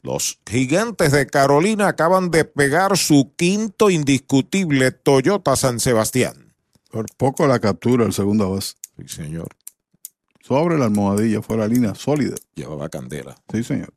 Los gigantes de Carolina acaban de pegar su quinto indiscutible Toyota San Sebastián. Por poco la captura el segundo base. Sí, señor. Sobre la almohadilla, fue la línea sólida. Llevaba candela. Sí, señor.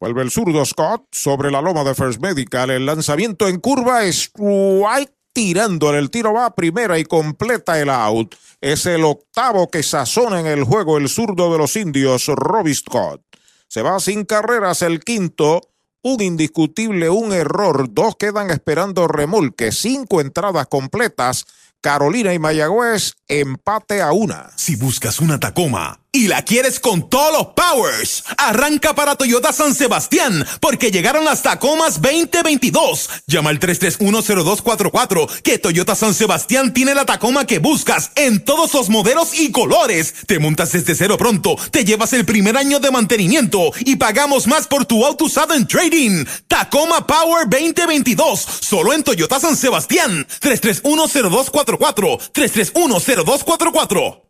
Vuelve el zurdo Scott sobre la loma de First Medical. El lanzamiento en curva es White tirándole. El tiro va a primera y completa el out. Es el octavo que sazona en el juego el zurdo de los indios, Robbie Scott. Se va sin carreras el quinto. Un indiscutible, un error. Dos quedan esperando remolque. Cinco entradas completas. Carolina y Mayagüez, empate a una. Si buscas una Tacoma y la quieres con todos los powers, arranca para Toyota San Sebastián, porque llegaron las Tacomas 2022. Llama al 3310244, que Toyota San Sebastián tiene la Tacoma que buscas en todos los modelos y colores. Te montas desde cero pronto, te llevas el primer año de mantenimiento y pagamos más por tu auto usado en trading. Tacoma Power 2022, solo en Toyota San Sebastián. 3310244, 3310244.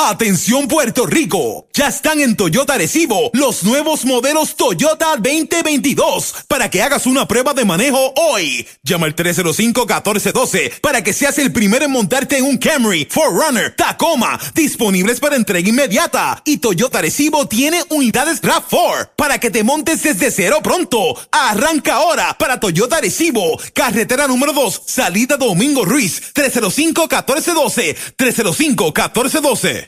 Atención Puerto Rico, ya están en Toyota Arecibo los nuevos modelos Toyota 2022 para que hagas una prueba de manejo hoy. Llama al 305-1412 para que seas el primero en montarte en un Camry, Forerunner, Tacoma, disponibles para entrega inmediata. Y Toyota Arecibo tiene unidades RAV4 para que te montes desde cero pronto. Arranca ahora para Toyota Arecibo, carretera número 2, salida Domingo Ruiz, 305-1412, 305-1412.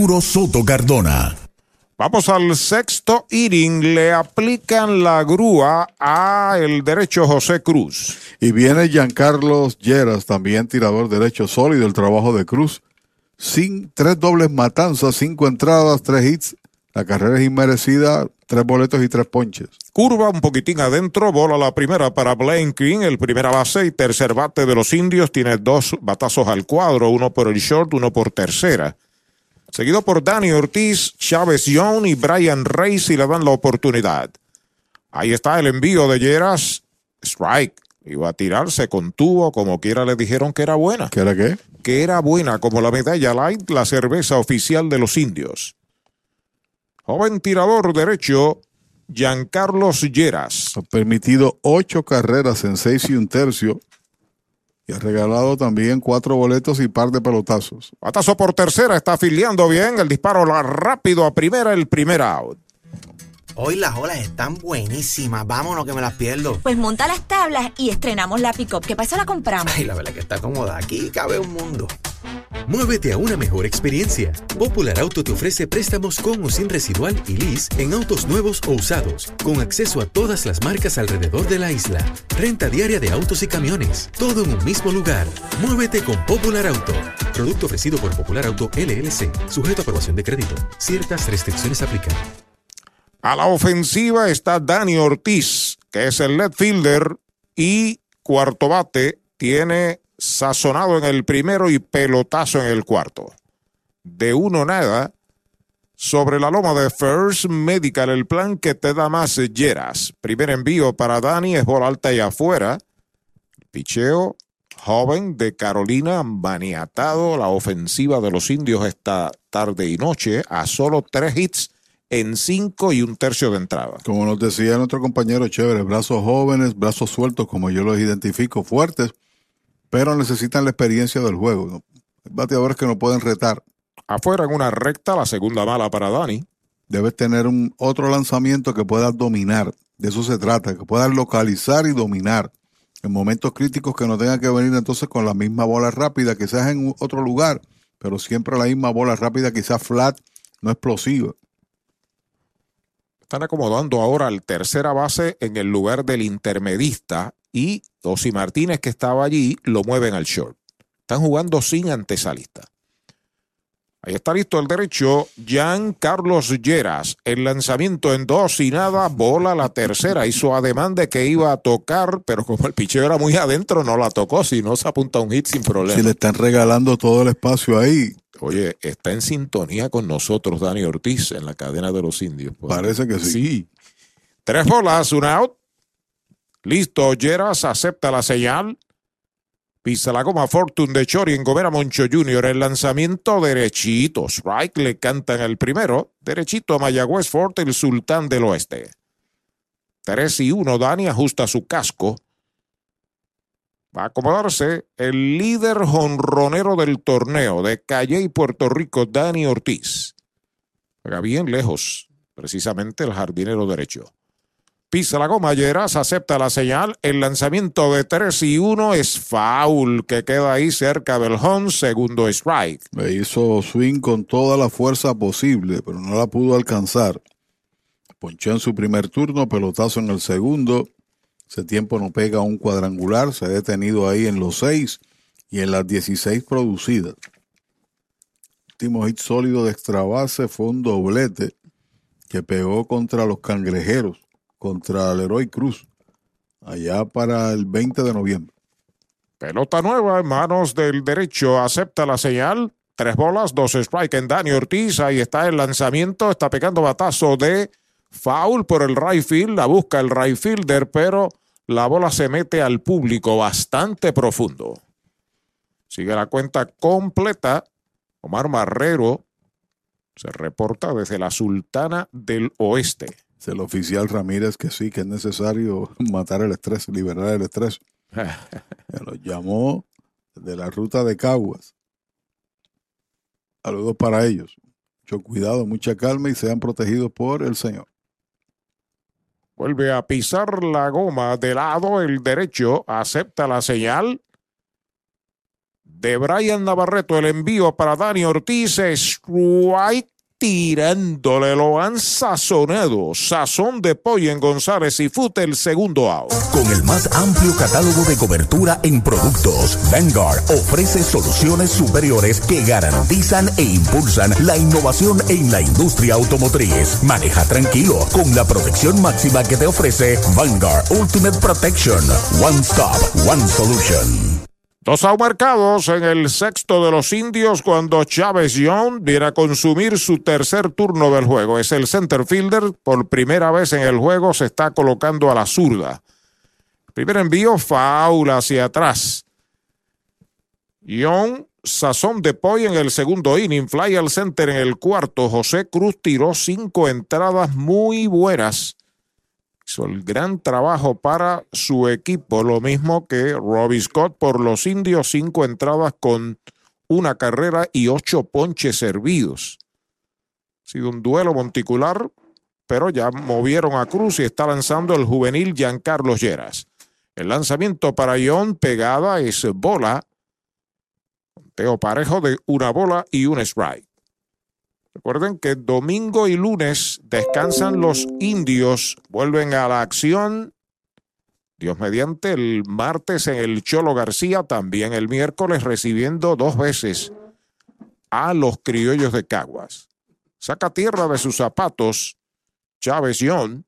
Soto Cardona. Vamos al sexto inning. Le aplican la grúa a el derecho José Cruz. Y viene Giancarlos Lleras, también tirador derecho sólido, el trabajo de Cruz. Sin tres dobles matanzas, cinco entradas, tres hits. La carrera es inmerecida, tres boletos y tres ponches. Curva un poquitín adentro, bola la primera para Blaine King, el primera base y tercer bate de los indios. Tiene dos batazos al cuadro, uno por el short, uno por tercera. Seguido por Danny Ortiz, Chávez Young y Brian Reyes y le dan la oportunidad. Ahí está el envío de Lleras. Strike. Iba a tirar, se contuvo, como quiera le dijeron que era buena. ¿Qué era qué? Que era buena, como la medalla light, la cerveza oficial de los indios. Joven tirador derecho, Giancarlos Lleras. Ha permitido ocho carreras en seis y un tercio. Y ha regalado también cuatro boletos y par de pelotazos. Batazo por tercera, está afiliando bien. El disparo rápido a primera, el primer out. Hoy las olas están buenísimas. Vámonos que me las pierdo. Pues monta las tablas y estrenamos la pick-up. ¿Qué pasa? La compramos. Ay, la verdad que está cómoda. Aquí cabe un mundo. Muévete a una mejor experiencia. Popular Auto te ofrece préstamos con o sin residual y lease en autos nuevos o usados, con acceso a todas las marcas alrededor de la isla. Renta diaria de autos y camiones, todo en un mismo lugar. Muévete con Popular Auto. Producto ofrecido por Popular Auto LLC, sujeto a aprobación de crédito. Ciertas restricciones aplican. A la ofensiva está Dani Ortiz, que es el left fielder y cuarto bate tiene sazonado en el primero y pelotazo en el cuarto. De uno nada, sobre la loma de First Medical, el plan que te da más Lleras. Primer envío para Dani es bola alta y afuera. Picheo joven de Carolina, maniatado la ofensiva de los indios esta tarde y noche a solo tres hits en cinco y un tercio de entrada. Como nos decía nuestro compañero Chévere, brazos jóvenes, brazos sueltos, como yo los identifico, fuertes, pero necesitan la experiencia del juego. ¿no? Hay bateadores que no pueden retar. Afuera en una recta, la segunda mala para Dani. Debes tener un otro lanzamiento que puedas dominar. De eso se trata, que puedas localizar y dominar. En momentos críticos que no tengan que venir entonces con la misma bola rápida, quizás en otro lugar, pero siempre la misma bola rápida, quizás flat, no explosiva. Están acomodando ahora al tercera base en el lugar del intermedista y Osi Martínez, que estaba allí, lo mueven al short. Están jugando sin antesalista. Ahí está listo el derecho, Jan Carlos Lleras. El lanzamiento en dos y nada, bola la tercera. Hizo ademán de que iba a tocar, pero como el picheo era muy adentro, no la tocó. Si no, se apunta un hit sin problema. Si le están regalando todo el espacio ahí. Oye, está en sintonía con nosotros Dani Ortiz en la cadena de los indios. Parece que sí. Sí. Tres bolas, un out. Listo, Lleras acepta la señal. Pisa la goma Fortune de Chori en Gomera Moncho Jr. El lanzamiento derechito. Strike le cantan el primero. Derechito a Mayagüez Fort, el sultán del oeste. 3 y 1. Dani ajusta su casco. Va a acomodarse el líder jonronero del torneo de Calle y Puerto Rico, Dani Ortiz. Juega bien lejos, precisamente el jardinero derecho. Pisa la goma, Lleras acepta la señal. El lanzamiento de 3 y 1 es foul, que queda ahí cerca del home, segundo strike. Le hizo swing con toda la fuerza posible, pero no la pudo alcanzar. Ponchó en su primer turno, pelotazo en el segundo. Ese tiempo no pega un cuadrangular, se ha detenido ahí en los 6 y en las 16 producidas. Último hit sólido de extra base fue un doblete que pegó contra los cangrejeros contra el Leroy Cruz, allá para el 20 de noviembre. Pelota nueva en manos del derecho, acepta la señal. Tres bolas, dos strike en Dani Ortiz. Ahí está el lanzamiento, está pegando batazo de foul por el right field. La busca el right fielder, pero la bola se mete al público bastante profundo. Sigue la cuenta completa. Omar Marrero se reporta desde la Sultana del Oeste. Es el oficial Ramírez que sí, que es necesario matar el estrés, liberar el estrés. Me lo llamó de la ruta de Caguas. Saludos para ellos. Mucho cuidado, mucha calma y sean protegidos por el Señor. Vuelve a pisar la goma de lado el derecho, acepta la señal de Brian Navarreto. El envío para Dani Ortiz, strike tirándole, lo han sazonado. Sazón de pollo en González y Fute el segundo out. Con el más amplio catálogo de cobertura en productos, Vanguard ofrece soluciones superiores que garantizan e impulsan la innovación en la industria automotriz. Maneja tranquilo con la protección máxima que te ofrece Vanguard Ultimate Protection. One Stop, One Solution. Dos marcados en el sexto de los indios cuando Chávez Young viene a consumir su tercer turno del juego. Es el center fielder. Por primera vez en el juego se está colocando a la zurda. Primer envío, faula hacia atrás. Young, sazón de pollo en el segundo inning. Fly al center en el cuarto. José Cruz tiró cinco entradas muy buenas hizo el gran trabajo para su equipo, lo mismo que Robbie Scott por los indios, cinco entradas con una carrera y ocho ponches servidos. Ha sido un duelo monticular, pero ya movieron a Cruz y está lanzando el juvenil Giancarlo Lleras. El lanzamiento para John pegada es bola. Teo parejo de una bola y un strike. Recuerden que domingo y lunes descansan los indios, vuelven a la acción. Dios mediante el martes en el Cholo García, también el miércoles recibiendo dos veces a los criollos de Caguas. Saca tierra de sus zapatos Chávez John.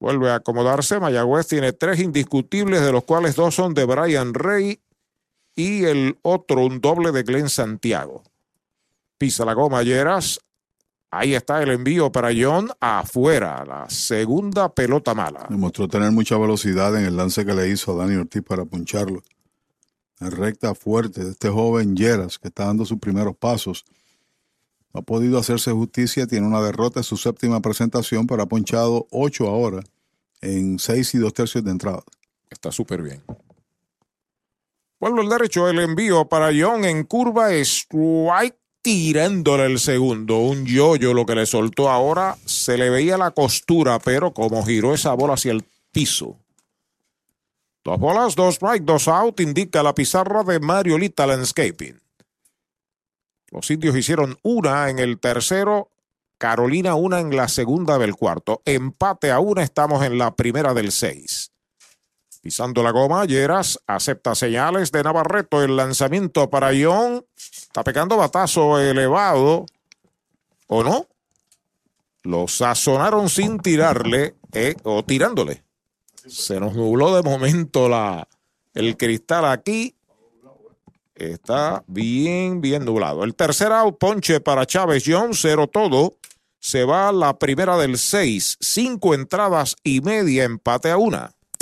Vuelve a acomodarse. Mayagüez tiene tres indiscutibles, de los cuales dos son de Brian Rey y el otro un doble de Glenn Santiago. Pisa la goma Lleras. Ahí está el envío para John afuera. La segunda pelota mala. Demostró tener mucha velocidad en el lance que le hizo a Dani Ortiz para puncharlo. La recta fuerte de este joven Lleras que está dando sus primeros pasos. No ha podido hacerse justicia, tiene una derrota en su séptima presentación, pero ha ponchado ocho ahora en seis y dos tercios de entrada. Está súper bien. Vuelvo el derecho, el envío para John en curva, strike tirándole el segundo. Un yoyo lo que le soltó ahora. Se le veía la costura, pero como giró esa bola hacia el piso. Dos bolas, dos strike, dos out, indica la pizarra de Mariolita Landscaping. Los indios hicieron una en el tercero, Carolina una en la segunda del cuarto. Empate a una, estamos en la primera del seis. Pisando la goma, Lleras acepta señales de Navarreto. El lanzamiento para Ion. Está pegando batazo elevado. ¿O no? Lo sazonaron sin tirarle eh, o tirándole. Se nos nubló de momento la, el cristal aquí. Está bien, bien nublado. El tercer out, ponche para Chávez John, cero todo. Se va la primera del seis. Cinco entradas y media, empate a una.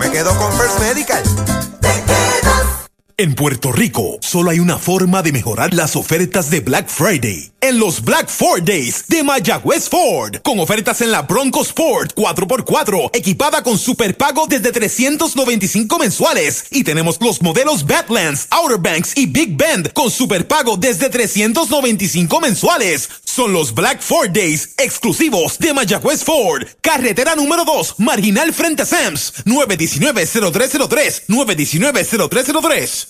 me quedo con First Medical. En Puerto Rico, solo hay una forma de mejorar las ofertas de Black Friday. En los Black Ford Days de Mayagüez Ford. Con ofertas en la Bronco Sport 4x4, equipada con superpago desde 395 mensuales. Y tenemos los modelos Badlands, Outer Banks y Big Bend con superpago desde 395 mensuales. Son los Black Ford Days exclusivos de Mayagüez Ford. Carretera número 2, marginal frente a Sams. 919-0303. 919-0303.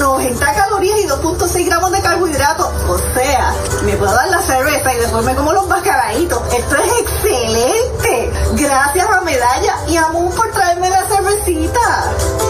90 calorías y 2.6 gramos de carbohidratos. O sea, me puedo dar la cerveza no me como los bacalaitos. Esto es excelente. Gracias a Medalla y a Moon por traerme la cervecita.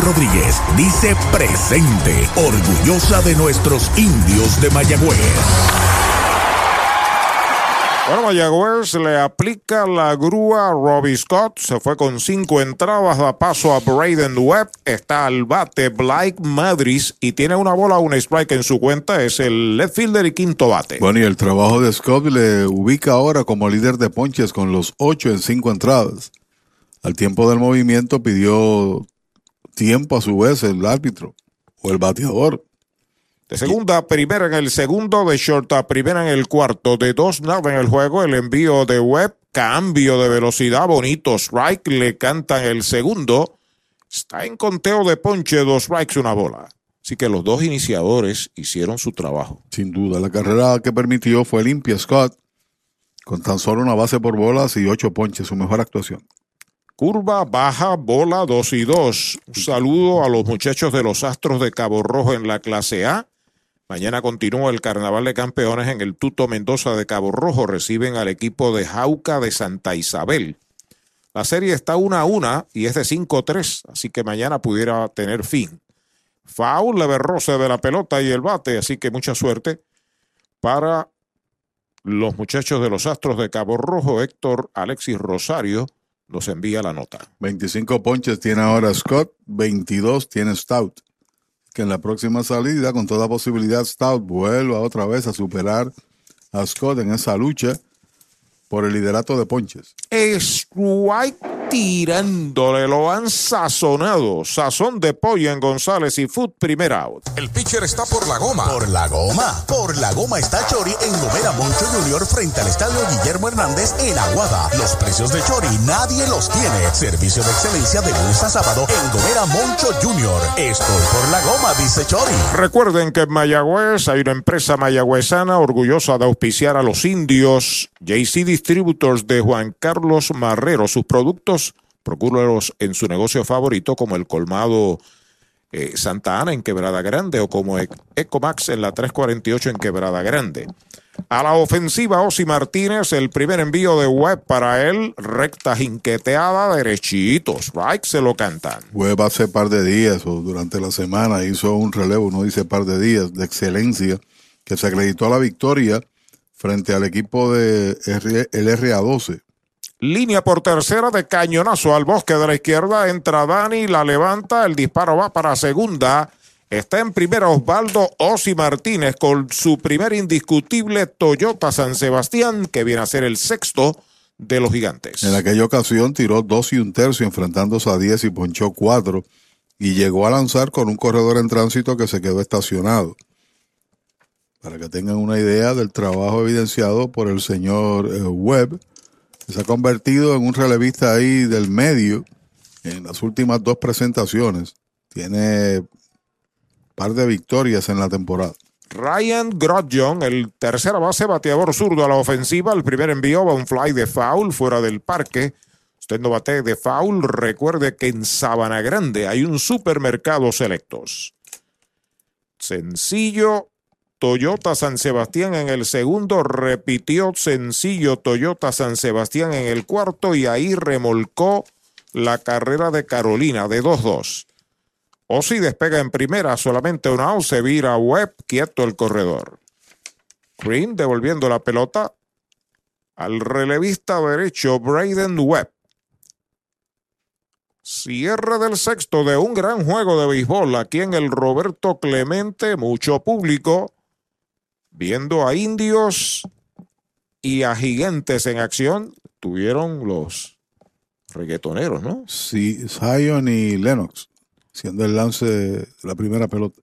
Rodríguez dice presente, orgullosa de nuestros indios de Mayagüez. Bueno, Mayagüez le aplica la grúa a Robbie Scott. Se fue con cinco entradas, da paso a Braden Webb. Está al bate Blake Madris y tiene una bola, un strike en su cuenta. Es el left fielder y quinto bate. Bueno, y el trabajo de Scott le ubica ahora como líder de ponches con los ocho en cinco entradas. Al tiempo del movimiento pidió tiempo a su vez el árbitro o el bateador. De segunda primera en el segundo, de short a primera en el cuarto, de dos nada en el juego, el envío de Webb, cambio de velocidad, bonito strike, le cantan el segundo. Está en conteo de ponche, dos strikes, una bola. Así que los dos iniciadores hicieron su trabajo. Sin duda, la carrera que permitió fue limpia Scott, con tan solo una base por bolas y ocho ponches, su mejor actuación. Curva, baja, bola, 2 y 2. Un saludo a los muchachos de los Astros de Cabo Rojo en la clase A. Mañana continúa el Carnaval de Campeones en el Tuto Mendoza de Cabo Rojo. Reciben al equipo de Jauca de Santa Isabel. La serie está 1 a 1 y es de 5-3, así que mañana pudiera tener fin. Foul, leve roce de la pelota y el bate, así que mucha suerte para los muchachos de los Astros de Cabo Rojo. Héctor Alexis Rosario nos envía la nota. 25 ponches tiene ahora Scott, 22 tiene Stout. Que en la próxima salida, con toda posibilidad, Stout vuelva otra vez a superar a Scott en esa lucha por el liderato de ponches. Strike tirándole, lo han sazonado. Sazón de pollo en González y Food Primer Out. El pitcher está por la goma. Por la goma. Por la goma está Chori en Gomera Moncho Junior frente al estadio Guillermo Hernández en Aguada. Los precios de Chori nadie los tiene. Servicio de excelencia de lunes a sábado en Gomera Moncho Junior. Estoy por la goma, dice Chori. Recuerden que en Mayagüez hay una empresa mayagüezana orgullosa de auspiciar a los indios. JC Distributors de Juan Carlos Marrero. Sus productos, procúralos en su negocio favorito, como el colmado eh, Santa Ana en Quebrada Grande o como E- Ecomax en la 348 en Quebrada Grande. A la ofensiva, Osi Martínez, el primer envío de web para él, recta jinqueteada, derechitos, right, se lo cantan. Webb hace par de días o durante la semana hizo un relevo, no dice par de días, de excelencia, que se acreditó a la victoria frente al equipo de el RA12. Línea por tercera de cañonazo al bosque de la izquierda. Entra Dani, la levanta. El disparo va para segunda. Está en primera Osvaldo Osi Martínez con su primer indiscutible Toyota San Sebastián, que viene a ser el sexto de los gigantes. En aquella ocasión tiró dos y un tercio enfrentándose a 10 y ponchó cuatro y llegó a lanzar con un corredor en tránsito que se quedó estacionado. Para que tengan una idea del trabajo evidenciado por el señor eh, Webb, se ha convertido en un relevista ahí del medio en las últimas dos presentaciones. Tiene par de victorias en la temporada. Ryan Grodjon, el tercera base bateador zurdo a la ofensiva. El primer envío va un fly de foul fuera del parque. Usted no bate de foul. Recuerde que en Sabana Grande hay un supermercado selectos. Sencillo. Toyota San Sebastián en el segundo, repitió sencillo Toyota San Sebastián en el cuarto y ahí remolcó la carrera de Carolina de 2-2. O si despega en primera, solamente una out, se vira Webb, quieto el corredor. Green devolviendo la pelota al relevista derecho Braden Webb. Cierre del sexto de un gran juego de béisbol aquí en el Roberto Clemente, mucho público viendo a indios y a gigantes en acción. Tuvieron los reggaetoneros, ¿no? Sí, Zion y Lennox, siendo el lance de la primera pelota.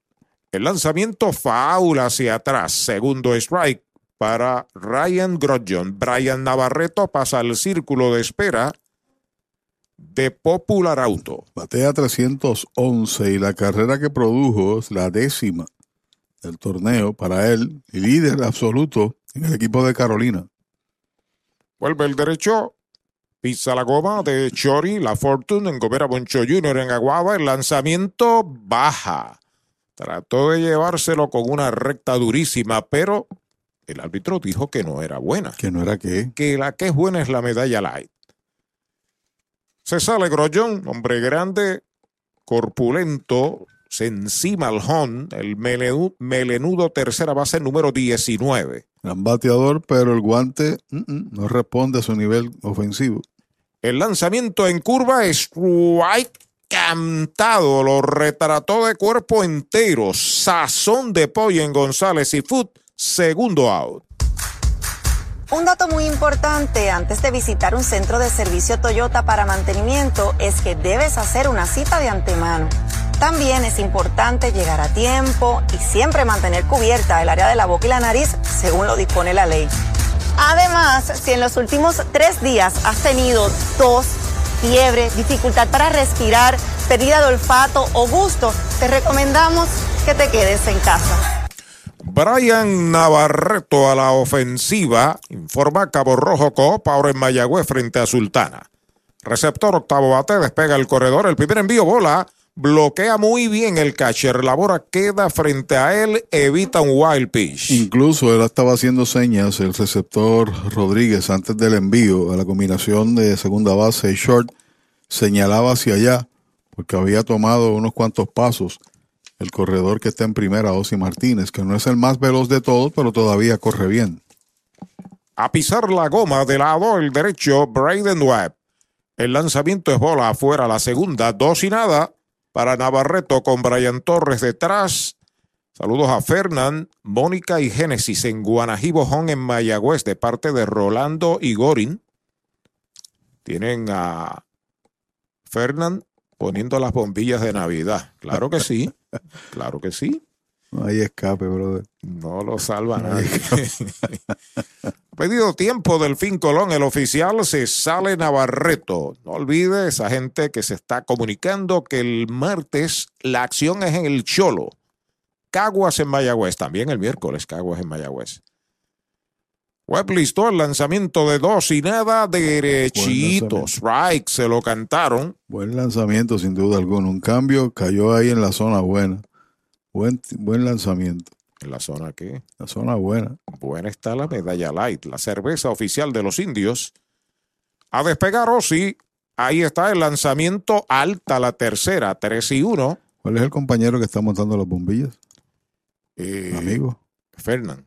El lanzamiento faula hacia atrás, segundo strike para Ryan Grodjon. Brian Navarreto pasa al círculo de espera de Popular Auto. Batea 311 y la carrera que produjo es la décima del torneo para él, y líder absoluto en el equipo de Carolina. Vuelve el derecho, pisa la goma de Chori, la Fortune en Gobera Boncho Jr. en Aguaba, el lanzamiento baja. Trató de llevárselo con una recta durísima, pero el árbitro dijo que no era buena. ¿Que no era qué? Que la que es buena es la medalla light. Se sale Grollón, hombre grande, corpulento, se encima al hon, el melenudo, melenudo tercera base número 19. Gran bateador, pero el guante mm, mm, no responde a su nivel ofensivo. El lanzamiento en curva, strike cantado, lo retrató de cuerpo entero. Sazón de pollo en González y Foot, segundo out. Un dato muy importante antes de visitar un centro de servicio Toyota para mantenimiento es que debes hacer una cita de antemano. También es importante llegar a tiempo y siempre mantener cubierta el área de la boca y la nariz según lo dispone la ley. Además, si en los últimos tres días has tenido tos, fiebre, dificultad para respirar, pérdida de olfato o gusto, te recomendamos que te quedes en casa. Brian Navarreto a la ofensiva, informa Cabo Rojo Coop, ahora en Mayagüez frente a Sultana. Receptor octavo bate, despega el corredor, el primer envío bola, bloquea muy bien el catcher, la bola queda frente a él, evita un wild pitch. Incluso él estaba haciendo señas, el receptor Rodríguez, antes del envío a la combinación de segunda base y short, señalaba hacia allá, porque había tomado unos cuantos pasos el corredor que está en primera, Osi Martínez, que no es el más veloz de todos, pero todavía corre bien. A pisar la goma de lado el derecho, Braden Webb. El lanzamiento es bola afuera, la segunda, dos y nada para Navarreto con Brian Torres detrás. Saludos a Fernán, Mónica y Génesis en Guanajibo Home en Mayagüez de parte de Rolando y Gorin. Tienen a Fernán poniendo las bombillas de Navidad. Claro que sí, claro que sí. No hay escape, brother. No lo salva nadie. Pedido tiempo del Fin Colón, el oficial se sale Navarreto. No olvide esa gente que se está comunicando que el martes la acción es en el Cholo. Caguas en Mayagüez, también el miércoles Caguas en Mayagüez. Web listó el lanzamiento de dos y nada derechito. Strike, se lo cantaron. Buen lanzamiento, sin duda alguna. Un cambio cayó ahí en la zona buena. Buen, buen lanzamiento. ¿En la zona qué? La zona buena. Buena está la medalla light, la cerveza oficial de los indios. A despegar Osi, ahí está el lanzamiento alta, la tercera, 3 y 1. ¿Cuál es el compañero que está montando las bombillas? Eh, Amigo. Fernán.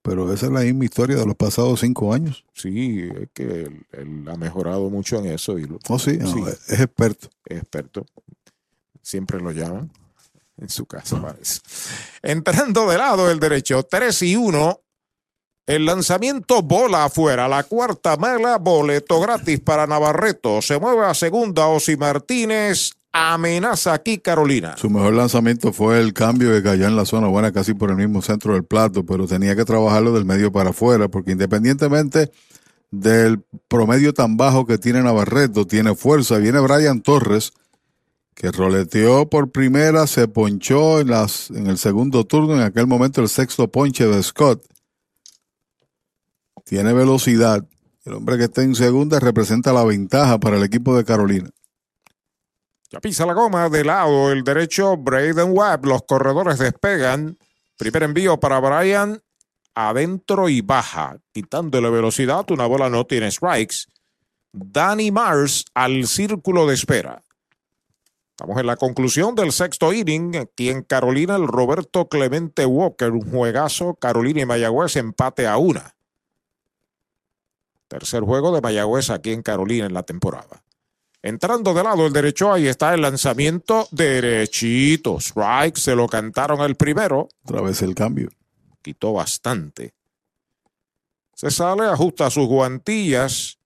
Pero esa es la misma historia de los pasados cinco años. Sí, es que él, él ha mejorado mucho en eso. Y lo- Oh, sí, no, es experto. es experto. Siempre lo llaman. En su casa, parece. Entrando de lado el derecho, 3 y 1. El lanzamiento bola afuera. La cuarta mala, boleto gratis para Navarreto. Se mueve a segunda Osi Martínez. Amenaza aquí Carolina. Su mejor lanzamiento fue el cambio que cayó en la zona buena, casi por el mismo centro del plato, pero tenía que trabajarlo del medio para afuera, porque independientemente del promedio tan bajo que tiene Navarreto, tiene fuerza. Viene Brian Torres, que roleteó por primera, se ponchó en, las, en el segundo turno, en aquel momento el sexto ponche de Scott. Tiene velocidad. El hombre que está en segunda representa la ventaja para el equipo de Carolina. Ya pisa la goma de lado el derecho Braden Webb. Los corredores despegan. Primer envío para Brian. Adentro y baja. Quitándole velocidad. Una bola no tiene strikes. Danny Mars al círculo de espera. Estamos en la conclusión del sexto inning. Aquí en Carolina, el Roberto Clemente Walker, un juegazo. Carolina y Mayagüez empate a una. Tercer juego de Mayagüez aquí en Carolina en la temporada. Entrando de lado el derecho, ahí está el lanzamiento derechito. Strike, se lo cantaron el primero. Otra vez el cambio. Quitó bastante. Se sale, ajusta sus guantillas.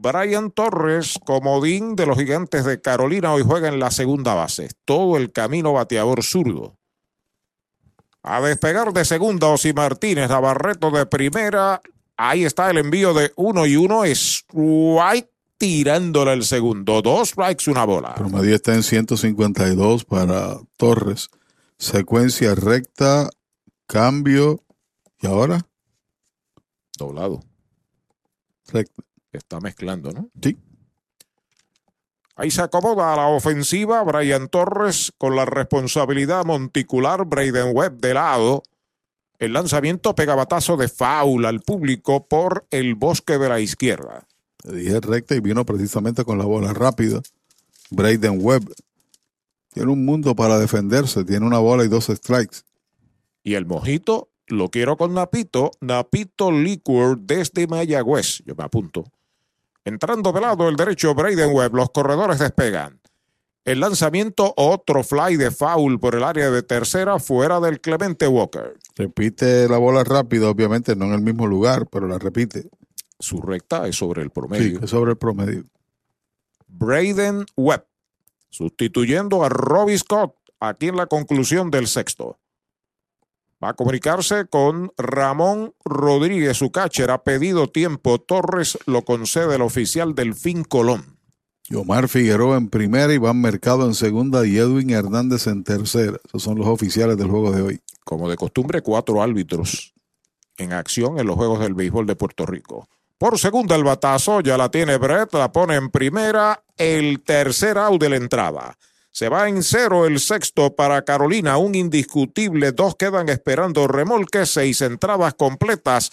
Brian Torres, comodín de los gigantes de Carolina, hoy juega en la segunda base. Todo el camino bateador zurdo. A despegar de segunda, Osi Martínez, Navarreto de primera. Ahí está el envío de uno y uno. Strike tirándole el segundo. Dos strikes, una bola. Promedio está en 152 para Torres. Secuencia recta, cambio. ¿Y ahora? Doblado. Recta. Está mezclando, ¿no? Sí. Ahí se acomoda a la ofensiva Brian Torres con la responsabilidad monticular Braden Webb de lado. El lanzamiento pega batazo de foul al público por el bosque de la izquierda. Le dije recta y vino precisamente con la bola rápida. Braden Webb tiene un mundo para defenderse. Tiene una bola y dos strikes. Y el mojito lo quiero con Napito. Napito Liquor desde Mayagüez. Yo me apunto. Entrando de lado el derecho, Braden Webb. Los corredores despegan. El lanzamiento, otro fly de foul por el área de tercera, fuera del Clemente Walker. Repite la bola rápida, obviamente, no en el mismo lugar, pero la repite. Su recta es sobre el promedio. Sí, es sobre el promedio. Braden Webb, sustituyendo a Robbie Scott aquí en la conclusión del sexto. Va a comunicarse con Ramón Rodríguez, su catcher. Ha pedido tiempo. Torres lo concede el oficial Delfín Colón. Omar Figueroa en primera, Iván Mercado en segunda y Edwin Hernández en tercera. Esos son los oficiales del juego de hoy. Como de costumbre, cuatro árbitros en acción en los Juegos del Béisbol de Puerto Rico. Por segunda el batazo, ya la tiene Brett, la pone en primera, el tercer out de la entrada. Se va en cero el sexto para Carolina, un indiscutible, dos quedan esperando remolque, seis entradas completas.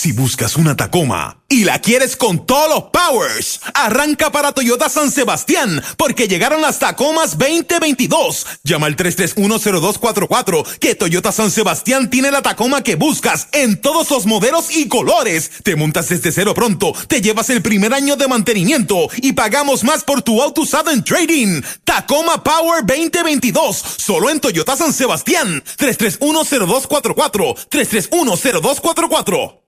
Si buscas una Tacoma y la quieres con todos los powers, arranca para Toyota San Sebastián porque llegaron las Tacomas 2022. Llama al 3310244 que Toyota San Sebastián tiene la Tacoma que buscas en todos los modelos y colores. Te montas desde cero pronto, te llevas el primer año de mantenimiento y pagamos más por tu auto usado en trading. Tacoma Power 2022, solo en Toyota San Sebastián. 3310244, 3310244.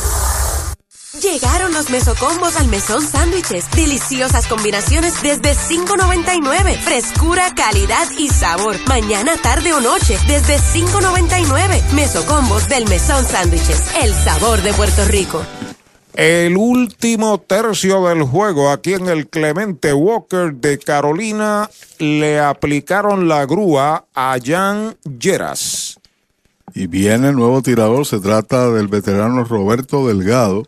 Llegaron los mesocombos al mesón sándwiches. Deliciosas combinaciones desde $5.99. Frescura, calidad y sabor. Mañana, tarde o noche desde $5.99. Mesocombos del mesón sándwiches. El sabor de Puerto Rico. El último tercio del juego aquí en el Clemente Walker de Carolina le aplicaron la grúa a Jan Lleras. Y viene el nuevo tirador, se trata del veterano Roberto Delgado,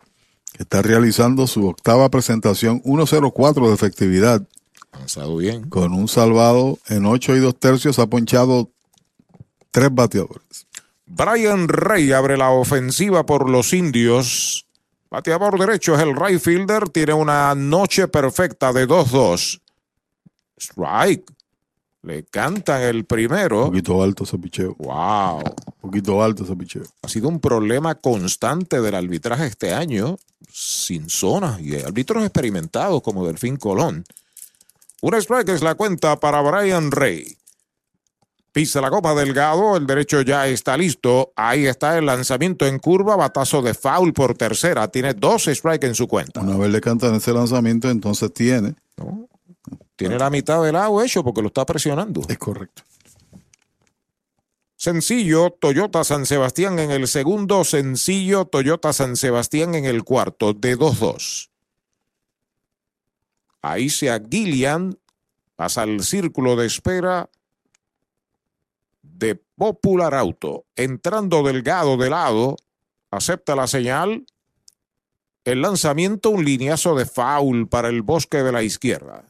que está realizando su octava presentación, 1.04 de efectividad. Avanzado bien. Con un salvado en 8 y 2 tercios, ha ponchado tres bateadores. Brian Rey abre la ofensiva por los indios. Bateador derecho es el right fielder. Tiene una noche perfecta de 2-2. Strike. Le cantan el primero. Un poquito alto ese picheo. Wow. Un poquito alto ese picheo. Ha sido un problema constante del arbitraje este año, sin zonas y árbitros experimentados como Delfín Colón. Un strike es la cuenta para Brian Rey. Pisa la goma delgado, el derecho ya está listo. Ahí está el lanzamiento en curva, batazo de foul por tercera. Tiene dos strikes en su cuenta. Una vez le cantan ese lanzamiento, entonces tiene. Tiene la mitad del lado hecho porque lo está presionando. Es correcto. Sencillo, Toyota San Sebastián en el segundo. Sencillo, Toyota San Sebastián en el cuarto, de 2-2. Ahí se Gillian, pasa al círculo de espera de Popular Auto. Entrando delgado de lado, acepta la señal. El lanzamiento, un lineazo de foul para el bosque de la izquierda.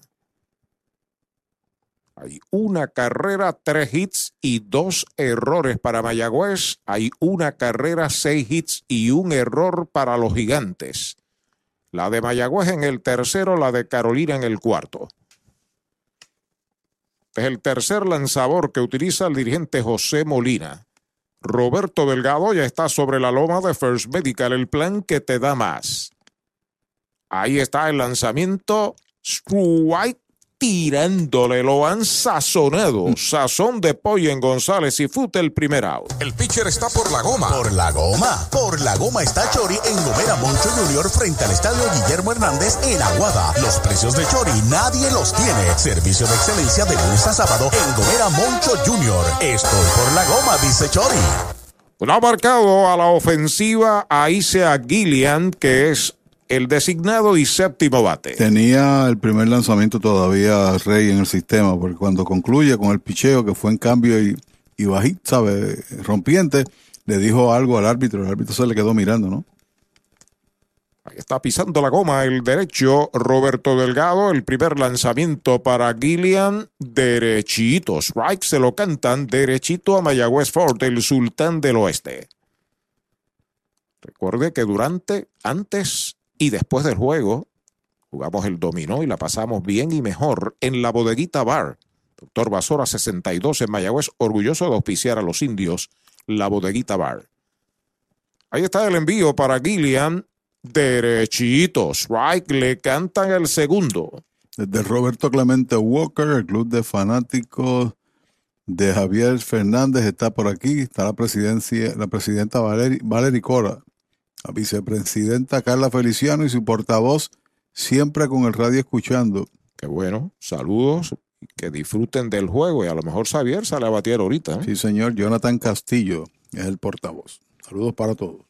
Hay una carrera, tres hits y dos errores para Mayagüez. Hay una carrera, seis hits y un error para los gigantes. La de Mayagüez en el tercero, la de Carolina en el cuarto. Es el tercer lanzador que utiliza el dirigente José Molina. Roberto Delgado ya está sobre la loma de First Medical, el plan que te da más. Ahí está el lanzamiento. Strike tirándole, lo han sazonado. Sazón de pollo en González y Fute el primer out. El pitcher está por la goma. Por la goma. Por la goma está Chori en Gomera Moncho Junior frente al estadio Guillermo Hernández en Aguada. Los precios de Chori nadie los tiene. Servicio de excelencia de lunes a sábado en Gomera Moncho Junior. Estoy por la goma, dice Chori. Lo ha marcado a la ofensiva a Isaac Gillian, que es el designado y séptimo bate. Tenía el primer lanzamiento todavía Rey en el sistema, porque cuando concluye con el picheo, que fue en cambio y, y bajito, ¿sabe? Rompiente, le dijo algo al árbitro, el árbitro se le quedó mirando, ¿no? Ahí está pisando la goma el derecho Roberto Delgado. El primer lanzamiento para Gillian. Derechito. Strike se lo cantan derechito a Mayagüez Ford, el sultán del oeste. Recuerde que durante, antes y después del juego, jugamos el dominó y la pasamos bien y mejor en la bodeguita bar. Doctor Basora 62 en Mayagüez, orgulloso de auspiciar a los indios la bodeguita bar. Ahí está el envío para Gillian. Derechito. Strike le cantan el segundo. Desde Roberto Clemente Walker, el club de fanáticos de Javier Fernández está por aquí. Está la presidencia, la presidenta Valeri, Valery Cora, la vicepresidenta Carla Feliciano y su portavoz siempre con el radio escuchando. Qué bueno. Saludos. Que disfruten del juego y a lo mejor Xavier sale a batear ahorita. ¿eh? Sí, señor. Jonathan Castillo es el portavoz. Saludos para todos.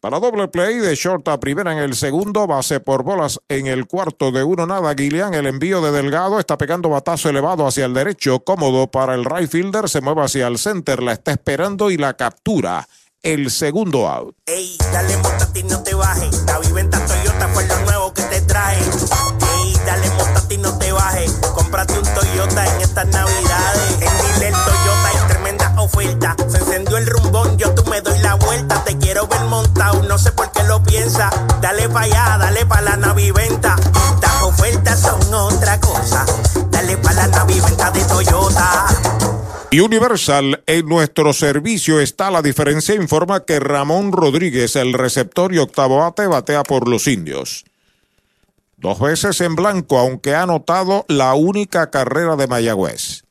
Para doble play de short a primera en el segundo, base por bolas en el cuarto de uno nada. Guilián, el envío de Delgado está pegando batazo elevado hacia el derecho, cómodo para el right fielder, se mueve hacia el center, la está esperando y la captura. El segundo out. Ey, dale montate y no te bajes. La viventa Toyota fue lo nuevo que te trae. Ey, dale montate y no te bajes. Cómprate un Toyota en estas navidades. En Dile Toyota hay tremenda oferta. Se encendió el rumbón, yo tú me doy la vuelta. Te quiero ver montado, no sé por qué lo piensa. Dale pa' allá, dale pa' la naviventa. Las ofertas son otra cosa. Dale pa' la naviventa de Toyota. Universal, en nuestro servicio está la diferencia, informa que Ramón Rodríguez, el receptor y octavo bate, batea por los indios. Dos veces en blanco, aunque ha anotado la única carrera de Mayagüez.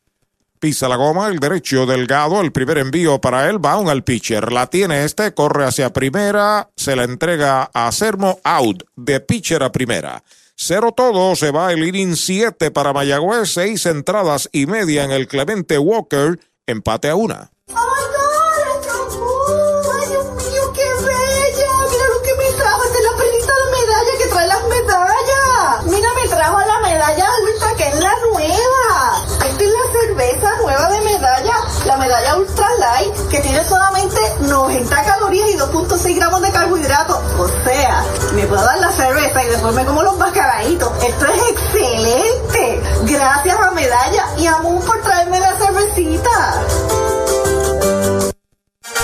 Pisa la goma, el derecho delgado, el primer envío para él, va al pitcher. La tiene este, corre hacia primera, se la entrega a Sermo, out, de pitcher a primera. Cero todo, se va el inning 7 para Mayagüez, seis entradas y media en el Clemente Walker, empate a una. ¡Oh, my God! ¡Ay, Dios mío, qué bella! Mira lo que me trajo. Esta es la perlita de medalla que trae las medallas. Mira, me trajo la medalla ultra, que es la nueva. Esta es la cerveza nueva de medalla, la medalla ultra light, que tiene solamente 90 calorías y 2.6 gramos de carbohidratos. O sea, me puedo dar la cerveza y después me como los mascaraditos. Esto es excelente. Gracias a Medalla y a Moon por traerme la cervecita.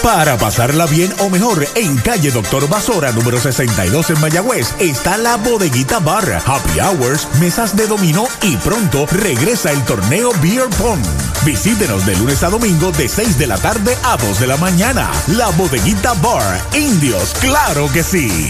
Para pasarla bien o mejor, en calle Doctor Basora, número 62 en Mayagüez, está la Bodeguita Bar, Happy Hours, mesas de dominó y pronto regresa el torneo Beer Pong. Visítenos de lunes a domingo de 6 de la tarde a 2 de la mañana. La Bodeguita Bar, Indios, claro que sí.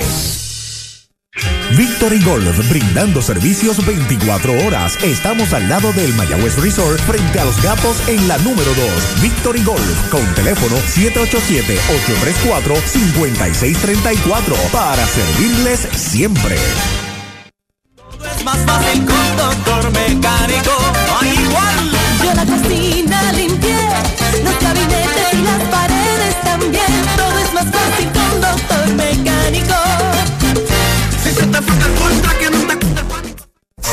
Victory Golf, brindando servicios 24 horas. Estamos al lado del Mayagüez Resort, frente a los gatos en la número 2. Victory Golf, con teléfono 787-834-5634, para servirles siempre. Es más fácil con doctor mecánico. No hay igual. Yo la cocina limpié, los gabinetes y las paredes también. Todo es más fácil Se te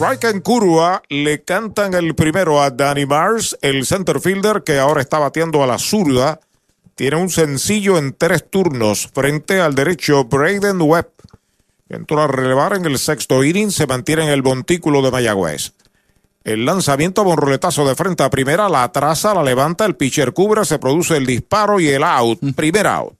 Strike en curva, le cantan el primero a Danny Mars, el center fielder que ahora está bateando a la zurda. Tiene un sencillo en tres turnos frente al derecho Braden Webb. Entró a relevar en el sexto inning, se mantiene en el montículo de Mayagüez. El lanzamiento con roletazo de frente a primera, la atrasa, la levanta, el pitcher cubre, se produce el disparo y el out. Primer out.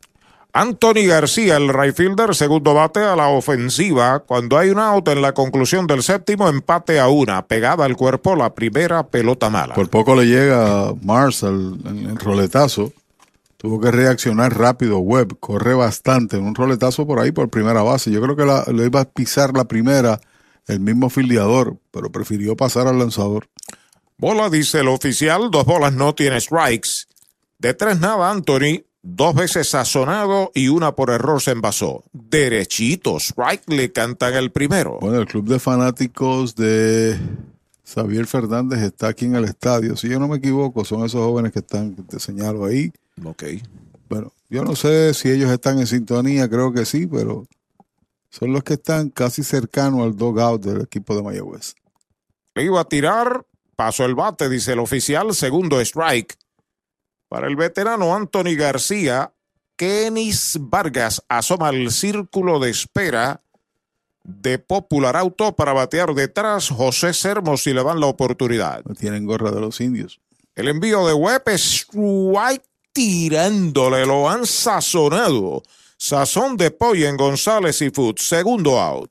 Anthony García, el right fielder, segundo bate a la ofensiva. Cuando hay un out en la conclusión del séptimo, empate a una. Pegada al cuerpo la primera pelota mala. Por poco le llega Mars al en el roletazo. Tuvo que reaccionar rápido. Webb corre bastante. Un roletazo por ahí por primera base. Yo creo que la, le iba a pisar la primera el mismo fildeador, pero prefirió pasar al lanzador. Bola, dice el oficial. Dos bolas no tiene strikes. De tres nada, Anthony. Dos veces sazonado y una por error se envasó. Derechito, strike le cantan el primero. Bueno, el club de fanáticos de Xavier Fernández está aquí en el estadio. Si yo no me equivoco, son esos jóvenes que están, que te señalo ahí. Ok. Bueno, yo no sé si ellos están en sintonía, creo que sí, pero son los que están casi cercanos al dogout del equipo de Mayagüez. Le iba a tirar, pasó el bate, dice el oficial, segundo strike. Para el veterano Anthony García, Kenis Vargas asoma al círculo de espera de Popular Auto para batear detrás José Sermo si le dan la oportunidad. No tienen gorra de los indios. El envío de Webb es tirándole, lo han sazonado. Sazón de pollo en González y Food, segundo out.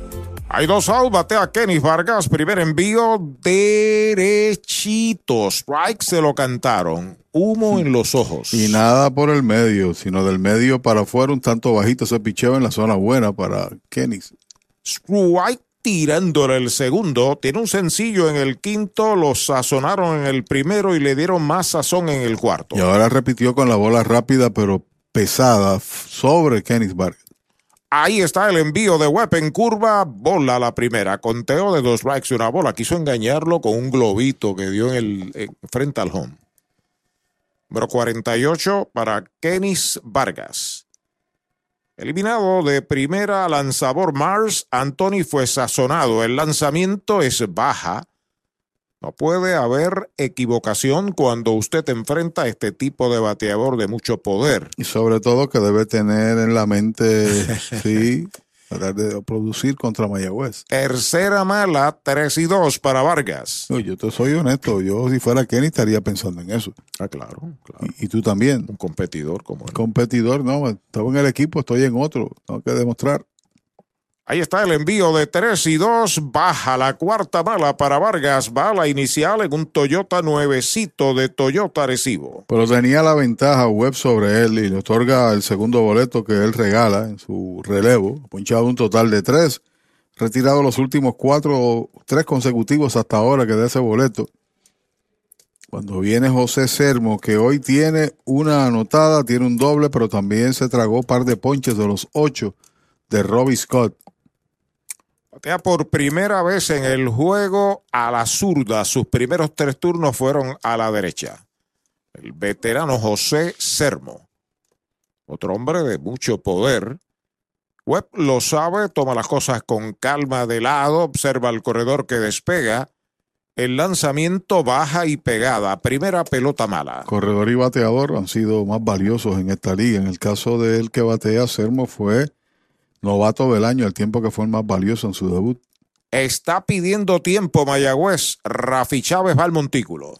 Hay dos out, batea Kenis Vargas, primer envío derechito. Strike se lo cantaron. Humo en los ojos. Y nada por el medio, sino del medio para afuera, un tanto bajito ese picheo en la zona buena para Kenis. Strike tirándole el segundo. Tiene un sencillo en el quinto, lo sazonaron en el primero y le dieron más sazón en el cuarto. Y ahora repitió con la bola rápida pero pesada sobre Kenis Vargas. Ahí está el envío de Webb en curva, bola la primera, conteo de dos strikes y una bola. Quiso engañarlo con un globito que dio en el en- frente al home. Número 48 para Kenis Vargas. Eliminado de primera lanzador Mars, Anthony fue sazonado. El lanzamiento es baja. No puede haber equivocación cuando usted enfrenta a este tipo de bateador de mucho poder. Y sobre todo que debe tener en la mente, sí, tratar de producir contra Mayagüez. Tercera mala, 3 y 2 para Vargas. No, yo te soy honesto, yo si fuera Kenny estaría pensando en eso. Ah, claro, claro. Y, y tú también. Un competidor como él. Competidor, no, estaba en el equipo, estoy en otro, tengo que demostrar. Ahí está el envío de 3 y 2. Baja la cuarta bala para Vargas. Bala inicial en un Toyota nuevecito de Toyota Recibo. Pero tenía la ventaja web sobre él y le otorga el segundo boleto que él regala en su relevo. Ponchado un total de tres. Retirado los últimos cuatro, tres consecutivos hasta ahora que da ese boleto. Cuando viene José Sermo, que hoy tiene una anotada, tiene un doble, pero también se tragó un par de ponches de los ocho de Robbie Scott. Batea por primera vez en el juego a la zurda. Sus primeros tres turnos fueron a la derecha. El veterano José Sermo. Otro hombre de mucho poder. Webb lo sabe, toma las cosas con calma de lado, observa el corredor que despega. El lanzamiento baja y pegada. Primera pelota mala. Corredor y bateador han sido más valiosos en esta liga. En el caso de él que batea, Sermo fue novato del año, el tiempo que fue el más valioso en su debut. Está pidiendo tiempo Mayagüez. Rafi Chávez va al montículo.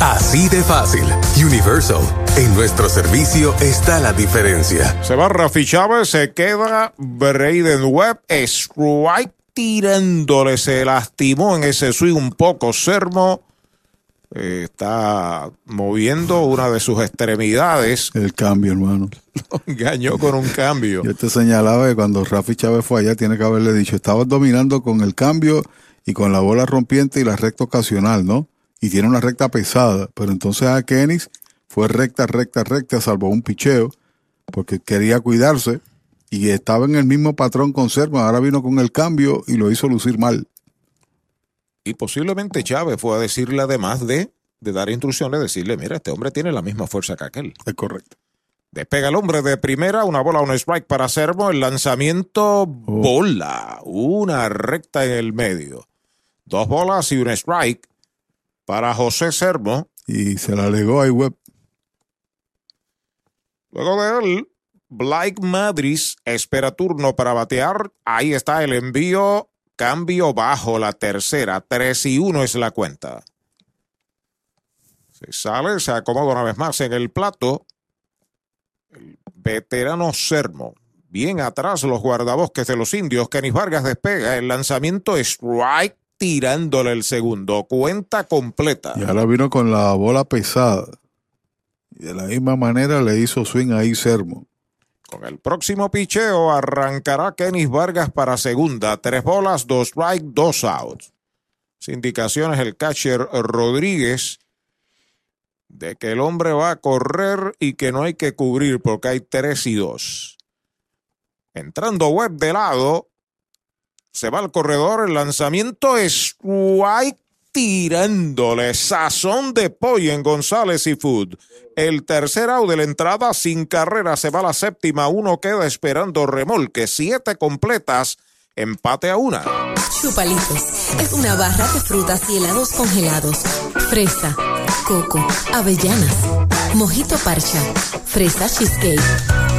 Así de fácil. Universal. En nuestro servicio está la diferencia. Se va Rafi Chávez, se queda Braden Webb, strike tirándole, se lastimó en ese swing un poco. Sermo eh, está moviendo una de sus extremidades. El cambio, hermano. Lo engañó con un cambio. Yo te señalaba que cuando Rafi Chávez fue allá, tiene que haberle dicho, estabas dominando con el cambio y con la bola rompiente y la recta ocasional, ¿no? Y tiene una recta pesada, pero entonces a Kenis fue recta, recta, recta, salvo un picheo, porque quería cuidarse y estaba en el mismo patrón con Serma, ahora vino con el cambio y lo hizo lucir mal. Y posiblemente Chávez fue a decirle, además de, de dar instrucciones, decirle, mira, este hombre tiene la misma fuerza que aquel. Es correcto. Despega el hombre de primera, una bola, un strike para Servo, el lanzamiento, bola, una recta en el medio. Dos bolas y un strike para José Servo. Y se la alegó a web. Luego de él, Blake Madris espera turno para batear. Ahí está el envío. Cambio bajo la tercera. 3 y 1 es la cuenta. Se sale, se acomoda una vez más en el plato. El veterano Sermo. Bien atrás los guardabosques de los indios. Kenis Vargas despega. El lanzamiento strike tirándole el segundo. Cuenta completa. Y ahora vino con la bola pesada. Y de la misma manera le hizo swing ahí Sermo. Con el próximo picheo arrancará Kenis Vargas para segunda. Tres bolas, dos strike, dos outs. Indicaciones el catcher Rodríguez de que el hombre va a correr y que no hay que cubrir porque hay tres y dos. Entrando web de lado, se va al corredor, el lanzamiento es White tirándole sazón de pollo en González y Food. El tercer out de la entrada sin carrera se va a la séptima, uno queda esperando remolque, siete completas, empate a una. Chupalitos es una barra de frutas y helados congelados. Fresa, coco, avellanas, mojito parcha, fresa cheesecake,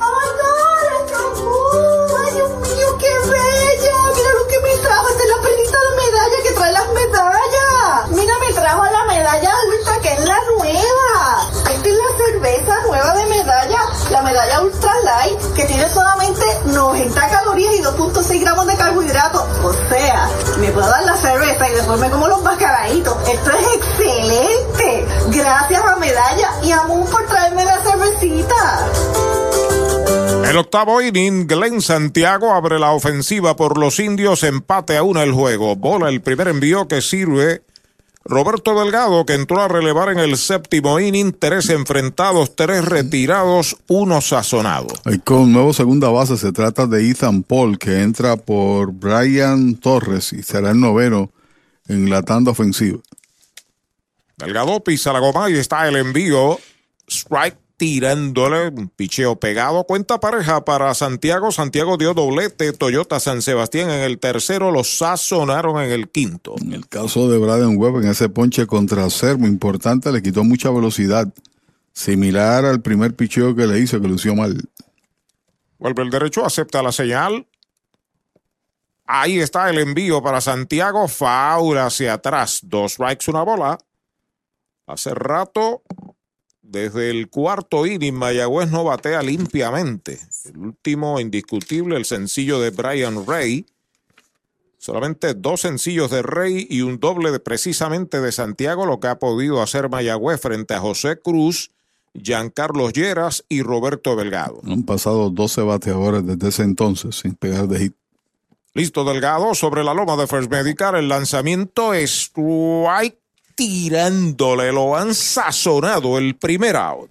¡Ay, ¡Ay, Dios mío, qué bella! Mira lo que me trajo. Esta es la perlita de medalla que trae las medallas. Mira, me trajo la medalla ultra, que es la nueva. Esta es la cerveza nueva de medalla. La medalla ultra light, que tiene solamente 90 calorías y 2.6 gramos de carbohidratos. O sea, me puedo dar la cerveza y después me como los mascaraditos. Esto es excelente. Gracias a Medalla y a Moon por traerme la cervecita. El octavo inning, Glenn Santiago abre la ofensiva por los indios, empate a una el juego. Bola el primer envío que sirve Roberto Delgado, que entró a relevar en el séptimo inning, tres enfrentados, tres retirados, uno sazonado. Y con nuevo segunda base se trata de Ethan Paul, que entra por Brian Torres y será el noveno en la tanda ofensiva. Delgado pisa la goma y está el envío. Strike tirándole un picheo pegado. Cuenta pareja para Santiago. Santiago dio doblete. Toyota San Sebastián en el tercero. Los sazonaron en el quinto. En el caso de Braden Webb, en ese ponche contra Sermo importante, le quitó mucha velocidad Similar al primer picheo que le hizo, que lució mal. Vuelve el derecho, acepta la señal. Ahí está el envío para Santiago. Faula hacia atrás. Dos strikes, una bola. Hace rato, desde el cuarto inning, Mayagüez no batea limpiamente. El último indiscutible, el sencillo de Brian Ray. Solamente dos sencillos de Rey y un doble de precisamente de Santiago, lo que ha podido hacer Mayagüez frente a José Cruz, Giancarlos Lleras y Roberto Delgado. Han pasado 12 bateadores desde ese entonces sin pegar de hit. Listo Delgado sobre la loma de First Medical. El lanzamiento es strike tirándole. Lo han sazonado el primer out.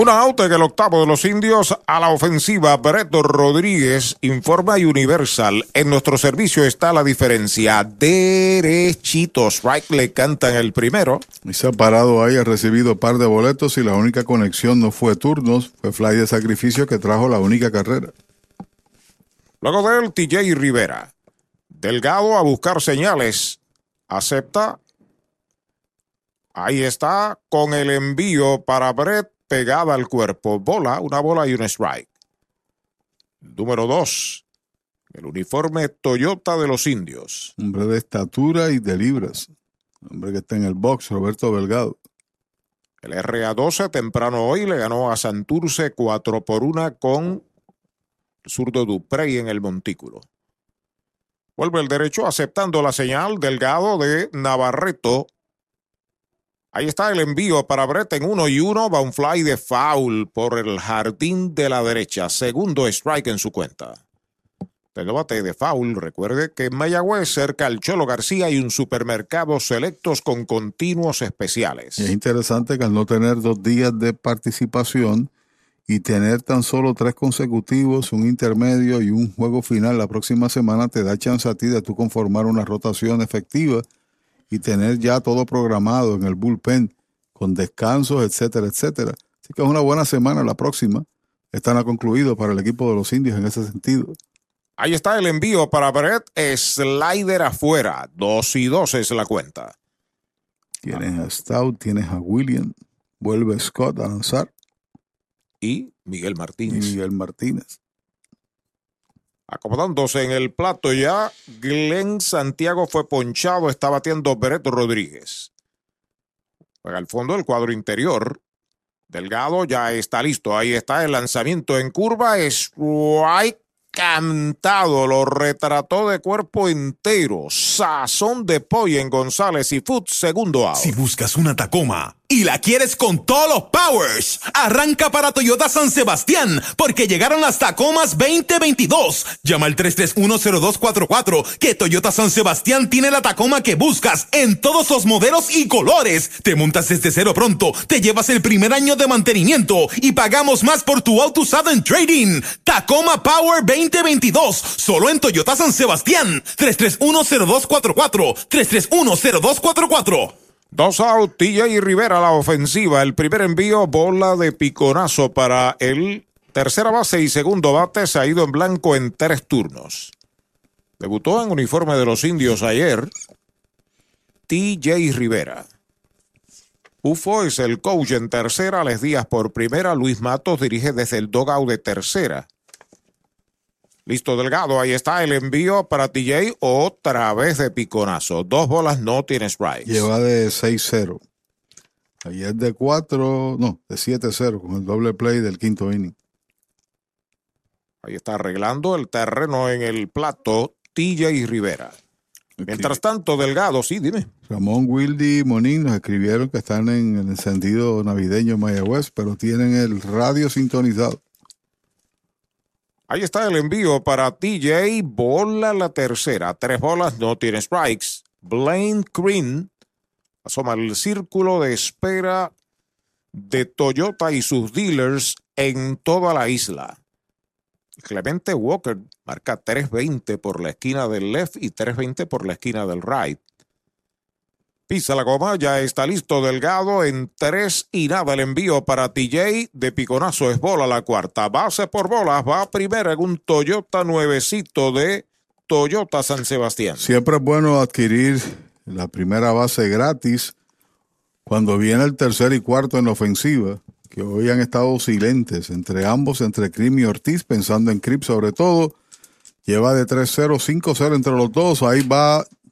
Una out en el octavo de los indios a la ofensiva. Breto Rodríguez informa Universal. En nuestro servicio está la diferencia. Derechitos. Strike le cantan el primero. Y se ha parado ahí, ha recibido par de boletos y la única conexión no fue turnos, fue fly de sacrificio que trajo la única carrera. Luego de él, TJ Rivera. Delgado a buscar señales. Acepta. Ahí está con el envío para Brett pegada al cuerpo. Bola, una bola y un strike. Número dos, el uniforme Toyota de los indios. Hombre de estatura y de libras. Hombre que está en el box, Roberto Delgado. El RA12 temprano hoy le ganó a Santurce 4 por 1 con el zurdo Duprey en el montículo. Vuelve el derecho aceptando la señal Delgado de Navarreto Ahí está el envío para Brett en uno y uno. Va un fly de foul por el jardín de la derecha. Segundo strike en su cuenta. Del bate de foul, recuerde que en Mayagüez, cerca al Cholo García, hay un supermercado selectos con continuos especiales. Es interesante que al no tener dos días de participación y tener tan solo tres consecutivos, un intermedio y un juego final la próxima semana, te da chance a ti de tú conformar una rotación efectiva y tener ya todo programado en el bullpen con descansos, etcétera, etcétera. Así que es una buena semana la próxima. Están a concluido para el equipo de los indios en ese sentido. Ahí está el envío para Brett. Slider afuera. Dos y dos es la cuenta. Tienes a Stout, tienes a William. Vuelve Scott a lanzar. Y Miguel Martínez. Y Miguel Martínez. Acomodándose en el plato ya, Glenn Santiago fue ponchado, está batiendo Bereto Rodríguez. Al fondo del cuadro interior. Delgado ya está listo. Ahí está el lanzamiento en curva. Es cantado, lo retrató de cuerpo entero. Sazón de pollo en González y Food, segundo out. Si buscas una Tacoma y la quieres con todos los powers, arranca para Toyota San Sebastián, porque llegaron las Tacomas 2022. Llama al 3310244, que Toyota San Sebastián tiene la Tacoma que buscas en todos los modelos y colores. Te montas desde cero pronto, te llevas el primer año de mantenimiento y pagamos más por tu auto usado en trading. Tacoma Power 2022, solo en Toyota San Sebastián. 3310244, 3310244. Dos out, TJ Rivera la ofensiva. El primer envío, bola de piconazo para el tercera base y segundo bate. Se ha ido en blanco en tres turnos. Debutó en uniforme de los indios ayer. TJ Rivera. Ufo es el coach en tercera, Les Díaz por primera, Luis Matos dirige desde el dogout de tercera. Listo Delgado, ahí está el envío para TJ, otra vez de piconazo. Dos bolas, no tiene strikes. Lleva de 6-0. Ayer de 4, no, de 7-0 con el doble play del quinto inning. Ahí está arreglando el terreno en el plato TJ Rivera. Mientras tanto, Delgado, sí, dime. Ramón Wildy y Monín nos escribieron que están en el encendido navideño en Mayagüez, pero tienen el radio sintonizado. Ahí está el envío para TJ. Bola la tercera. Tres bolas, no tiene strikes. Blaine Green asoma el círculo de espera de Toyota y sus dealers en toda la isla. Clemente Walker marca 3.20 por la esquina del left y 3.20 por la esquina del right. Pisa la goma, ya está listo Delgado en 3 y nada el envío para TJ de piconazo es bola la cuarta. Base por bolas, va primero en un Toyota nuevecito de Toyota San Sebastián. Siempre es bueno adquirir la primera base gratis cuando viene el tercer y cuarto en la ofensiva, que hoy han estado silentes entre ambos, entre Crim y Ortiz, pensando en Crip sobre todo. Lleva de 3-0, 5-0 entre los dos. Ahí va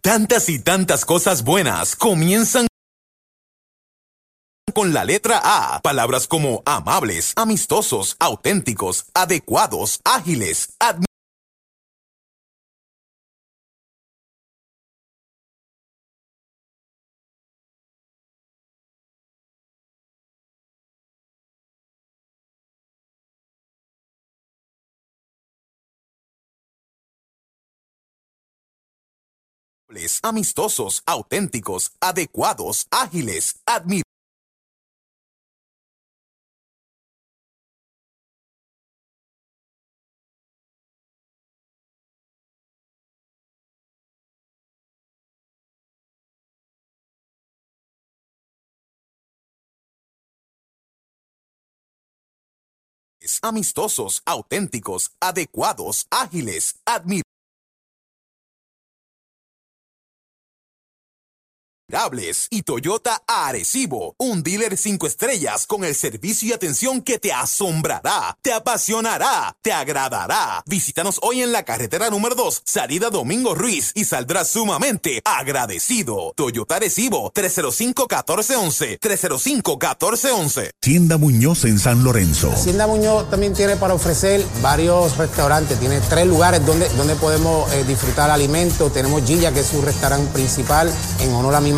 Tantas y tantas cosas buenas comienzan con la letra A. Palabras como amables, amistosos, auténticos, adecuados, ágiles, amistosos, auténticos, adecuados, ágiles, admirables. amistosos, auténticos, adecuados, ágiles, admirables. Y Toyota Arecibo, un dealer cinco estrellas con el servicio y atención que te asombrará, te apasionará, te agradará. Visítanos hoy en la carretera número 2, salida Domingo Ruiz y saldrás sumamente agradecido. Toyota Arecibo, 305-1411, 305-1411. Tienda Muñoz en San Lorenzo. Hacienda Muñoz también tiene para ofrecer varios restaurantes, tiene tres lugares donde, donde podemos eh, disfrutar alimentos. Tenemos Gilla, que es su restaurante principal en honor a mi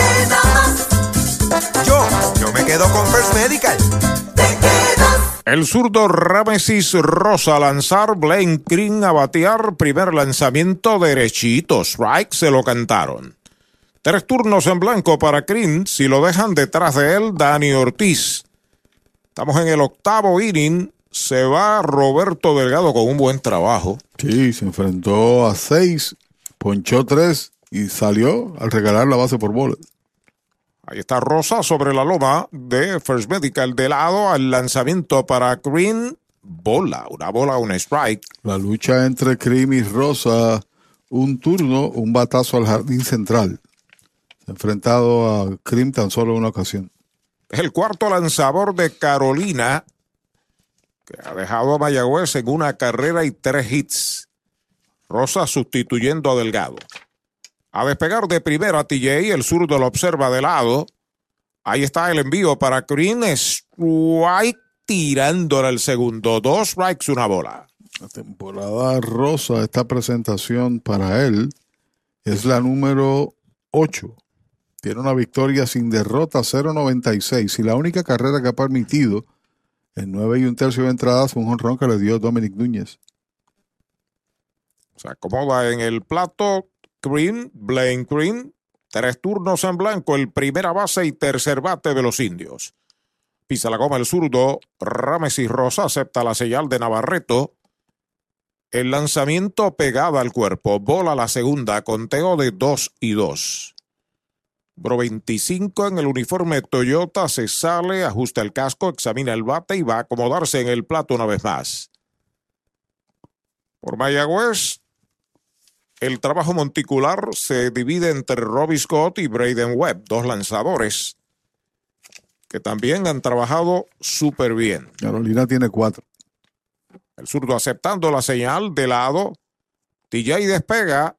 Yo, yo me quedo con First Medical. El zurdo Ramesis Rosa a lanzar, Blaine Green a batear, primer lanzamiento derechito, strike, se lo cantaron. Tres turnos en blanco para Green, si lo dejan detrás de él, Dani Ortiz. Estamos en el octavo inning, se va Roberto Delgado con un buen trabajo. Sí, se enfrentó a seis, ponchó tres y salió al regalar la base por bola. Ahí está Rosa sobre la loma de First Medical de lado al lanzamiento para Green. bola, una bola, un strike. La lucha entre Cream y Rosa, un turno, un batazo al jardín central. Enfrentado a Cream tan solo una ocasión. El cuarto lanzador de Carolina, que ha dejado a Mayagüez en una carrera y tres hits. Rosa sustituyendo a Delgado. A despegar de primera TJ, el zurdo lo observa de lado. Ahí está el envío para Green. Strike tirándole el segundo. Dos strikes, una bola. La temporada rosa, esta presentación para él es la número 8. Tiene una victoria sin derrota, 0.96. Y la única carrera que ha permitido en 9 y un tercio de entradas fue un honrón que le dio Dominic Núñez. Se acomoda en el plato Green, Blaine Green, tres turnos en blanco, el primera base y tercer bate de los indios. Pisa la goma el zurdo, Rames y Rosa acepta la señal de Navarreto. El lanzamiento pegado al cuerpo, bola la segunda, conteo de 2 y 2. Bro 25 en el uniforme Toyota se sale, ajusta el casco, examina el bate y va a acomodarse en el plato una vez más. Por Mayagüez, el trabajo monticular se divide entre Robbie Scott y Braden Webb, dos lanzadores que también han trabajado súper bien. Carolina tiene cuatro. El zurdo aceptando la señal de lado. TJ despega.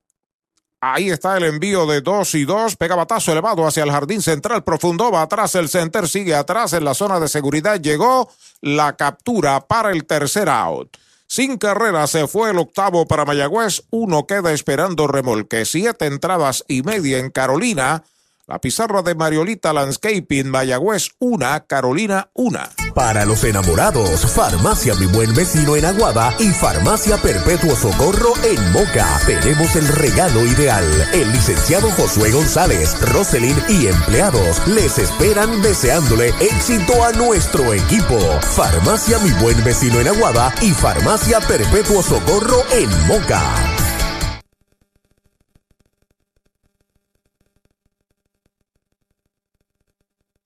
Ahí está el envío de dos y dos. Pega batazo elevado hacia el jardín central profundo. Va atrás el center. Sigue atrás en la zona de seguridad. Llegó la captura para el tercer out. Sin carrera se fue el octavo para Mayagüez. Uno queda esperando remolque. Siete entradas y media en Carolina. La pizarra de Mariolita Landscaping, Mayagüez 1, Carolina 1. Para los enamorados, Farmacia Mi Buen Vecino en Aguada y Farmacia Perpetuo Socorro en Moca. Tenemos el regalo ideal. El licenciado Josué González, Roselyn y empleados les esperan deseándole éxito a nuestro equipo. Farmacia Mi Buen Vecino en Aguada y Farmacia Perpetuo Socorro en Moca.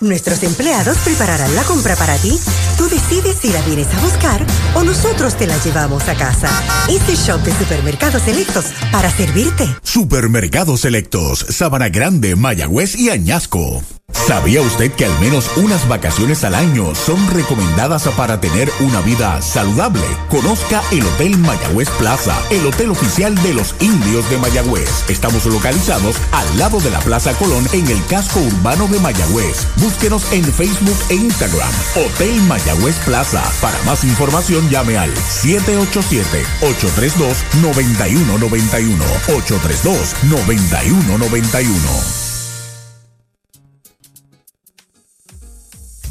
Nuestros empleados prepararán la compra para ti. Tú decides si la vienes a buscar o nosotros te la llevamos a casa. Este shop de supermercados selectos para servirte. Supermercados Selectos, Sabana Grande, Mayagüez y Añasco. ¿Sabía usted que al menos unas vacaciones al año son recomendadas para tener una vida saludable? Conozca el Hotel Mayagüez Plaza, el hotel oficial de los indios de Mayagüez. Estamos localizados al lado de la Plaza Colón en el casco urbano de Mayagüez. Búsquenos en Facebook e Instagram. Hotel Mayagüez Plaza. Para más información llame al 787-832-9191. 832-9191.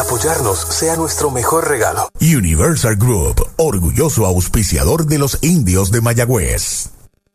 apoyarnos sea nuestro mejor regalo. Universal Group, orgulloso auspiciador de los indios de Mayagüez.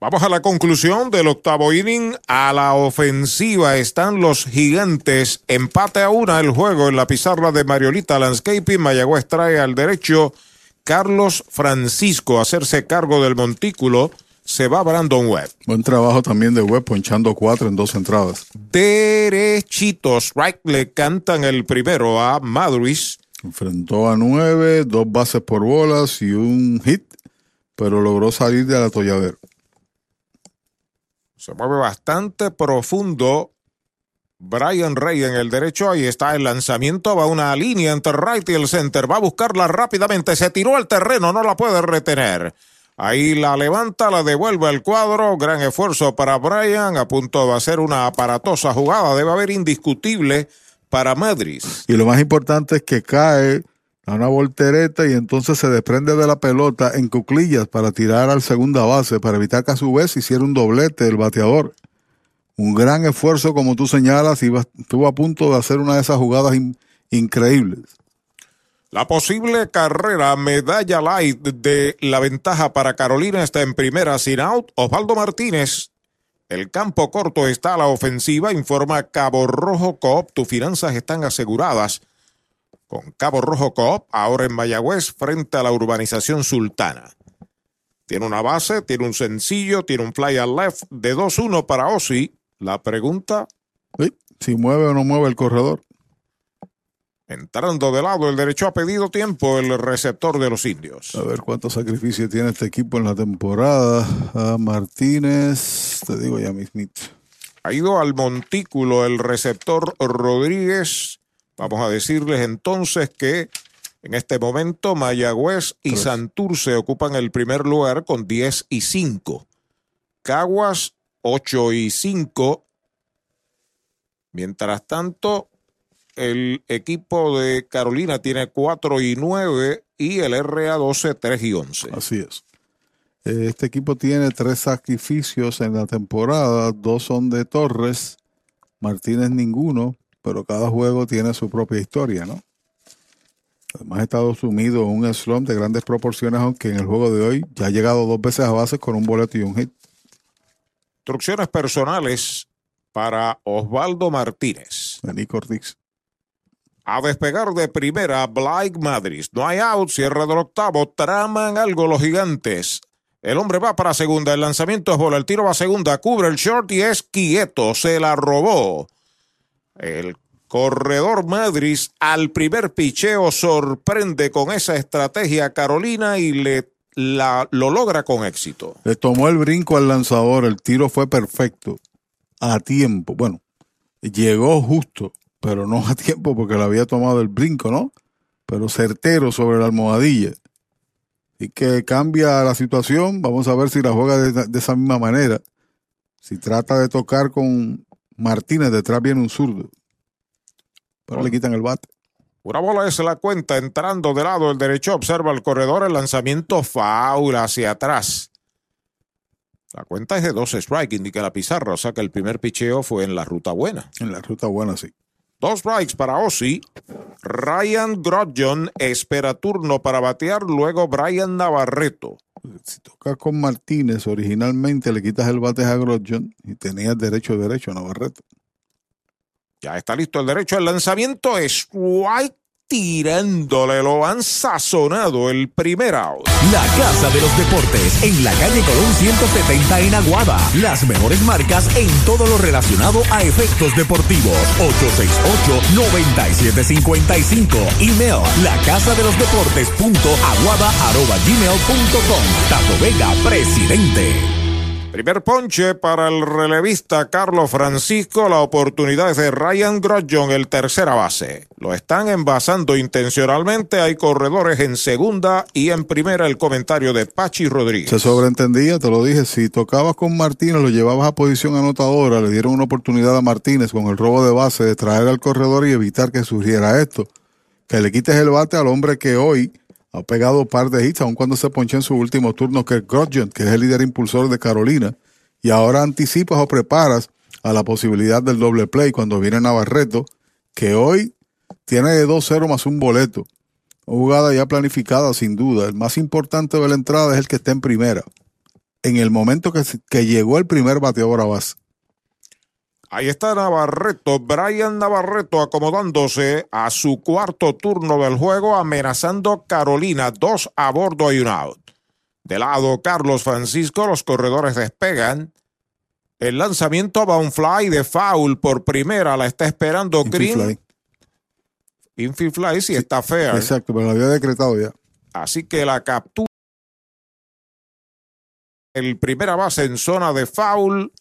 Vamos a la conclusión del octavo inning. A la ofensiva están los gigantes. Empate a una el juego en la pizarra de Mariolita Landscaping. Mayagüez trae al derecho Carlos Francisco a hacerse cargo del montículo. Se va Brandon Webb. Buen trabajo también de Webb, ponchando cuatro en dos entradas. Derechitos. Right le cantan el primero a Madris. Enfrentó a nueve, dos bases por bolas y un hit, pero logró salir del atolladero. Se mueve bastante profundo. Brian Rey en el derecho, ahí está el lanzamiento, va una línea entre right y el center, va a buscarla rápidamente, se tiró al terreno, no la puede retener. Ahí la levanta, la devuelve al cuadro, gran esfuerzo para Brian, a punto de hacer una aparatosa jugada, debe haber indiscutible para Madrid. Y lo más importante es que cae a una voltereta y entonces se desprende de la pelota en cuclillas para tirar al segunda base, para evitar que a su vez hiciera un doblete el bateador. Un gran esfuerzo, como tú señalas, y estuvo a punto de hacer una de esas jugadas in- increíbles. La posible carrera medalla light de la ventaja para Carolina está en primera sin out. Osvaldo Martínez. El campo corto está a la ofensiva, informa Cabo Rojo Coop. Tus finanzas están aseguradas con Cabo Rojo Coop, ahora en Mayagüez, frente a la urbanización Sultana. Tiene una base, tiene un sencillo, tiene un fly al left de 2-1 para Ozzy. La pregunta, Sí, Si mueve o no mueve el corredor. entrando de lado, el derecho ha pedido tiempo el receptor de los indios. A ver cuántos sacrificios tiene este equipo en la temporada. Ah, Martínez, te digo ya mismito. Ha ido al montículo el receptor Rodríguez. Vamos a decirles entonces que en este momento Mayagüez y Santurce ocupan el primer lugar con 10 y 5. Caguas 8 y 5. Mientras tanto, el equipo de Carolina tiene 4 y 9 y el RA12 3 y 11. Así es. Este equipo tiene tres sacrificios en la temporada, dos son de Torres, Martínez ninguno, pero cada juego tiene su propia historia, ¿no? Además ha estado sumido en un slump de grandes proporciones, aunque en el juego de hoy ya ha llegado dos veces a base con un boleto y un hit. Instrucciones personales para Osvaldo Martínez. De Nico Ortiz. A despegar de primera, Blake Madrid. No hay out, cierre del octavo, traman algo los gigantes. El hombre va para segunda, el lanzamiento es bola, el tiro va a segunda, cubre el short y es quieto, se la robó. El corredor Madrid al primer picheo sorprende con esa estrategia Carolina y le la, lo logra con éxito. Le tomó el brinco al lanzador, el tiro fue perfecto, a tiempo. Bueno, llegó justo, pero no a tiempo porque le había tomado el brinco, ¿no? Pero certero sobre la almohadilla. Y que cambia la situación, vamos a ver si la juega de esa misma manera. Si trata de tocar con Martínez, detrás viene un zurdo. Pero le quitan el bate. Una bola es la cuenta entrando de lado el derecho. Observa el corredor. El lanzamiento faula hacia atrás. La cuenta es de dos strikes, indica la pizarra. O sea que el primer picheo fue en la ruta buena. En la ruta buena, sí. Dos strikes para Ozzy. Ryan Grodjon espera turno para batear. Luego Brian Navarreto. Si tocas con Martínez, originalmente le quitas el bate a Grodjon y tenías derecho derecho a Navarreto. Ya está listo el derecho. El lanzamiento es White tirándole. Lo han sazonado el primer out. La Casa de los Deportes en la calle Colón 170 en Aguada. Las mejores marcas en todo lo relacionado a efectos deportivos. 868-9755. Email la casa de los deportes punto aguada arroba gmail punto com. Tato Vega, presidente. Primer ponche para el relevista Carlos Francisco. La oportunidad es de Ryan Grodjon, el tercera base. Lo están envasando intencionalmente. Hay corredores en segunda y en primera el comentario de Pachi Rodríguez. Se sobreentendía, te lo dije, si tocabas con Martínez, lo llevabas a posición anotadora, le dieron una oportunidad a Martínez con el robo de base de traer al corredor y evitar que surgiera esto. Que le quites el bate al hombre que hoy ha pegado par de hits, aun cuando se ponchó en su último turno, que Grodjon, que es el líder impulsor de Carolina. Y ahora anticipas o preparas a la posibilidad del doble play cuando viene Navarreto, que hoy tiene 2-0 más un boleto. Jugada ya planificada, sin duda. El más importante de la entrada es el que está en primera. en el momento que, que llegó el primer bateador a base. Ahí está Navarreto, Brian Navarreto acomodándose a su cuarto turno del juego, amenazando Carolina, dos a bordo y un out. De lado, Carlos Francisco, los corredores despegan. El lanzamiento va un fly de foul por primera, la está esperando Green. fly. Infield fly, sí, está fea. Exacto, pero lo había decretado ya. Así que la captura. El primera base en zona de foul,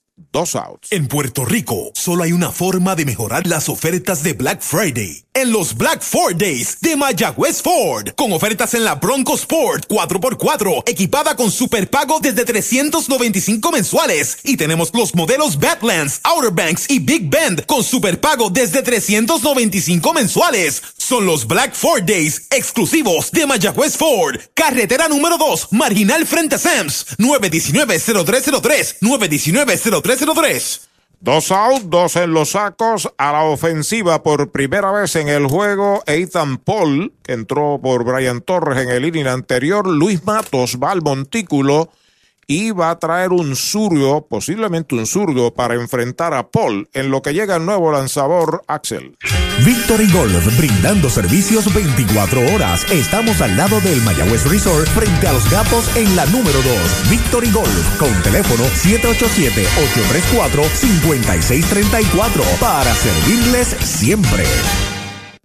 En Puerto Rico, solo hay una forma de mejorar las ofertas de Black Friday. En los Black Ford Days de Mayagüez Ford. Con ofertas en la Bronco Sport 4x4, equipada con superpago desde 395 mensuales. Y tenemos los modelos Badlands, Outer Banks y Big Bend con superpago desde 395 mensuales. Son los Black Ford Days exclusivos de Mayagüez Ford. Carretera número 2, marginal frente a Sams. 919-0303. 919-0303. Dos out, dos en los sacos. A la ofensiva por primera vez en el juego, Ethan Paul, que entró por Brian Torres en el inning anterior. Luis Matos va al montículo y va a traer un zurdo, posiblemente un zurdo, para enfrentar a Paul en lo que llega el nuevo lanzador Axel. Victory Golf, brindando servicios 24 horas. Estamos al lado del Mayagüez Resort, frente a los gatos en la número 2. Victory Golf, con teléfono 787-834-5634, para servirles siempre.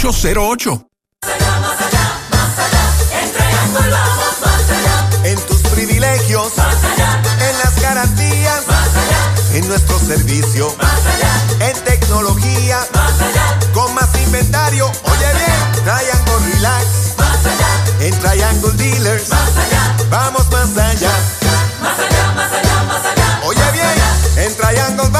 408-8808. En tus privilegios, en las garantías, en nuestro servicio, en tecnología, con más inventario. Oye bien, Triangle Relax, en Triangle Dealers, vamos más allá. Oye bien, en Triangle más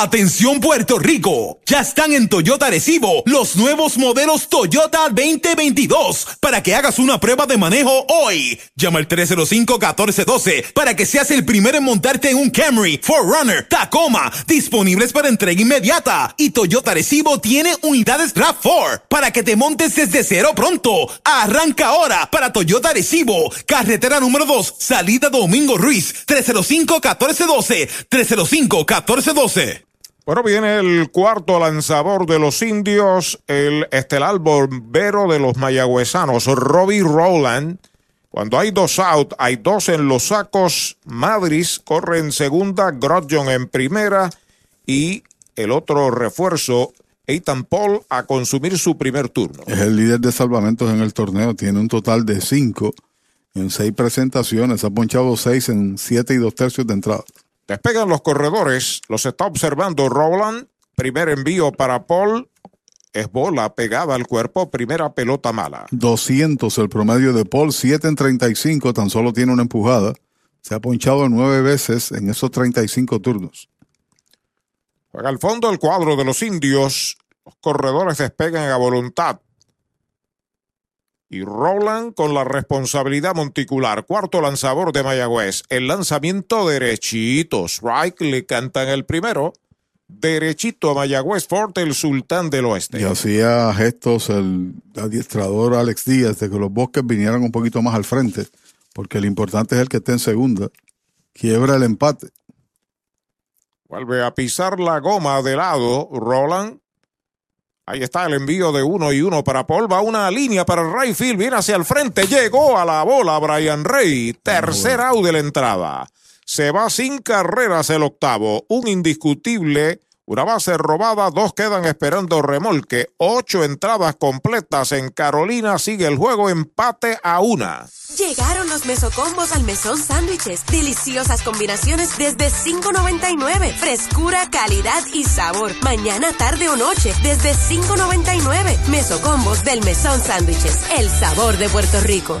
Atención Puerto Rico, ya están en Toyota Recibo los nuevos modelos Toyota 2022 para que hagas una prueba de manejo hoy. Llama al 305-1412 para que seas el primero en montarte en un Camry, Forerunner, Tacoma, disponibles para entrega inmediata. Y Toyota Recibo tiene unidades RAV4 para que te montes desde cero pronto. Arranca ahora para Toyota Recibo, carretera número 2, salida Domingo Ruiz, 305-1412, 305-1412. Bueno, viene el cuarto lanzador de los indios, el estelar bombero de los mayagüezanos, Robbie Rowland. Cuando hay dos out, hay dos en los sacos. Madris corre en segunda, Grodjon en primera y el otro refuerzo, Ethan Paul, a consumir su primer turno. Es el líder de salvamentos en el torneo. Tiene un total de cinco en seis presentaciones. Ha ponchado seis en siete y dos tercios de entrada. Despegan los corredores, los está observando Rowland. Primer envío para Paul. Es bola pegada al cuerpo, primera pelota mala. 200 el promedio de Paul, 7 en 35, tan solo tiene una empujada. Se ha ponchado nueve veces en esos 35 turnos. Juega al fondo el cuadro de los indios. Los corredores despegan a voluntad. Y Roland con la responsabilidad monticular. Cuarto lanzador de Mayagüez. El lanzamiento derechito. Strike le cantan el primero. Derechito a Mayagüez Fort, el sultán del oeste. Y hacía gestos el adiestrador Alex Díaz de que los bosques vinieran un poquito más al frente, porque lo importante es el que esté en segunda. Quiebra el empate. Vuelve a pisar la goma de lado, Roland. Ahí está el envío de uno y uno para Paul. Va una línea para el right field. Viene hacia el frente. Llegó a la bola Brian Rey. Tercer out de la entrada. Se va sin carreras el octavo. Un indiscutible. Una base robada. Dos quedan esperando remolque. Ocho entradas completas en Carolina. Sigue el juego. Empate a una. Llegaron los mesocombos al mesón sándwiches. Deliciosas combinaciones desde $5.99. Frescura, calidad y sabor. Mañana, tarde o noche desde $5.99. Mesocombos del mesón sándwiches. El sabor de Puerto Rico.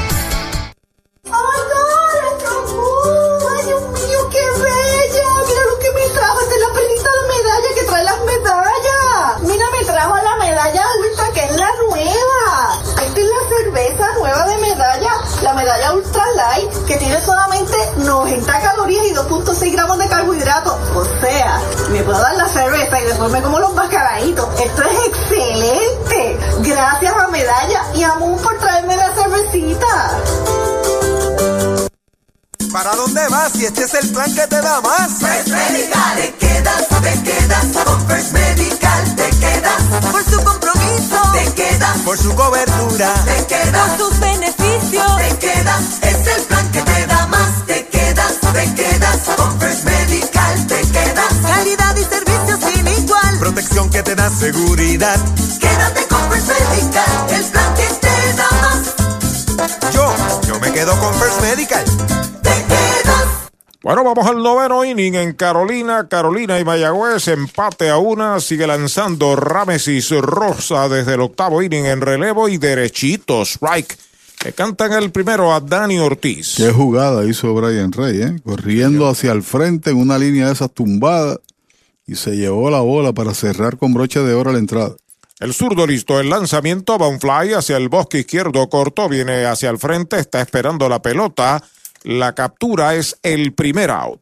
90 calorías y 2.6 gramos de carbohidratos. O sea, me puedo dar la cerveza y después me como los mascaraditos. Esto es excelente. Gracias a Medalla y a Moon por traerme la cervecita. ¿Para dónde vas? Si este es el plan que te da más. First Medical, te quedas, te quedas. Con First Medical te quedas. Por su compromiso, te quedas. Por su cobertura, te quedas. Por sus beneficios, te quedas. Te seguridad. Quédate con First Medical, el plan que te da más. Yo, yo me quedo con First Medical. Bueno, vamos al noveno inning en Carolina. Carolina y Mayagüez, empate a una. Sigue lanzando Ramesis Rosa desde el octavo inning en relevo y derechito, strike. Le cantan el primero a Dani Ortiz. Qué jugada hizo Brian Rey, ¿eh? Corriendo hacia el frente en una línea de esas tumbadas y se llevó la bola para cerrar con broche de oro la entrada. El zurdo listo, el lanzamiento va un fly hacia el bosque izquierdo corto, viene hacia el frente, está esperando la pelota. La captura es el primer out.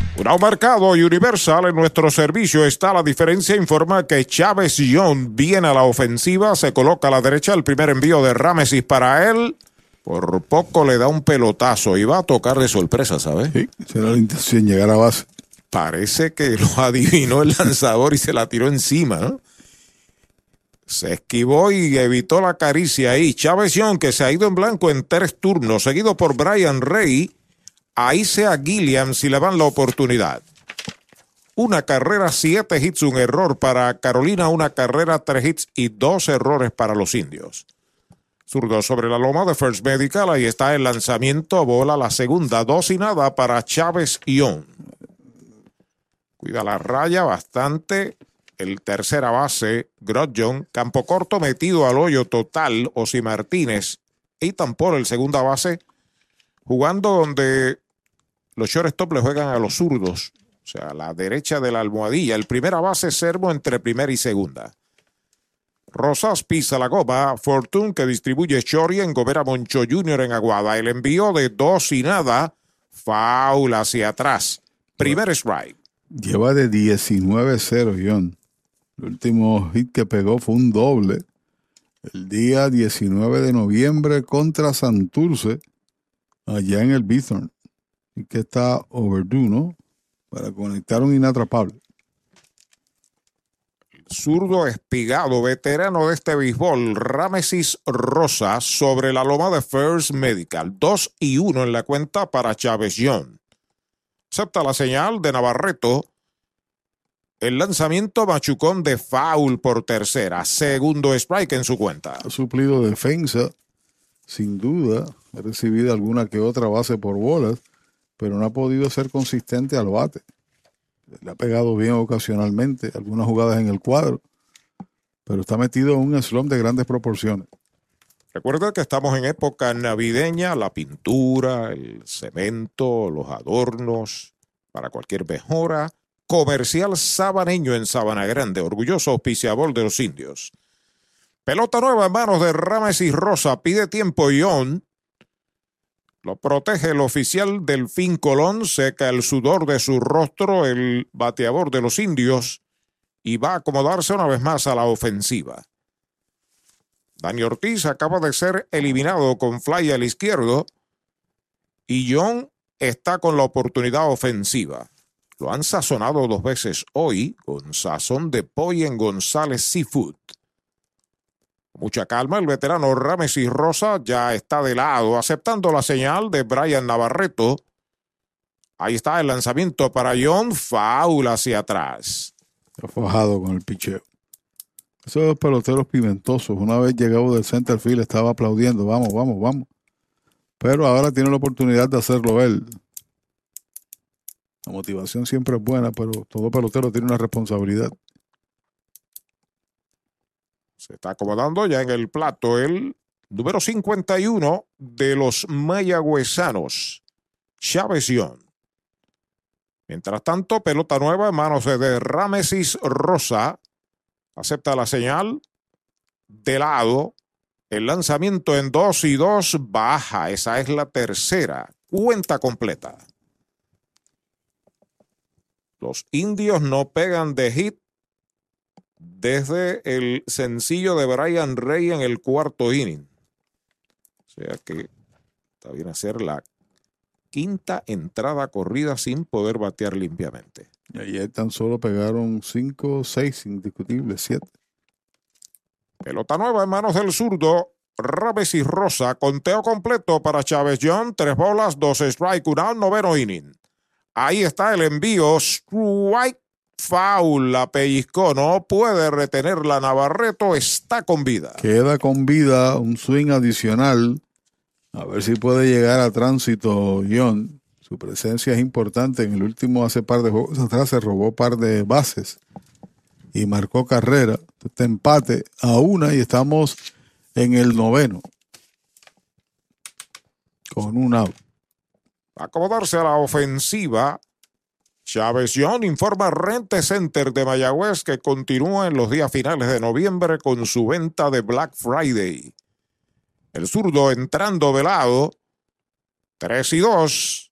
Mercado y Universal en nuestro servicio está la diferencia. Informa que Chávez Young viene a la ofensiva, se coloca a la derecha el primer envío de Ramesis para él. Por poco le da un pelotazo y va a tocar de sorpresa, ¿sabes? Sí, será la intención llegar a base. Parece que lo adivinó el lanzador y se la tiró encima, ¿no? Se esquivó y evitó la caricia ahí. Chávez Young, que se ha ido en blanco en tres turnos, seguido por Brian Rey. Ahí sea Gilliam si le dan la oportunidad. una carrera, siete hits, un error para Carolina, una carrera, tres hits y dos errores para los indios. Zurdo sobre la loma de First Medical, ahí está el lanzamiento, bola la segunda, dos y nada para Chávez Ión. Cuida la raya bastante. El tercera base, Grodjon, campo corto metido al hoyo total, Osi Martínez y Tampor, el segunda base, jugando donde los shortstop le juegan a los zurdos, o sea, a la derecha de la almohadilla. El primera base, Servo entre primera y segunda. Rosas pisa la goma. Fortune que distribuye Chori en Gobera Moncho Jr. en Aguada. El envío de dos y nada. Foul hacia atrás. Primer strike. Lleva de 19-0, John. El último hit que pegó fue un doble. El día 19 de noviembre contra Santurce, allá en el Bithorn. Y que está overdue, ¿no? Para conectar un inatrapable. Zurdo espigado, veterano de este béisbol, Ramesis Rosa, sobre la loma de First Medical. 2 y 1 en la cuenta para Chávez John. Acepta la señal de Navarreto. El lanzamiento machucón de foul por tercera. Segundo strike en su cuenta. Ha suplido defensa, sin duda. Ha recibido alguna que otra base por bolas, pero no ha podido ser consistente al bate. Le ha pegado bien ocasionalmente, algunas jugadas en el cuadro, pero está metido en un slump de grandes proporciones. Recuerda que estamos en época navideña, la pintura, el cemento, los adornos, para cualquier mejora. Comercial Sabaneño en Sabana Grande, orgulloso auspiciador de los indios. Pelota nueva en manos de Rames y Rosa, pide tiempo y on. Lo protege el oficial Delfín Colón, seca el sudor de su rostro, el bateador de los indios, y va a acomodarse una vez más a la ofensiva. Dani Ortiz acaba de ser eliminado con fly al izquierdo y John está con la oportunidad ofensiva. Lo han sazonado dos veces hoy con sazón de pollo en González Seafood. Mucha calma, el veterano Rames y Rosa ya está de lado, aceptando la señal de Brian Navarreto. Ahí está el lanzamiento para John, foul hacia atrás. Está fajado con el picheo. Esos peloteros pimentosos, una vez llegado del center field, estaba aplaudiendo, vamos, vamos, vamos. Pero ahora tiene la oportunidad de hacerlo él. La motivación siempre es buena, pero todo pelotero tiene una responsabilidad. Se está acomodando ya en el plato el número 51 de los mayagüezanos, Chávez. Mientras tanto, pelota nueva en manos de Ramesis Rosa. Acepta la señal. De lado. El lanzamiento en 2 y 2 baja. Esa es la tercera. Cuenta completa. Los indios no pegan de hit desde el sencillo de Brian Rey en el cuarto inning. O sea que está bien hacer la quinta entrada corrida sin poder batear limpiamente. Y ayer tan solo pegaron 5, 6 indiscutibles, 7. Pelota nueva en manos del zurdo. Raves y Rosa, conteo completo para Chávez John, tres bolas, dos strike, un out, noveno inning. Ahí está el envío, strike, foul, la pellizcó, no puede retener la Navarreto, está con vida. Queda con vida un swing adicional. A ver si puede llegar a tránsito, John. Su presencia es importante. En el último, hace par de juegos atrás, se robó par de bases y marcó carrera. Este empate a una y estamos en el noveno. Con un out. Acomodarse a la ofensiva. Chávez John informa Rente Center de Mayagüez que continúa en los días finales de noviembre con su venta de Black Friday. El zurdo entrando de lado. 3 y 2.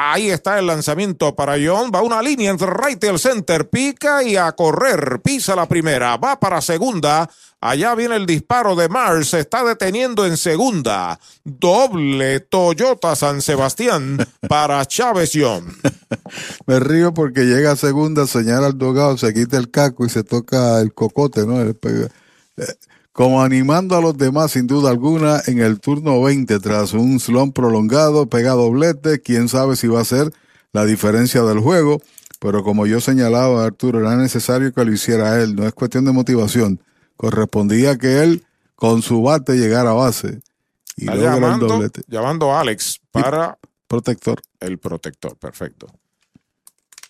Ahí está el lanzamiento para John. Va una línea entre right el center. Pica y a correr. Pisa la primera. Va para segunda. Allá viene el disparo de Mars. Se está deteniendo en segunda. Doble Toyota San Sebastián para Chávez John. Me río porque llega a segunda, señala al dogado, se quita el caco y se toca el cocote, ¿no? El eh, Como animando a los demás, sin duda alguna, en el turno 20, tras un slump prolongado, pega doblete, quién sabe si va a ser la diferencia del juego. Pero como yo señalaba, Arturo, era necesario que lo hiciera él. No es cuestión de motivación. Correspondía que él, con su bate, llegara a base. Y Está logra el doblete. llamando a Alex para Protector. el protector. Perfecto.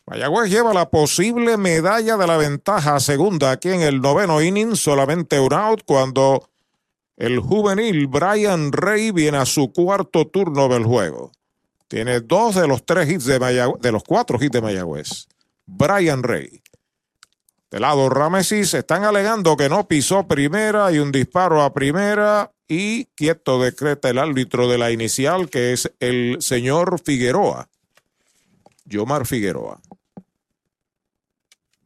Mayagüez lleva la posible medalla de la ventaja segunda aquí en el noveno inning, solamente un out cuando el juvenil Brian Rey viene a su cuarto turno del juego. Tiene dos de los tres hits de Mayagüez, de los cuatro hits de Mayagüez. Brian Rey. De lado Ramesis están alegando que no pisó primera y un disparo a primera y quieto decreta el árbitro de la inicial que es el señor Figueroa. Yomar Figueroa.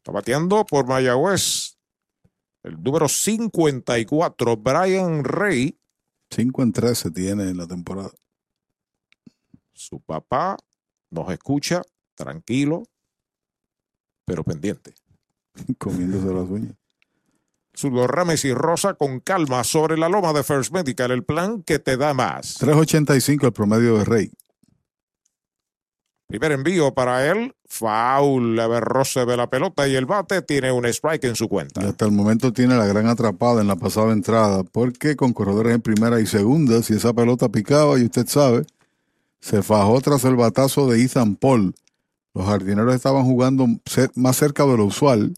Está bateando por Mayagüez. El número 54, Brian Rey. 5 en 13 tiene en la temporada. Su papá nos escucha tranquilo, pero pendiente. Comiéndose las uñas. Zurdo Rames y Rosa con calma sobre la loma de First Medical, el plan que te da más. 3.85 el promedio de Rey. Primer envío para él, foul, leve roce de la pelota y el bate tiene un strike en su cuenta. Y hasta el momento tiene la gran atrapada en la pasada entrada, porque con corredores en primera y segunda, si esa pelota picaba, y usted sabe, se fajó tras el batazo de Ethan Paul. Los jardineros estaban jugando más cerca de lo usual.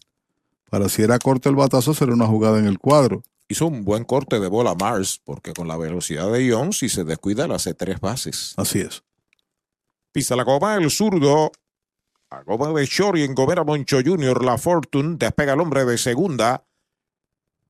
Para si era corto el batazo, será una jugada en el cuadro. Hizo un buen corte de bola Mars, porque con la velocidad de Young, si se descuida, le hace tres bases. Así es. Pisa la goma, el zurdo. A goma de Shori en Gomera Moncho Jr. La Fortune despega el hombre de segunda.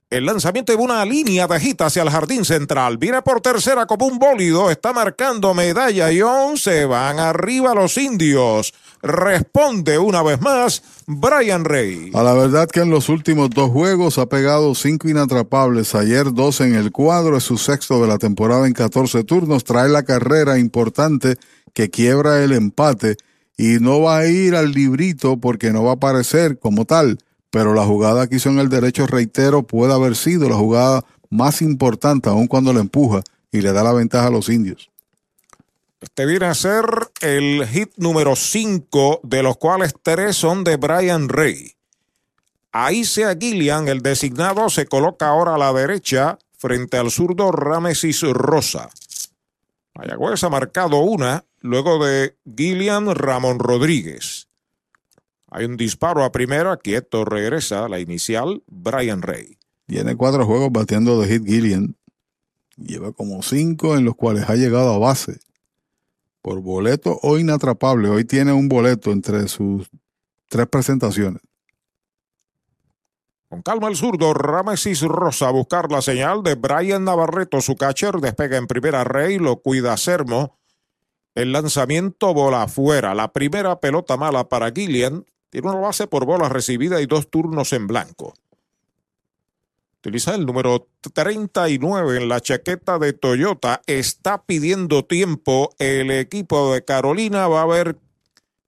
El lanzamiento de una línea hit hacia el jardín central. Viene por tercera como un bólido. Está marcando medalla y se van arriba los indios. Responde una vez más Brian Rey. A la verdad que en los últimos dos juegos ha pegado cinco inatrapables. Ayer dos en el cuadro, es su sexto de la temporada en 14 turnos. Trae la carrera importante que quiebra el empate y no va a ir al librito porque no va a aparecer como tal. Pero la jugada que hizo en el derecho, reitero, puede haber sido la jugada más importante, aun cuando la empuja y le da la ventaja a los indios. Este viene a ser el hit número 5, de los cuales tres son de Brian Rey. Ahí sea Gillian, el designado, se coloca ahora a la derecha frente al zurdo Ramesis Rosa. Mayagüez ha marcado una luego de Gillian Ramón Rodríguez. Hay un disparo a primera, quieto regresa la inicial, Brian Rey. Tiene cuatro juegos bateando de hit Gillian. Lleva como cinco en los cuales ha llegado a base. Por boleto o inatrapable. Hoy tiene un boleto entre sus tres presentaciones. Con calma el zurdo, Ramesis Rosa a buscar la señal de Brian Navarreto, su catcher, despega en primera Rey, lo cuida Sermo. El lanzamiento bola afuera. La primera pelota mala para Gillian. Tiene una base por bola recibida y dos turnos en blanco. Utiliza el número 39 en la chaqueta de Toyota. Está pidiendo tiempo. El equipo de Carolina va a haber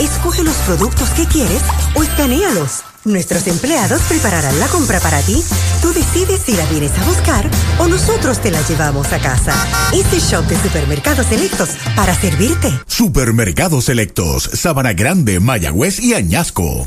Escoge los productos que quieres o escanealos. Nuestros empleados prepararán la compra para ti. Tú decides si la vienes a buscar o nosotros te la llevamos a casa. Este shop de supermercados selectos para servirte. Supermercados Selectos, Sabana Grande, Mayagüez y Añasco.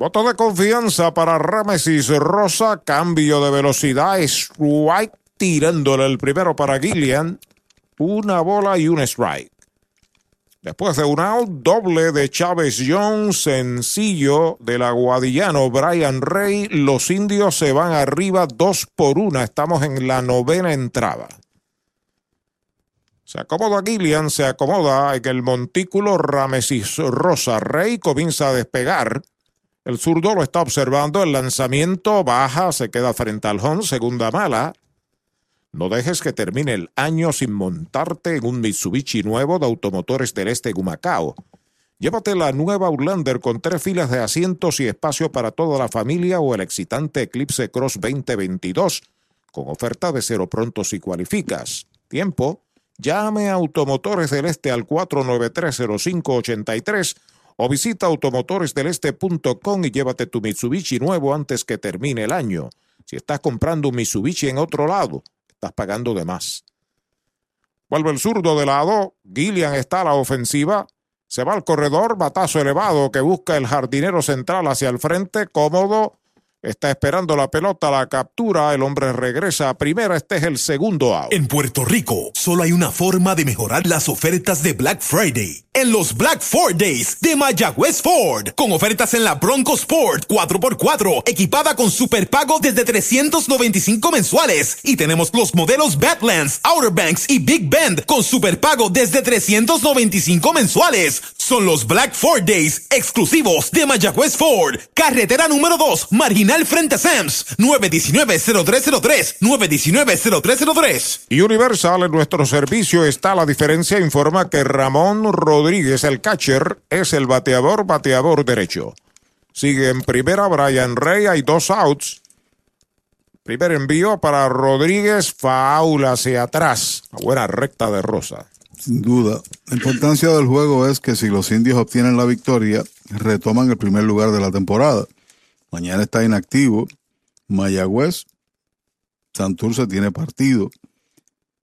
Voto de confianza para Ramesis Rosa. Cambio de velocidad. Strike tirándole el primero para Gillian. Una bola y un strike. Después de un out, doble de Chávez Jones, sencillo del aguadillano Brian Rey. Los indios se van arriba dos por una. Estamos en la novena entrada. Se acomoda Gillian, se acomoda en el montículo Ramesis Rosa. Rey comienza a despegar. El zurdo lo está observando. El lanzamiento baja, se queda frente al home. Segunda mala. No dejes que termine el año sin montarte en un Mitsubishi nuevo de Automotores del Este Gumacao. Llévate la nueva Outlander con tres filas de asientos y espacio para toda la familia o el excitante Eclipse Cross 2022 con oferta de cero pronto si cualificas. Tiempo. Llame a Automotores del Este al 4930583 o visita automotoresdeleste.com y llévate tu Mitsubishi nuevo antes que termine el año. Si estás comprando un Mitsubishi en otro lado, estás pagando de más. Vuelve el zurdo de lado, Gillian está a la ofensiva, se va al corredor, batazo elevado que busca el jardinero central hacia el frente, cómodo, Está esperando la pelota, la captura, el hombre regresa a primera, este es el segundo out. En Puerto Rico, solo hay una forma de mejorar las ofertas de Black Friday. En los Black Ford Days de Mayagüez Ford, con ofertas en la Bronco Sport 4x4, equipada con superpago desde 395 mensuales. Y tenemos los modelos Badlands, Outer Banks y Big Bend con superpago desde 395 mensuales. Son los Black Ford Days exclusivos de Mayagüez Ford, carretera número 2, marginal frente a Sams, 919-0303, 919-0303. Y Universal en nuestro servicio está la diferencia. Informa que Ramón Rodríguez, el catcher, es el bateador, bateador derecho. Sigue en primera Brian Rey, hay dos outs. Primer envío para Rodríguez, faula hacia atrás. Una buena recta de Rosa. Sin duda. La importancia del juego es que si los indios obtienen la victoria, retoman el primer lugar de la temporada. Mañana está inactivo. Mayagüez, Santurce tiene partido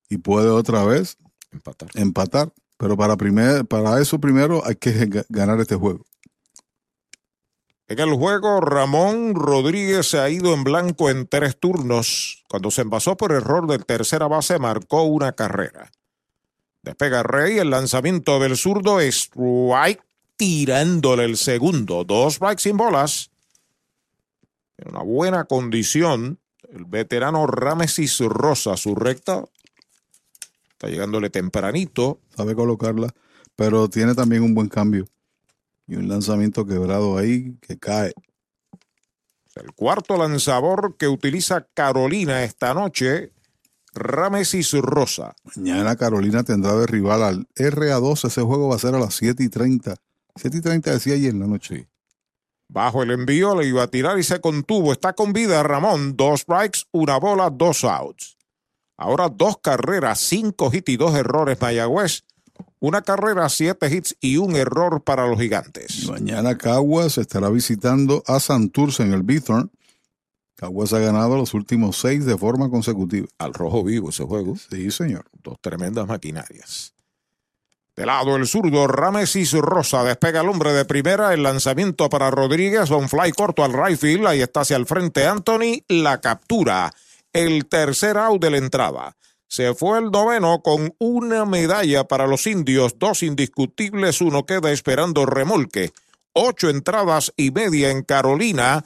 y puede otra vez empatar. empatar. Pero para, primer, para eso primero hay que ganar este juego. En el juego, Ramón Rodríguez se ha ido en blanco en tres turnos. Cuando se envasó por error del tercera base, marcó una carrera. Despega Rey, el lanzamiento del zurdo, strike, tirándole el segundo. Dos strikes sin bolas en una buena condición. El veterano Ramesis Rosa, su recta, está llegándole tempranito. Sabe colocarla, pero tiene también un buen cambio. Y un lanzamiento quebrado ahí que cae. El cuarto lanzador que utiliza Carolina esta noche, Ramesis Rosa. Mañana Carolina tendrá de rival al RA2. Ese juego va a ser a las 7 y 30. 7 y 30 decía ayer en la noche. Bajo el envío le iba a tirar y se contuvo. Está con vida Ramón. Dos strikes, una bola, dos outs. Ahora dos carreras, cinco hits y dos errores Mayagüez. Una carrera, siete hits y un error para los gigantes. Mañana Caguas estará visitando a Santurce en el Bithorn. Caguas ha ganado los últimos seis de forma consecutiva. Al rojo vivo ese juego. Sí, señor. Dos tremendas maquinarias. De lado el zurdo, Ramesis Rosa despega el hombre de primera. El lanzamiento para Rodríguez, un fly corto al right field. Ahí está hacia el frente Anthony. La captura. El tercer out de la entrada. Se fue el noveno con una medalla para los indios. Dos indiscutibles. Uno queda esperando remolque. Ocho entradas y media en Carolina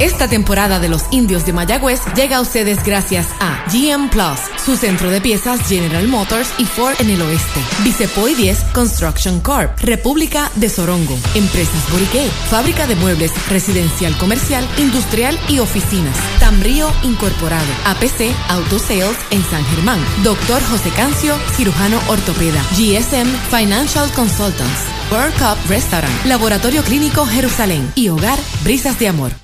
Esta temporada de los indios de Mayagüez llega a ustedes gracias a GM Plus, su centro de piezas General Motors y Ford en el oeste. Vicepoy 10 Construction Corp, República de Sorongo, Empresas Boriqué, Fábrica de Muebles, Residencial Comercial, Industrial y Oficinas. Tambrío Incorporado, APC Auto Sales en San Germán. Doctor José Cancio, cirujano ortopeda. GSM Financial Consultants. World Cup Restaurant, Laboratorio Clínico Jerusalén y Hogar Brisas de Amor.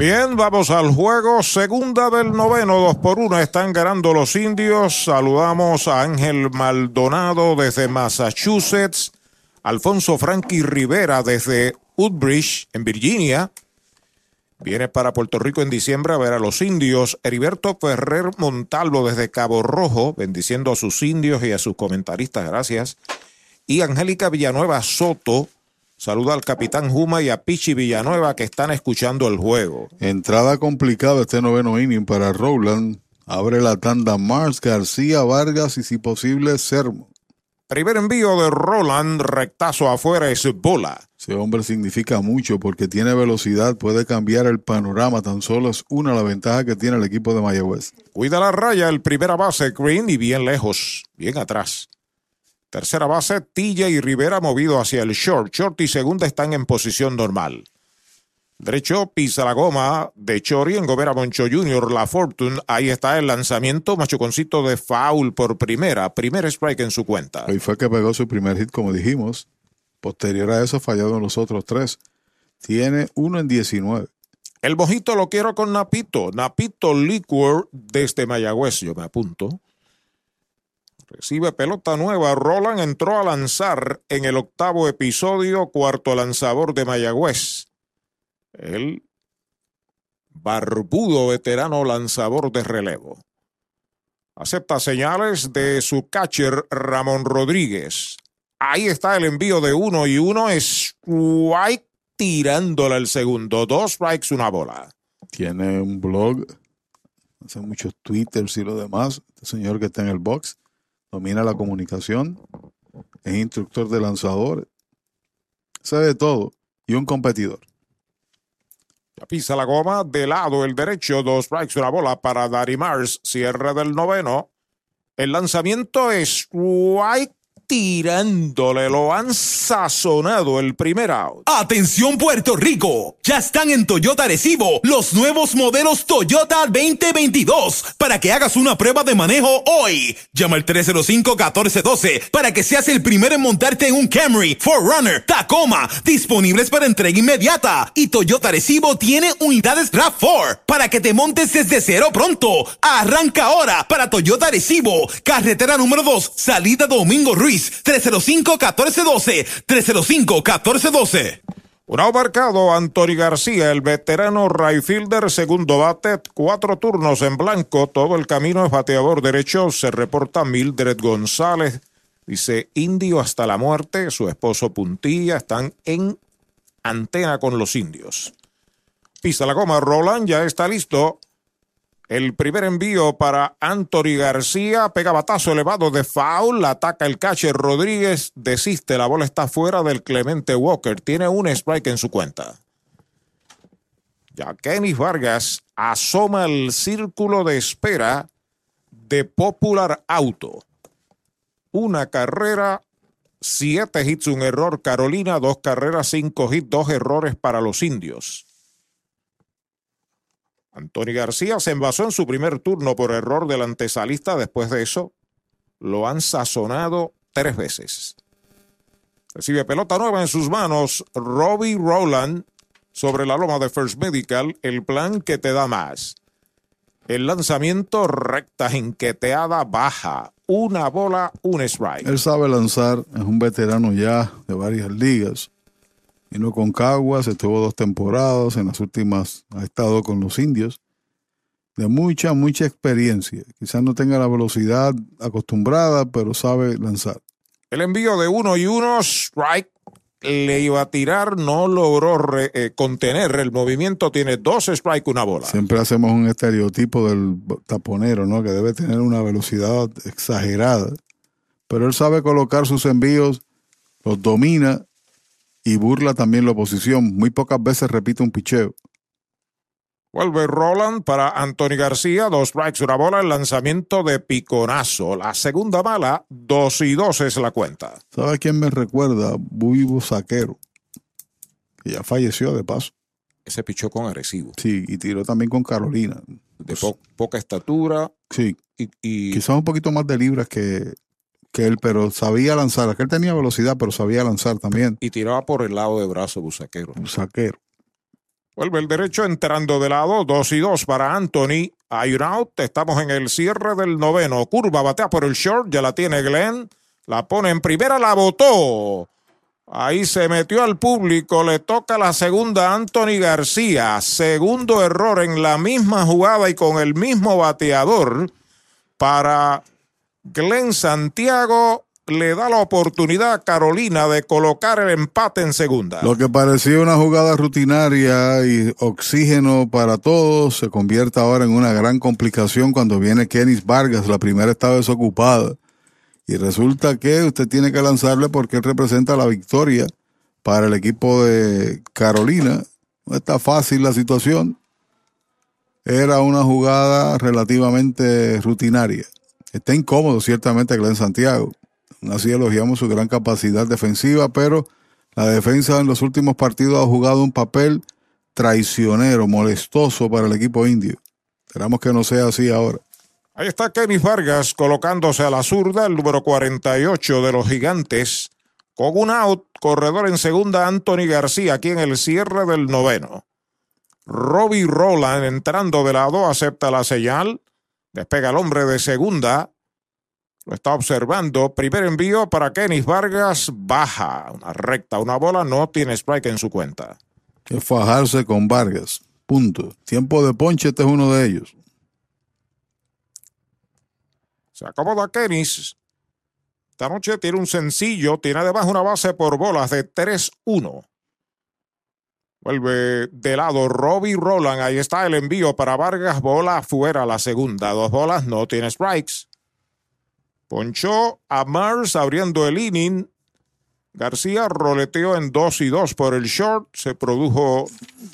Bien, vamos al juego. Segunda del noveno, dos por uno. Están ganando los indios. Saludamos a Ángel Maldonado desde Massachusetts. Alfonso Frankie Rivera desde Woodbridge, en Virginia. Viene para Puerto Rico en diciembre a ver a los indios. Heriberto Ferrer Montalvo desde Cabo Rojo, bendiciendo a sus indios y a sus comentaristas. Gracias. Y Angélica Villanueva Soto Saluda al capitán Juma y a Pichi Villanueva que están escuchando el juego. Entrada complicada este noveno inning para Rowland. Abre la tanda Mars, García, Vargas y si posible Sermo. Primer envío de Roland, rectazo afuera es bola. Ese hombre significa mucho porque tiene velocidad, puede cambiar el panorama, tan solo es una la ventaja que tiene el equipo de Mayagüez. Cuida la raya, el primera base Green y bien lejos, bien atrás. Tercera base, Tilla y Rivera movido hacia el short. Short y segunda están en posición normal. Derecho, pisa la goma de Chori en Gobera Moncho Jr. La Fortune. Ahí está el lanzamiento. Machuconcito de foul por primera. Primer strike en su cuenta. Hoy fue que pegó su primer hit, como dijimos. Posterior a eso, fallado en los otros tres. Tiene uno en 19. El mojito lo quiero con Napito. Napito Liquor desde Mayagüez. Yo me apunto. Recibe pelota nueva. Roland entró a lanzar en el octavo episodio, cuarto lanzador de Mayagüez. El barbudo veterano lanzador de relevo. Acepta señales de su catcher Ramón Rodríguez. Ahí está el envío de uno y uno. Es White tirándole el segundo. Dos strikes, una bola. Tiene un blog. Hace muchos twitters y lo demás. Este señor que está en el box domina la comunicación, es instructor de lanzadores, sabe todo y un competidor. Ya pisa la goma de lado el derecho, dos strikes, una bola para Dari Mars, cierre del noveno. El lanzamiento es White tirándole, lo han sazonado el primer out. Atención Puerto Rico, ya están en Toyota Recibo los nuevos modelos Toyota 2022 para que hagas una prueba de manejo hoy. Llama al 305-1412 para que seas el primero en montarte en un Camry, Forerunner, Tacoma, disponibles para entrega inmediata. Y Toyota Recibo tiene unidades RAV4 para que te montes desde cero pronto. Arranca ahora para Toyota Recibo, carretera número 2, salida Domingo Ruiz. 305-1412. 305-1412. Un out marcado Anthony García, el veterano right fielder, segundo bate, cuatro turnos en blanco, todo el camino es bateador derecho, se reporta Mildred González, dice Indio hasta la muerte, su esposo Puntilla, están en antena con los indios. Pisa la goma, Roland ya está listo. El primer envío para Anthony García, pega batazo elevado de foul, ataca el catcher Rodríguez, desiste, la bola está fuera del Clemente Walker, tiene un strike en su cuenta. Ya Kenny Vargas asoma el círculo de espera de Popular Auto. Una carrera, siete hits, un error. Carolina, dos carreras, cinco hits, dos errores para los indios. Anthony García se envasó en su primer turno por error del antesalista. Después de eso, lo han sazonado tres veces. Recibe pelota nueva en sus manos. Robbie Rowland sobre la loma de First Medical. El plan que te da más. El lanzamiento recta enqueteada baja. Una bola, un strike. Él sabe lanzar, es un veterano ya de varias ligas. Vino con Caguas, estuvo dos temporadas, en las últimas ha estado con los indios. De mucha, mucha experiencia. Quizás no tenga la velocidad acostumbrada, pero sabe lanzar. El envío de uno y uno, strike, le iba a tirar, no logró re- eh, contener el movimiento, tiene dos strike, una bola. Siempre hacemos un estereotipo del taponero, ¿no? Que debe tener una velocidad exagerada. Pero él sabe colocar sus envíos, los domina y burla también la oposición. Muy pocas veces repite un picheo. Vuelve Roland para Anthony García, dos strikes, una bola, el lanzamiento de piconazo. La segunda bala, dos y dos es la cuenta. ¿Sabe quién me recuerda? Buivo Saquero, que ya falleció de paso. Ese pichó con agresivo. Sí, y tiró también con Carolina. De po- poca estatura. Sí. Y, Quizás un poquito más de libras que, que él, pero sabía lanzar. Aquel tenía velocidad, pero sabía lanzar también. Y tiraba por el lado de brazo Busaquero. Saquero. Vuelve el derecho entrando de lado, dos y dos para Anthony. Hay un out, estamos en el cierre del noveno. Curva, batea por el short, ya la tiene Glenn. La pone en primera, la botó. Ahí se metió al público, le toca la segunda a Anthony García. Segundo error en la misma jugada y con el mismo bateador para Glenn Santiago. Le da la oportunidad a Carolina de colocar el empate en segunda. Lo que parecía una jugada rutinaria y oxígeno para todos se convierte ahora en una gran complicación cuando viene Kenis Vargas. La primera estaba desocupada. Y resulta que usted tiene que lanzarle porque él representa la victoria para el equipo de Carolina. No está fácil la situación. Era una jugada relativamente rutinaria. Está incómodo ciertamente Glenn Santiago. Así elogiamos su gran capacidad defensiva, pero la defensa en los últimos partidos ha jugado un papel traicionero, molestoso para el equipo indio. Esperamos que no sea así ahora. Ahí está Kenny Vargas colocándose a la zurda, el número 48 de los gigantes. Con un out, corredor en segunda, Anthony García, aquí en el cierre del noveno. Robbie Roland entrando de lado, acepta la señal. Despega el hombre de segunda. Lo está observando. Primer envío para Kenny Vargas. Baja. Una recta, una bola. No tiene strike en su cuenta. Que fajarse con Vargas. Punto. Tiempo de ponche, este es uno de ellos. Se acomoda Kenis. Esta noche tiene un sencillo, tiene además una base por bolas de 3-1. Vuelve de lado Robbie Roland. Ahí está el envío para Vargas. Bola afuera la segunda. Dos bolas, no tiene strikes. Ponchó a Mars abriendo el inning. García roleteó en 2 y 2 por el short. Se produjo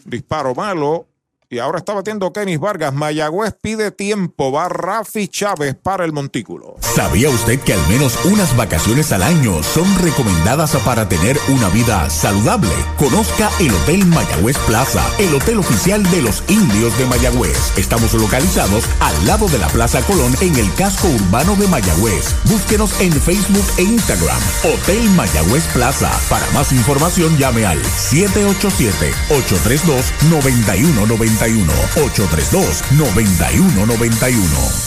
disparo malo. Y ahora está batiendo Kenis Vargas. Mayagüez pide tiempo. Va Rafi Chávez para el montículo. ¿Sabía usted que al menos unas vacaciones al año son recomendadas para tener una vida saludable? Conozca el Hotel Mayagüez Plaza, el hotel oficial de los indios de Mayagüez. Estamos localizados al lado de la Plaza Colón en el casco urbano de Mayagüez. Búsquenos en Facebook e Instagram. Hotel Mayagüez Plaza. Para más información llame al 787-832-9191. 832-9191.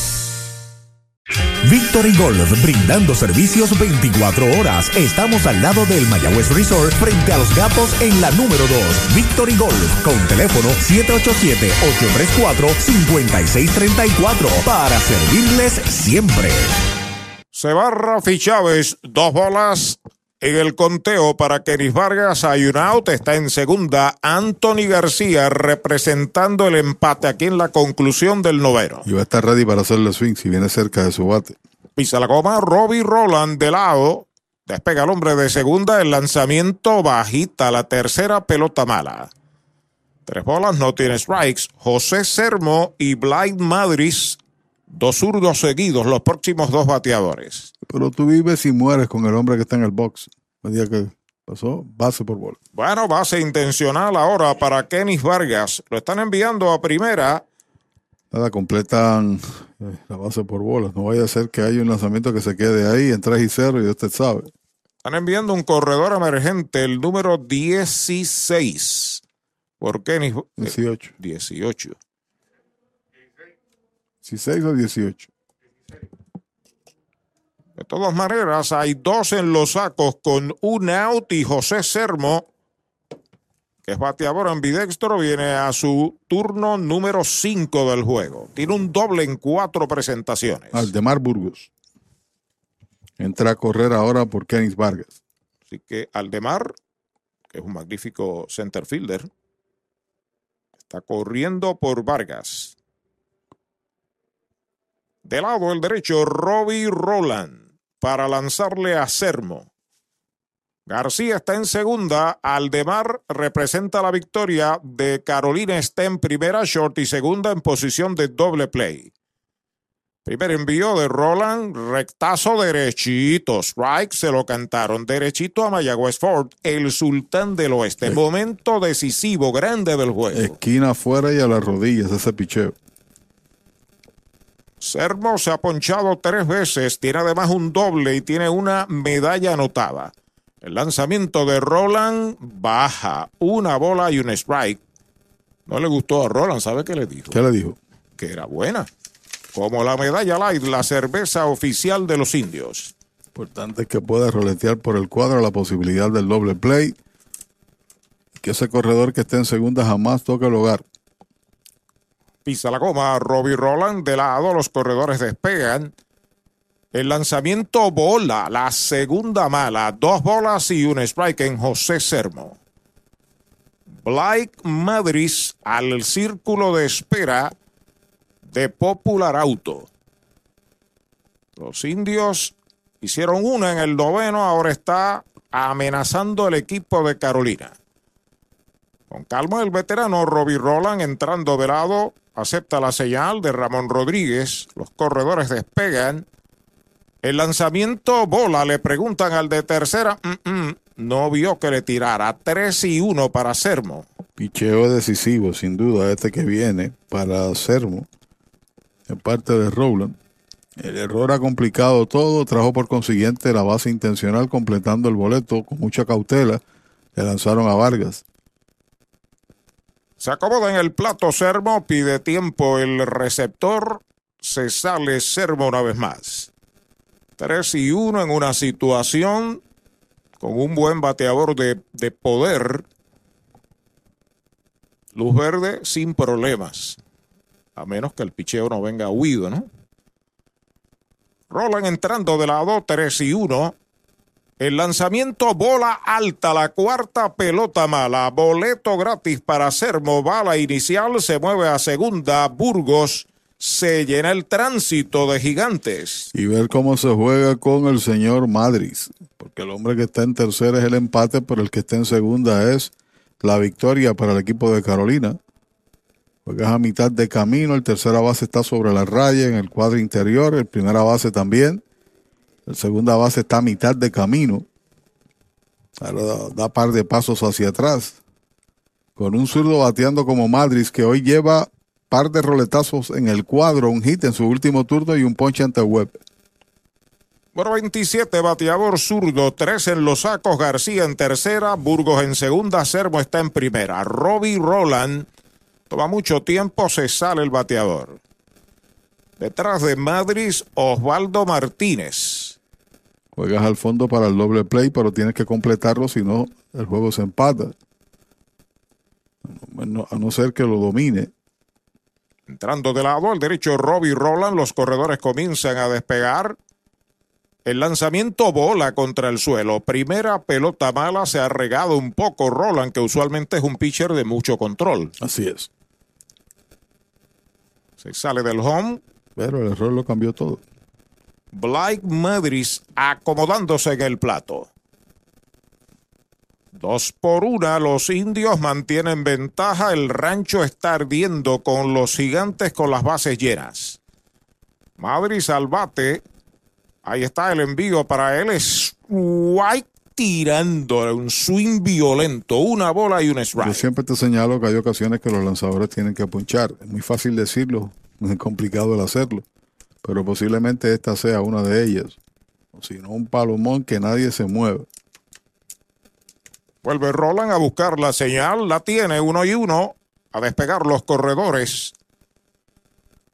Victory Golf, brindando servicios 24 horas. Estamos al lado del Mayagüez Resort, frente a los gatos en la número 2. Victory Golf, con teléfono 787-834-5634, para servirles siempre. Se va Rafi Chávez, dos bolas en el conteo para Kenis Vargas. Hay un out, está en segunda. Anthony García representando el empate aquí en la conclusión del noveno. Y va a estar ready para hacerle swing si viene cerca de su bate. Pisa la goma, Robbie Roland de lado. Despega el hombre de segunda, el lanzamiento bajita, la tercera pelota mala. Tres bolas, no tiene strikes. José Sermo y Blind Madris, dos zurdos seguidos, los próximos dos bateadores. Pero tú vives y mueres con el hombre que está en el box. El día que pasó, base por bola. Bueno, base intencional ahora para Kenis Vargas. Lo están enviando a primera. Nada, completan eh, la base por bolas. No vaya a ser que haya un lanzamiento que se quede ahí en 3 y 0 y usted sabe. Están enviando un corredor emergente, el número 16. Por Kenis. 18. 18. 16 o 18. De todas maneras, hay dos en los sacos con un out y José Sermo que es bateador ambidextro, viene a su turno número 5 del juego. Tiene un doble en cuatro presentaciones. Aldemar Burgos. Entra a correr ahora por Kenis Vargas. Así que Aldemar, que es un magnífico center fielder, está corriendo por Vargas. De lado el derecho, Robbie Roland para lanzarle a Sermo. García está en segunda, Aldemar representa la victoria de Carolina está en primera short y segunda en posición de doble play. Primer envío de Roland, rectazo derechito, strike, se lo cantaron derechito a Mayagüez Ford, el sultán del oeste. Momento decisivo, grande del juego. Esquina afuera y a las rodillas ese picheo. Sermo se ha ponchado tres veces, tiene además un doble y tiene una medalla anotada. El lanzamiento de Roland baja una bola y un strike. No le gustó a Roland, ¿sabe qué le dijo? ¿Qué le dijo? Que era buena. Como la medalla light, la cerveza oficial de los indios. Importante es que pueda roletear por el cuadro la posibilidad del doble play. Que ese corredor que esté en segunda jamás toque el hogar. Pisa la goma, Robbie Roland de lado, los corredores despegan. El lanzamiento bola, la segunda mala, dos bolas y un strike en José Sermo. Blake Madrid al círculo de espera de Popular Auto. Los indios hicieron una en el noveno, ahora está amenazando el equipo de Carolina. Con calma el veterano Robbie Roland entrando de lado, acepta la señal de Ramón Rodríguez, los corredores despegan. El lanzamiento bola, le preguntan al de tercera, mm, mm, no vio que le tirara 3 y 1 para Sermo. Picheo decisivo, sin duda, este que viene para Sermo, en parte de Rowland. El error ha complicado todo, trajo por consiguiente la base intencional completando el boleto con mucha cautela. Le lanzaron a Vargas. Se acomoda en el plato Sermo, pide tiempo el receptor, se sale Sermo una vez más. 3 y 1 en una situación con un buen bateador de, de poder. Luz verde sin problemas. A menos que el picheo no venga huido, ¿no? Roland entrando de lado, 3 y 1. El lanzamiento bola alta, la cuarta pelota mala. Boleto gratis para Sermo. Bala inicial se mueve a segunda. Burgos se llena el tránsito de gigantes. Y ver cómo se juega con el señor Madrid. Porque el hombre que está en tercera es el empate, pero el que está en segunda es la victoria para el equipo de Carolina. Juegas a mitad de camino, el tercera base está sobre la raya en el cuadro interior, el primera base también. El segunda base está a mitad de camino. Da, par de pasos hacia atrás. Con un zurdo bateando como Madrid, que hoy lleva par de roletazos en el cuadro, un hit en su último turno y un ponche ante Webb. Por 27, bateador zurdo, 3 en los sacos, García en tercera, Burgos en segunda, Sermo está en primera. Robbie Roland, toma mucho tiempo, se sale el bateador. Detrás de Madrid, Osvaldo Martínez. Juegas al fondo para el doble play, pero tienes que completarlo, si no, el juego se empata. A no ser que lo domine. Entrando de lado al derecho Robbie Roland, los corredores comienzan a despegar. El lanzamiento bola contra el suelo. Primera pelota mala, se ha regado un poco Roland, que usualmente es un pitcher de mucho control. Así es. Se sale del home. Pero el error lo cambió todo. Blake Madrid acomodándose en el plato. Dos por una, los indios mantienen ventaja. El rancho está ardiendo con los gigantes con las bases llenas. Madrid al bate. Ahí está el envío para él. Es White tirando un swing violento. Una bola y un strike. Yo siempre te señalo que hay ocasiones que los lanzadores tienen que punchar. Es muy fácil decirlo, es complicado el hacerlo. Pero posiblemente esta sea una de ellas. O si no, un palomón que nadie se mueve. Vuelve Roland a buscar la señal, la tiene uno y uno, a despegar los corredores.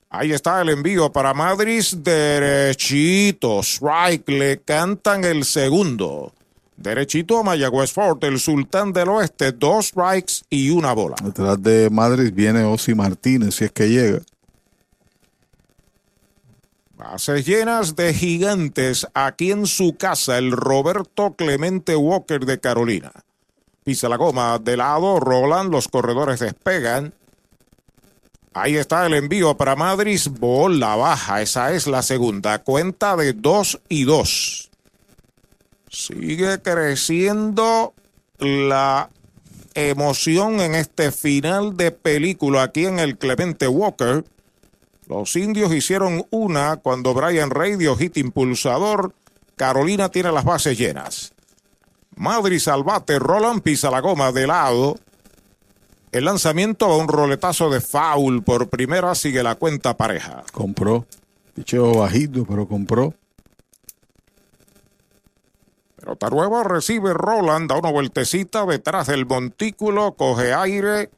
Ahí está el envío para Madrid, derechito, strike, le cantan el segundo. Derechito a Mayagüez Fort, el sultán del oeste, dos strikes y una bola. Detrás de Madrid viene Osi Martínez, si es que llega. Bases llenas de gigantes aquí en su casa, el Roberto Clemente Walker de Carolina. Pisa la goma de lado, Roland, los corredores despegan. Ahí está el envío para Madrid, bola baja, esa es la segunda, cuenta de 2 y 2. Sigue creciendo la emoción en este final de película aquí en el Clemente Walker. Los indios hicieron una cuando Brian Rey dio hit impulsador. Carolina tiene las bases llenas. Madrid Salvate, Roland pisa la goma de lado. El lanzamiento a un roletazo de foul por primera sigue la cuenta pareja. Compró. Picheo bajito, pero compró. Pelota nueva recibe Roland, da una vueltecita detrás del montículo, coge aire.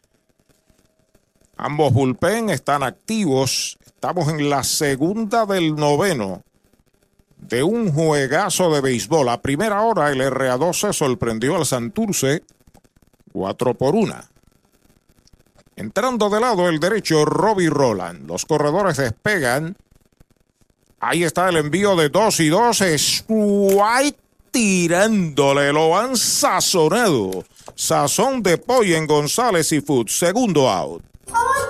Ambos bullpen están activos. Estamos en la segunda del noveno de un juegazo de béisbol. A primera hora el RA12 sorprendió al Santurce 4 por 1. Entrando de lado el derecho Robbie Roland. Los corredores despegan. Ahí está el envío de 2 y 2. White tirándole. Lo han sazonado. Sazón de pollo en González y Food. Segundo out. ¡Ay,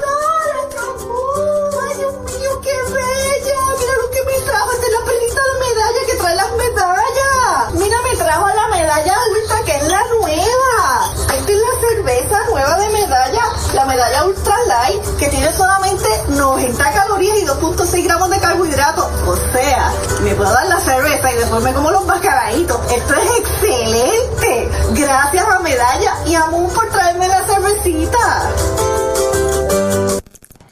Dios mío, qué bella! Mira lo que me trajo. Esta es la perlita de medalla que trae las medallas. Mira, me trajo la medalla ultra, que es la nueva. Esta es la cerveza nueva de medalla. La medalla ultra light, que tiene solamente 90 calorías y 2.6 gramos de carbohidratos. O sea, me puedo dar la cerveza y después me como los mascaraditos. Esto es excelente. Gracias a Medalla y a Moon por traerme la cervecita.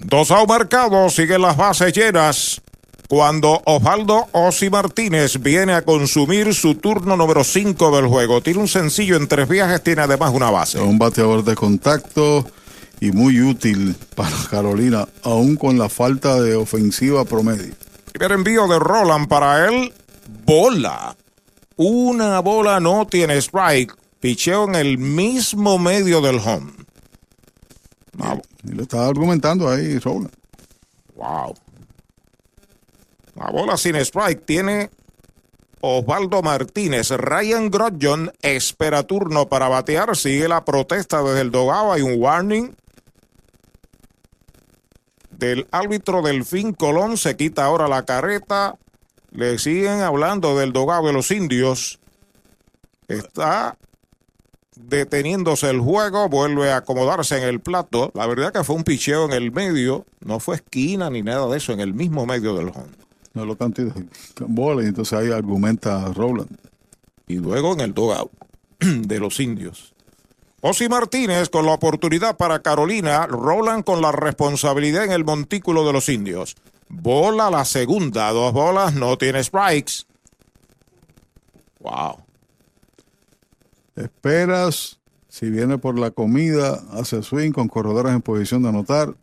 Dos out marcados, siguen las bases llenas. Cuando Osvaldo Osi Martínez viene a consumir su turno número 5 del juego. Tiene un sencillo en tres viajes, tiene además una base. Un bateador de contacto y muy útil para Carolina, aún con la falta de ofensiva promedio. Primer envío de Roland para él. Bola. Una bola no tiene strike. Picheo en el mismo medio del home. Y lo estaba argumentando ahí, Roland. Wow. La bola sin strike tiene Osvaldo Martínez. Ryan Grodjon espera turno para batear. Sigue la protesta desde el dogado. Hay un warning del árbitro Delfín Colón. Se quita ahora la carreta. Le siguen hablando del dogado de los indios. Está deteniéndose el juego, vuelve a acomodarse en el plato. La verdad que fue un picheo en el medio, no fue esquina ni nada de eso, en el mismo medio del home. No lo cantidad bola y entonces ahí argumenta Roland. Y luego en el dugout de los indios. Osi Martínez con la oportunidad para Carolina, Roland con la responsabilidad en el montículo de los indios. Bola la segunda, dos bolas, no tiene strikes. Wow. Esperas, si viene por la comida, hace swing con corredores en posición de anotar.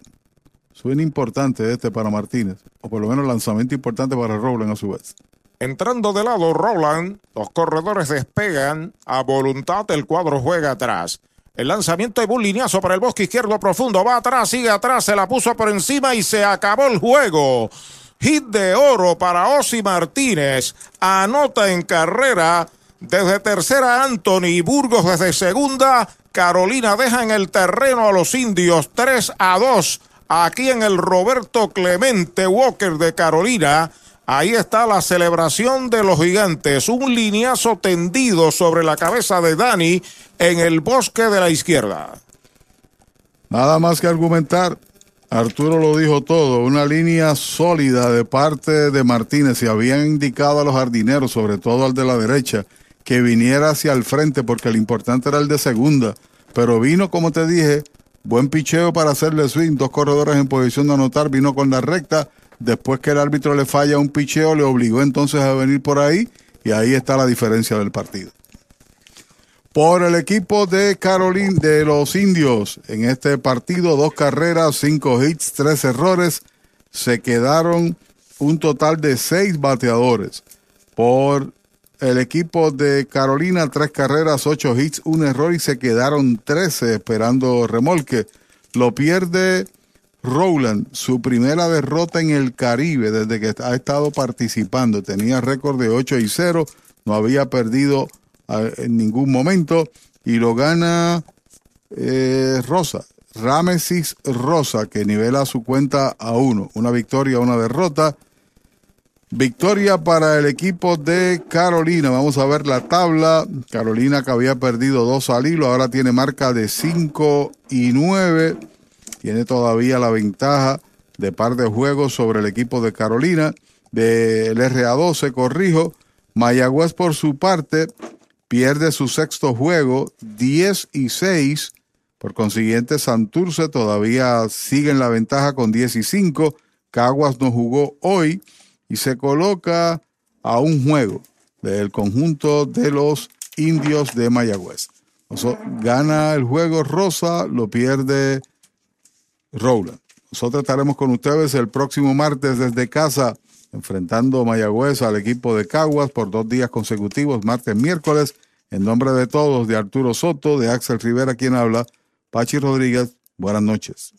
Swing importante este para Martínez, o por lo menos lanzamiento importante para Roland a su vez. Entrando de lado Roland, los corredores despegan a voluntad, el cuadro juega atrás. El lanzamiento de un lineazo para el bosque izquierdo profundo, va atrás, sigue atrás, se la puso por encima y se acabó el juego. Hit de oro para Osi Martínez, anota en carrera desde tercera Anthony Burgos desde segunda. Carolina deja en el terreno a los indios 3 a 2. Aquí en el Roberto Clemente Walker de Carolina. Ahí está la celebración de los gigantes. Un lineazo tendido sobre la cabeza de Dani en el bosque de la izquierda. Nada más que argumentar. Arturo lo dijo todo, una línea sólida de parte de Martínez y habían indicado a los jardineros, sobre todo al de la derecha, que viniera hacia el frente porque lo importante era el de segunda. Pero vino, como te dije, buen picheo para hacerle swing, dos corredores en posición de anotar, vino con la recta. Después que el árbitro le falla un picheo, le obligó entonces a venir por ahí y ahí está la diferencia del partido. Por el equipo de Carolina de los Indios, en este partido, dos carreras, cinco hits, tres errores, se quedaron un total de seis bateadores. Por el equipo de Carolina, tres carreras, ocho hits, un error y se quedaron 13 esperando remolque. Lo pierde Rowland, su primera derrota en el Caribe desde que ha estado participando. Tenía récord de 8 y 0, no había perdido ah, en ningún momento y lo gana eh, Rosa. Ramesis Rosa, que nivela su cuenta a uno. Una victoria, una derrota. Victoria para el equipo de Carolina. Vamos a ver la tabla. Carolina que había perdido dos al hilo, ahora tiene marca de 5 y 9. Tiene todavía la ventaja de par de juegos sobre el equipo de Carolina. Del RA12, corrijo. Mayagüez por su parte pierde su sexto juego, 10 y 6. Por consiguiente, Santurce todavía sigue en la ventaja con 10 y 5. Caguas no jugó hoy y se coloca a un juego del conjunto de los indios de Mayagüez. gana el juego Rosa, lo pierde Rowland. Nosotros estaremos con ustedes el próximo martes desde casa, enfrentando Mayagüez al equipo de Caguas por dos días consecutivos, martes, miércoles. En nombre de todos, de Arturo Soto, de Axel Rivera, quien habla, Pachi Rodríguez, buenas noches.